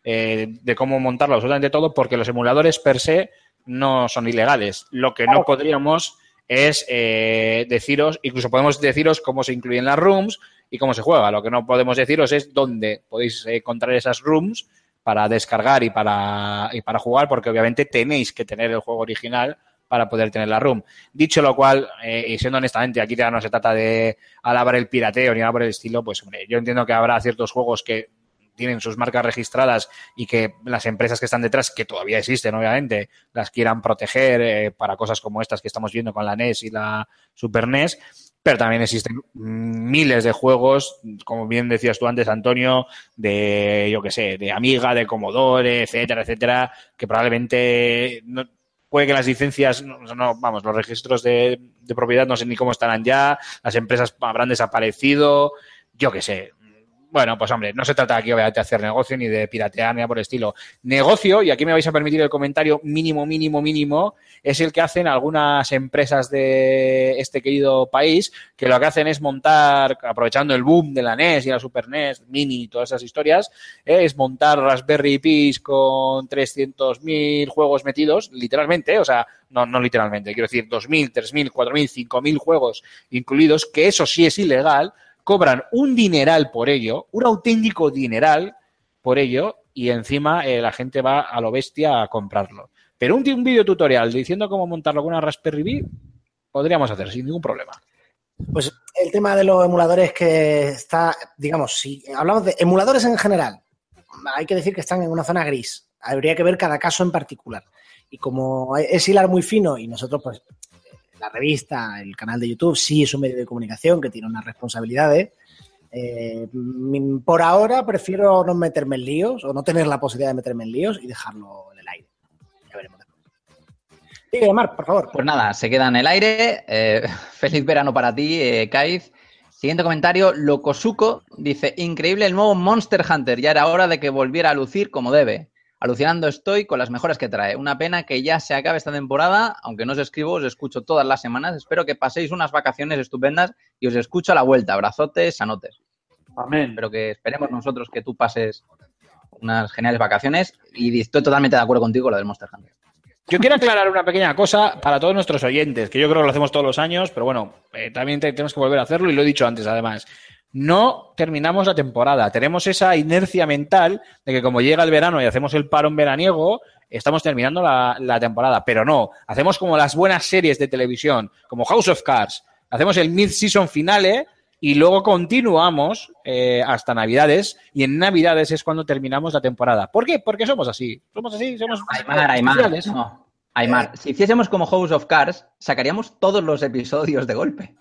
eh, de cómo montarlo absolutamente todo, porque los emuladores per se no son ilegales. Lo que no podríamos es eh, deciros, incluso podemos deciros cómo se incluyen las rooms y cómo se juega. Lo que no podemos deciros es dónde podéis eh, encontrar esas rooms para descargar y para, y para jugar, porque obviamente tenéis que tener el juego original para poder tener la room. Dicho lo cual, eh, y siendo honestamente, aquí ya no se trata de alabar el pirateo ni nada por el estilo, pues hombre, yo entiendo que habrá ciertos juegos que tienen sus marcas registradas y que las empresas que están detrás, que todavía existen, obviamente, las quieran proteger eh, para cosas como estas que estamos viendo con la NES y la Super NES. Pero también existen miles de juegos, como bien decías tú antes, Antonio, de, yo qué sé, de Amiga, de Commodore, etcétera, etcétera, que probablemente puede que las licencias, no, vamos, los registros de, de propiedad no sé ni cómo estarán ya, las empresas habrán desaparecido, yo qué sé. Bueno, pues hombre, no se trata aquí obviamente de hacer negocio ni de piratear ni nada por el estilo. Negocio, y aquí me vais a permitir el comentario mínimo, mínimo, mínimo, es el que hacen algunas empresas de este querido país, que lo que hacen es montar, aprovechando el boom de la NES y la Super NES, Mini y todas esas historias, eh, es montar Raspberry Pis con 300.000 juegos metidos, literalmente, o sea, no, no literalmente, quiero decir 2.000, 3.000, 4.000, 5.000 juegos incluidos, que eso sí es ilegal, cobran un dineral por ello, un auténtico dineral por ello, y encima eh, la gente va a lo bestia a comprarlo. Pero un, un vídeo tutorial diciendo cómo montarlo con una Raspberry Pi, podríamos hacer sin ningún problema. Pues el tema de los emuladores que está, digamos, si hablamos de emuladores en general, hay que decir que están en una zona gris. Habría que ver cada caso en particular. Y como es hilar muy fino y nosotros, pues, la revista, el canal de YouTube, sí es un medio de comunicación que tiene unas responsabilidades. eh, mm, por ahora prefiero no meterme en líos o no tener la posibilidad de meterme en líos y dejarlo en el aire. Ya veremos. Sigue, Marc, por favor. Pues nada, se queda en el aire. Eh, feliz verano para ti, eh, Kaiz. Siguiente comentario, Locosuco dice, increíble el nuevo Monster Hunter, ya era hora de que volviera a lucir como debe. Alucinando estoy con las mejoras que trae. Una pena que ya se acabe esta temporada, aunque no os escribo, os escucho todas las semanas. Espero que paséis unas vacaciones estupendas y os escucho a la vuelta. Abrazotes, sanotes. Amén. Pero que esperemos nosotros que tú pases unas geniales vacaciones y estoy totalmente de acuerdo contigo con lo del Monster Hunter. Yo quiero aclarar una pequeña cosa para todos nuestros oyentes, que yo creo que lo hacemos todos los años, pero bueno, eh, también te- tenemos que volver a hacerlo y lo he dicho antes además. No terminamos la temporada. Tenemos esa inercia mental de que como llega el verano y hacemos el parón veraniego, estamos terminando la, la temporada. Pero no, hacemos como las buenas series de televisión, como House of Cards. Hacemos el mid-season finale y luego continuamos eh, hasta Navidades y en Navidades es cuando terminamos la temporada. ¿Por qué? Porque somos así. Somos así, somos Aymar, Aymar. No. Aymar, si hiciésemos como House of Cards, sacaríamos todos los episodios de golpe.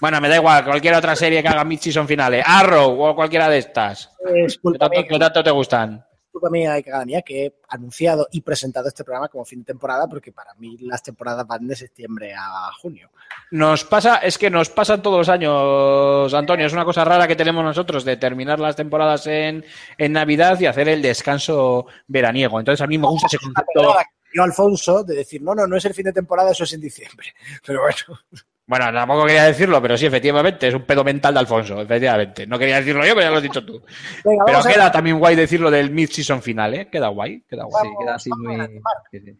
Bueno, me da igual, cualquier otra serie que haga mid-season finale. Arrow o cualquiera de estas. Es ¿Qué tanto, qué tanto te gustan? culpa mía y cagada mía que he anunciado y presentado este programa como fin de temporada porque para mí las temporadas van de septiembre a junio. Nos pasa, es que nos pasa todos los años, Antonio. Es una cosa rara que tenemos nosotros de terminar las temporadas en, en Navidad y hacer el descanso veraniego. Entonces a mí me gusta ese concepto. Yo, Alfonso, de decir, no, no, no es el fin de temporada, eso es en diciembre. Pero bueno, Bueno, tampoco quería decirlo, pero sí, efectivamente, es un pedo mental de Alfonso, efectivamente. No quería decirlo yo, pero ya lo has dicho tú. venga, Pero queda también guay decirlo del mid-season final, ¿eh? Queda guay, queda guay. Sí, queda así muy... sí, sí.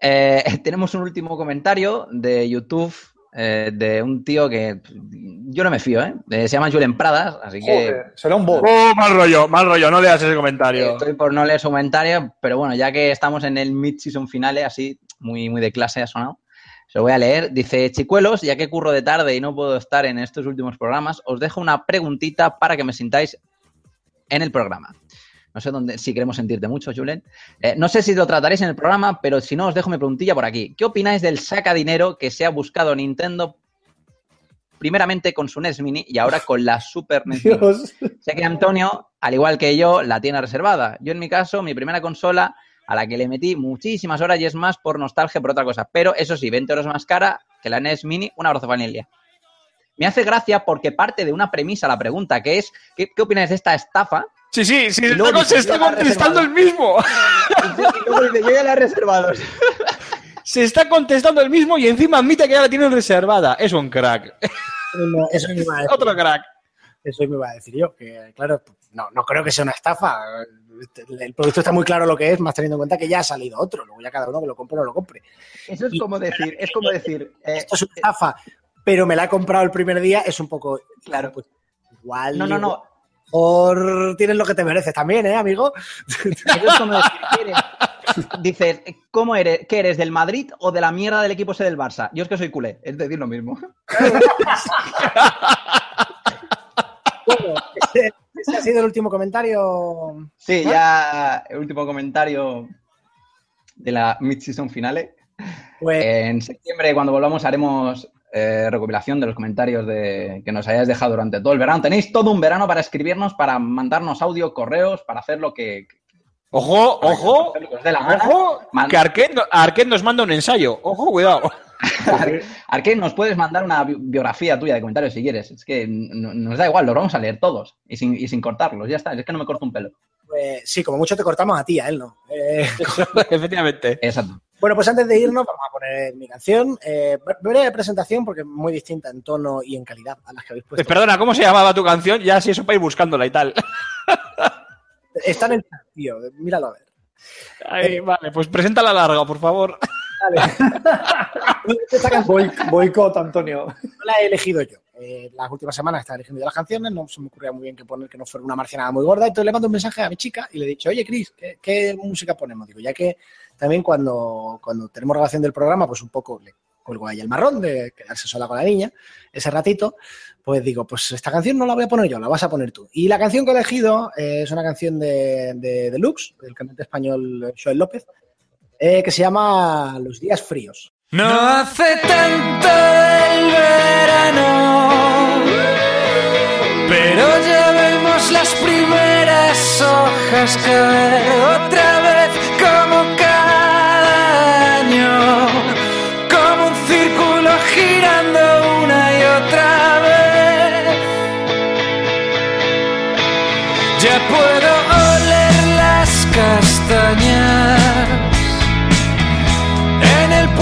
Eh, tenemos un último comentario de YouTube eh, de un tío que yo no me fío, ¿eh? Eh, se llama Julen Pradas, así que Joder, será un bot. Oh, mal rollo, mal rollo, no leas ese comentario. estoy por no leer su comentario, pero bueno, ya que estamos en el mid-season finale, así muy, muy de clase ha sonado, se lo voy a leer. Dice, chicuelos, ya que curro de tarde y no puedo estar en estos últimos programas, os dejo una preguntita para que me sintáis en el programa. No sé dónde, si queremos sentirte mucho, Julen. Eh, no sé si lo trataréis en el programa, pero si no, os dejo mi preguntilla por aquí. ¿Qué opináis del saca dinero que se ha buscado Nintendo primeramente con su NES Mini y ahora con la Super NES Mini? Sé que Antonio, al igual que yo, la tiene reservada. Yo, en mi caso, mi primera consola a la que le metí muchísimas horas y es más por nostalgia, por otra cosa. Pero eso sí, 20 euros más cara que la NES Mini. Un abrazo, familia. Me hace gracia porque parte de una premisa la pregunta, que es, ¿qué, qué opináis de esta estafa? Sí, sí, sí, luego se está contestando el mismo. Y luego dice, yo ya la he reservado. Se está contestando el mismo y encima admite que ya la tienen reservada. Es un crack. eso me iba a decir, Otro crack. eso me iba a decir yo, que claro, no, no creo que sea una estafa. El, producto está muy claro lo que es, más teniendo en cuenta que ya ha salido otro, luego ya cada uno que lo compre o no lo compre. Eso es como decir, es como decir, eh, Esto es una estafa, pero me la he comprado el primer día, es un poco, claro, pues igual. no, no, no, Por tienes lo que te mereces también, ¿eh, amigo? Eso es como decir, ¿qué eres? Dices, ¿cómo eres? ¿Qué eres? ¿Del Madrid o de la mierda del equipo ese del Barça? Yo es que soy culé, es decir lo mismo. Bueno, ese, ese ha sido el último comentario. Sí, ya el último comentario de la mid-season finale. Pues, En septiembre, cuando volvamos, haremos eh, recopilación de los comentarios de, que nos hayáis dejado durante todo el verano. Tenéis todo un verano para escribirnos, para mandarnos audio, correos, para hacer lo que... Ojo, ojo, que ojo, que Arquette nos manda un ensayo. Ojo, cuidado. Arcade, nos puedes mandar una bi- biografía tuya de comentarios si quieres. Es que nos da igual, los vamos a leer todos y sin, y sin cortarlos. Ya está, es que no me corto un pelo. pues, sí, como mucho te cortamos a ti, a él no. Eh, Efectivamente. Exacto. bueno, pues antes de irnos, vamos a poner mi canción. Eh, breve presentación, porque es muy distinta en tono y en calidad a las que habéis Eh, puesto. Perdona, ¿cómo se llamaba tu canción? Ya si eso para ir buscándola y tal. Está en el chat, tío, míralo a ver. Ay, vale, pues preséntala larga, por favor. Boy- boicot, Antonio. no la he elegido yo. eh, las últimas semanas estaba eligiendo yo las canciones, no se me ocurría muy bien que poner que no fuera una marcianada muy gorda, entonces le mando un mensaje a mi chica y le he dicho, oye, Cris, ¿qué, qué música ponemos? Digo, ya que también cuando, cuando tenemos grabación del programa, pues un poco le cuelgo a ella el marrón de quedarse sola con la niña ese ratito, pues digo, pues esta canción no la voy a poner yo, la vas a poner tú. Y la canción que he elegido eh, es una canción de, de Deluxe, del cantante español Joel López, eh, que se llama Los días fríos. No hace tanto el verano, pero ya vemos las primeras hojas caer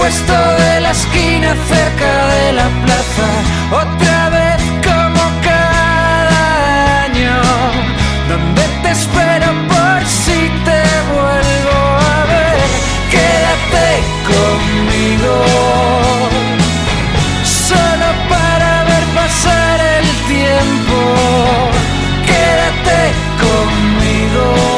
puesto de la esquina cerca de la plaza, otra vez como cada año, donde te espero por si te vuelvo a ver, quédate conmigo, solo para ver pasar el tiempo, quédate conmigo.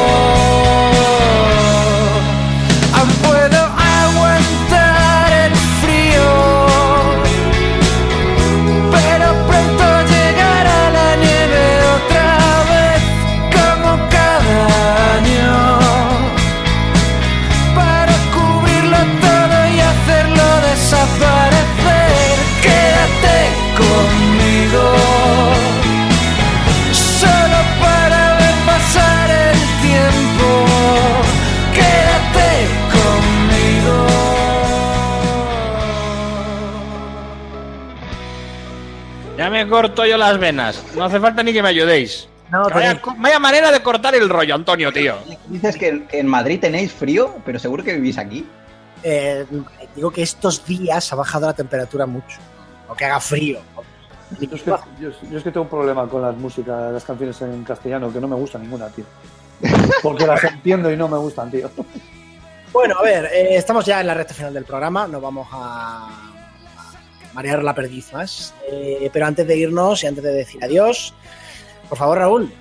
Corto yo las venas. No hace falta ni que me ayudéis. No, Vaya, vaya manera de cortar el rollo, Antonio, tío. Dices que en Madrid tenéis frío, pero seguro que vivís aquí. Eh, digo que estos días ha bajado la temperatura mucho, o que haga frío. Yo es, que, yo, yo es que tengo un problema con las músicas, las canciones en castellano, que no me gusta ninguna, tío. Porque las entiendo y no me gustan, tío. Bueno, a ver, eh, estamos ya en la recta final del programa, no vamos a marear la perdiz más. Eh, pero antes de irnos y antes de decir adiós, por favor, Raúl.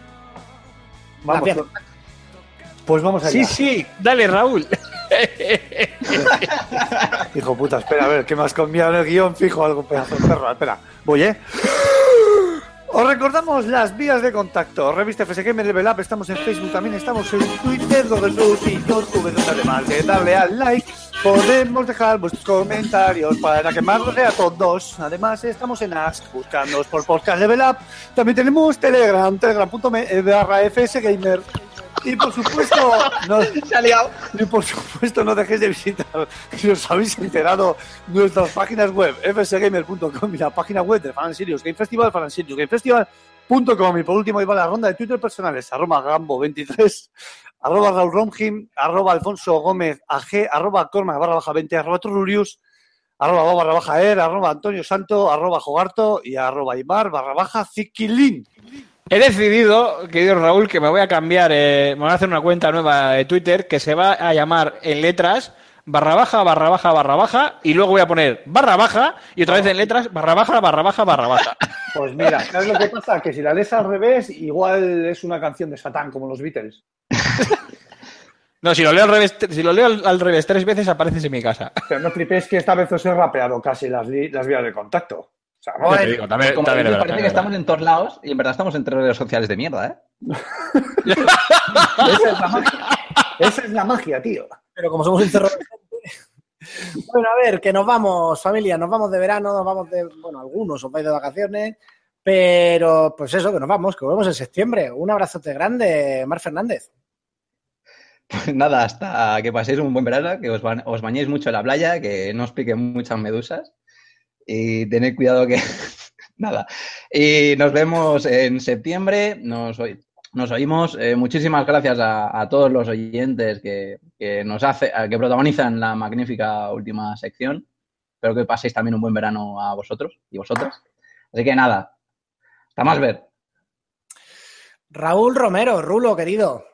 Vamos, Gracias. pues vamos allá. Sí, sí, dale, Raúl. Hijo puta, espera, a ver, ¿qué más cambiado en el guion? Fijo algo, pedazo de perro. Espera, voy, ¿eh? Os recordamos las vías de contacto. Revista FSG Level Up, estamos en Facebook, también estamos en Twitter, donde sus y YouTube, además de darle al like, podemos dejar vuestros comentarios para quemarlos a todos. Además, estamos en Ask, buscándonos por Podcast Level Up. También tenemos Telegram, telegram.me barra FSGamer. Y por supuesto, no, y por supuesto, no dejéis de visitar, si os habéis enterado, nuestras páginas web, fsgamer.com y la página web de Fan Serious Game Festival, fanserious.gamefestival.com. Y por último, iba la ronda de Twitter personales, arroba gambo23, arroba Raúl Romjim, arroba Alfonso Gómez AG, arroba Cormac barra baja 20, arroba Trururius, arroba Bob barra baja Er, arroba Antonio Santo, arroba Jogarto y arroba Imar barra baja Ziquilín. He decidido, querido Raúl, que me voy a cambiar, eh, me voy a hacer una cuenta nueva de Twitter que se va a llamar en letras barra baja, barra baja, barra baja, y luego voy a poner barra baja y otra vez en letras barra baja, barra baja, barra baja. Pues mira, ¿sabes lo que pasa? Que si la lees al revés, igual es una canción de Satán, como los Beatles. No, si lo leo al revés, si lo leo al, al revés tres veces apareces en mi casa. Pero no flipéis que esta vez os he rapeado casi las vías de contacto. O sea, digo, también, Como también verdad, parece que estamos en todos lados y en verdad estamos entre redes sociales de mierda, ¿eh? esa, es la magia. esa es la magia, tío. Pero como somos gente. Bueno, a ver, que nos vamos, familia, nos vamos de verano, nos vamos de, bueno, algunos os vais de vacaciones, pero pues eso, que nos vamos, que volvemos en septiembre. Un abrazote grande, Mar Fernández. Pues nada, hasta que paséis un buen verano, que os, ba- os bañéis mucho en la playa, que no os piquen muchas medusas y tened cuidado que... nada. Y nos vemos en septiembre, nos, nos oímos. Eh, muchísimas gracias a, todos los oyentes que, que nos hace, a- que protagonizan la magnífica última sección. Espero que paséis también un buen verano a vosotros y vosotras. Así que nada, hasta más ver. Raúl Romero, Rulo, querido.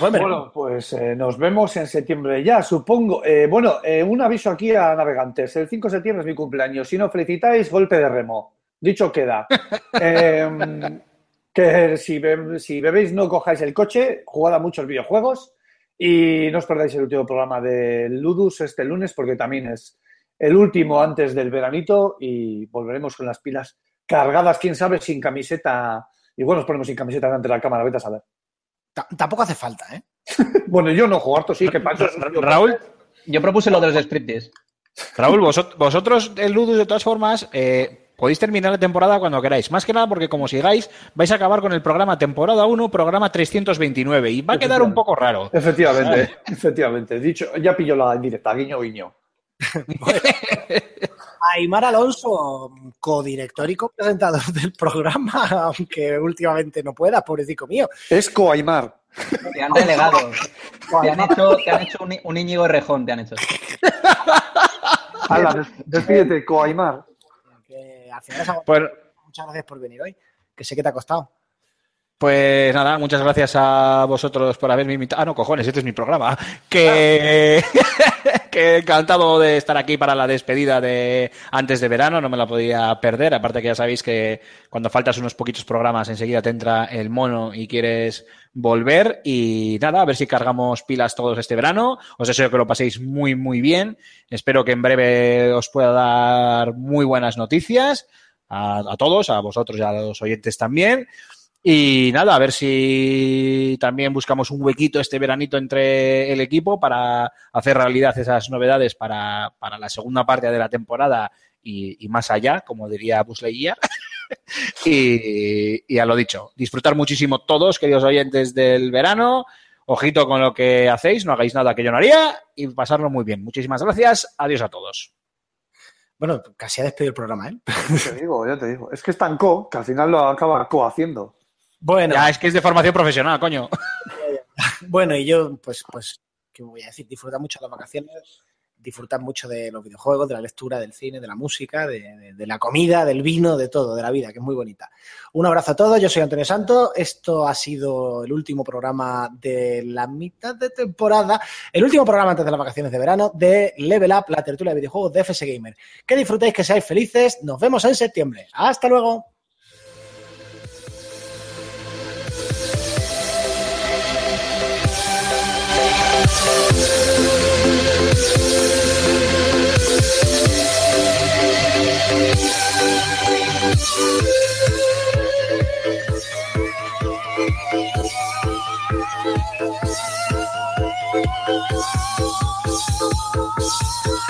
Bueno, pues eh, nos vemos en septiembre ya, supongo. Eh, bueno, eh, un aviso aquí a navegantes. El 5 de septiembre es mi cumpleaños. Si no felicitáis, golpe de remo. Dicho queda. Eh, que si, be- si bebéis no cojáis el coche, jugad a muchos videojuegos y no os perdáis el último programa de Ludus este lunes porque también es el último antes del veranito y volveremos con las pilas cargadas, quién sabe, sin camiseta. Igual nos ponemos sin camiseta delante de la cámara, vete a saber. Ta- Tampoco hace falta, ¿eh? Bueno, yo no juego harto, sí, que paso. Raúl, Yo propuse lo de los striptease. Raúl, vosot- vosotros, el Ludus, de todas formas, eh, podéis terminar la temporada cuando queráis. Más que nada porque, como sigáis, vais a acabar con el programa temporada 1, programa 329. Y va a quedar un poco raro. Efectivamente, efectivamente. Dicho, ya pillo la indirecta, guiño, guiño. Aymar Alonso, codirector y copresentador del programa, aunque últimamente no pueda, pobrecito mío. Es Coaimar. Te han relegado. Te han hecho, te han hecho un, un Íñigo Rejón, te han hecho. Hala, des- despídete. Que algo- Pues, Muchas gracias por venir hoy, que sé que te ha costado. pues nada, muchas gracias a vosotros por haberme invitado. Ah, no, cojones, este es mi programa. Que, que encantado de estar aquí para la despedida de antes de verano, no me la podía perder. Aparte que ya sabéis que cuando faltas unos poquitos programas enseguida te entra el mono y quieres volver. Y nada, a ver si cargamos pilas todos este verano. Os deseo que lo paséis muy, muy bien. Espero que en breve os pueda dar muy buenas noticias a, a todos, a vosotros y a los oyentes también. Y nada, a ver si también buscamos un huequito este veranito entre el equipo para hacer realidad esas novedades para, para la segunda parte de la temporada y, y más allá, como diría Lightyear. y, y a lo dicho, disfrutar muchísimo todos, queridos oyentes del verano. Ojito con lo que hacéis, no hagáis nada que yo no haría y pasarlo muy bien. Muchísimas gracias. Adiós a todos. Bueno, casi ha despedido el programa, ¿eh? Ya te digo, ya te digo. Es que es tan co que al final lo acaba co haciendo. Bueno, Ya, es que es de formación profesional, coño. bueno, y yo, pues, pues, ¿qué voy a decir? Disfrutar mucho las vacaciones, disfrutar mucho de los videojuegos, de la lectura, del cine, de la música, de, de- de la comida, del vino, de todo, de la vida, que es muy bonita. Un abrazo a todos, yo soy Antonio Santo, esto ha sido el último programa de la mitad de temporada, el último programa antes de las vacaciones de verano de Level Up, la tertulia de videojuegos de FS Gamer. Que disfrutéis, que seáis felices, nos vemos en septiembre. Hasta luego. so so so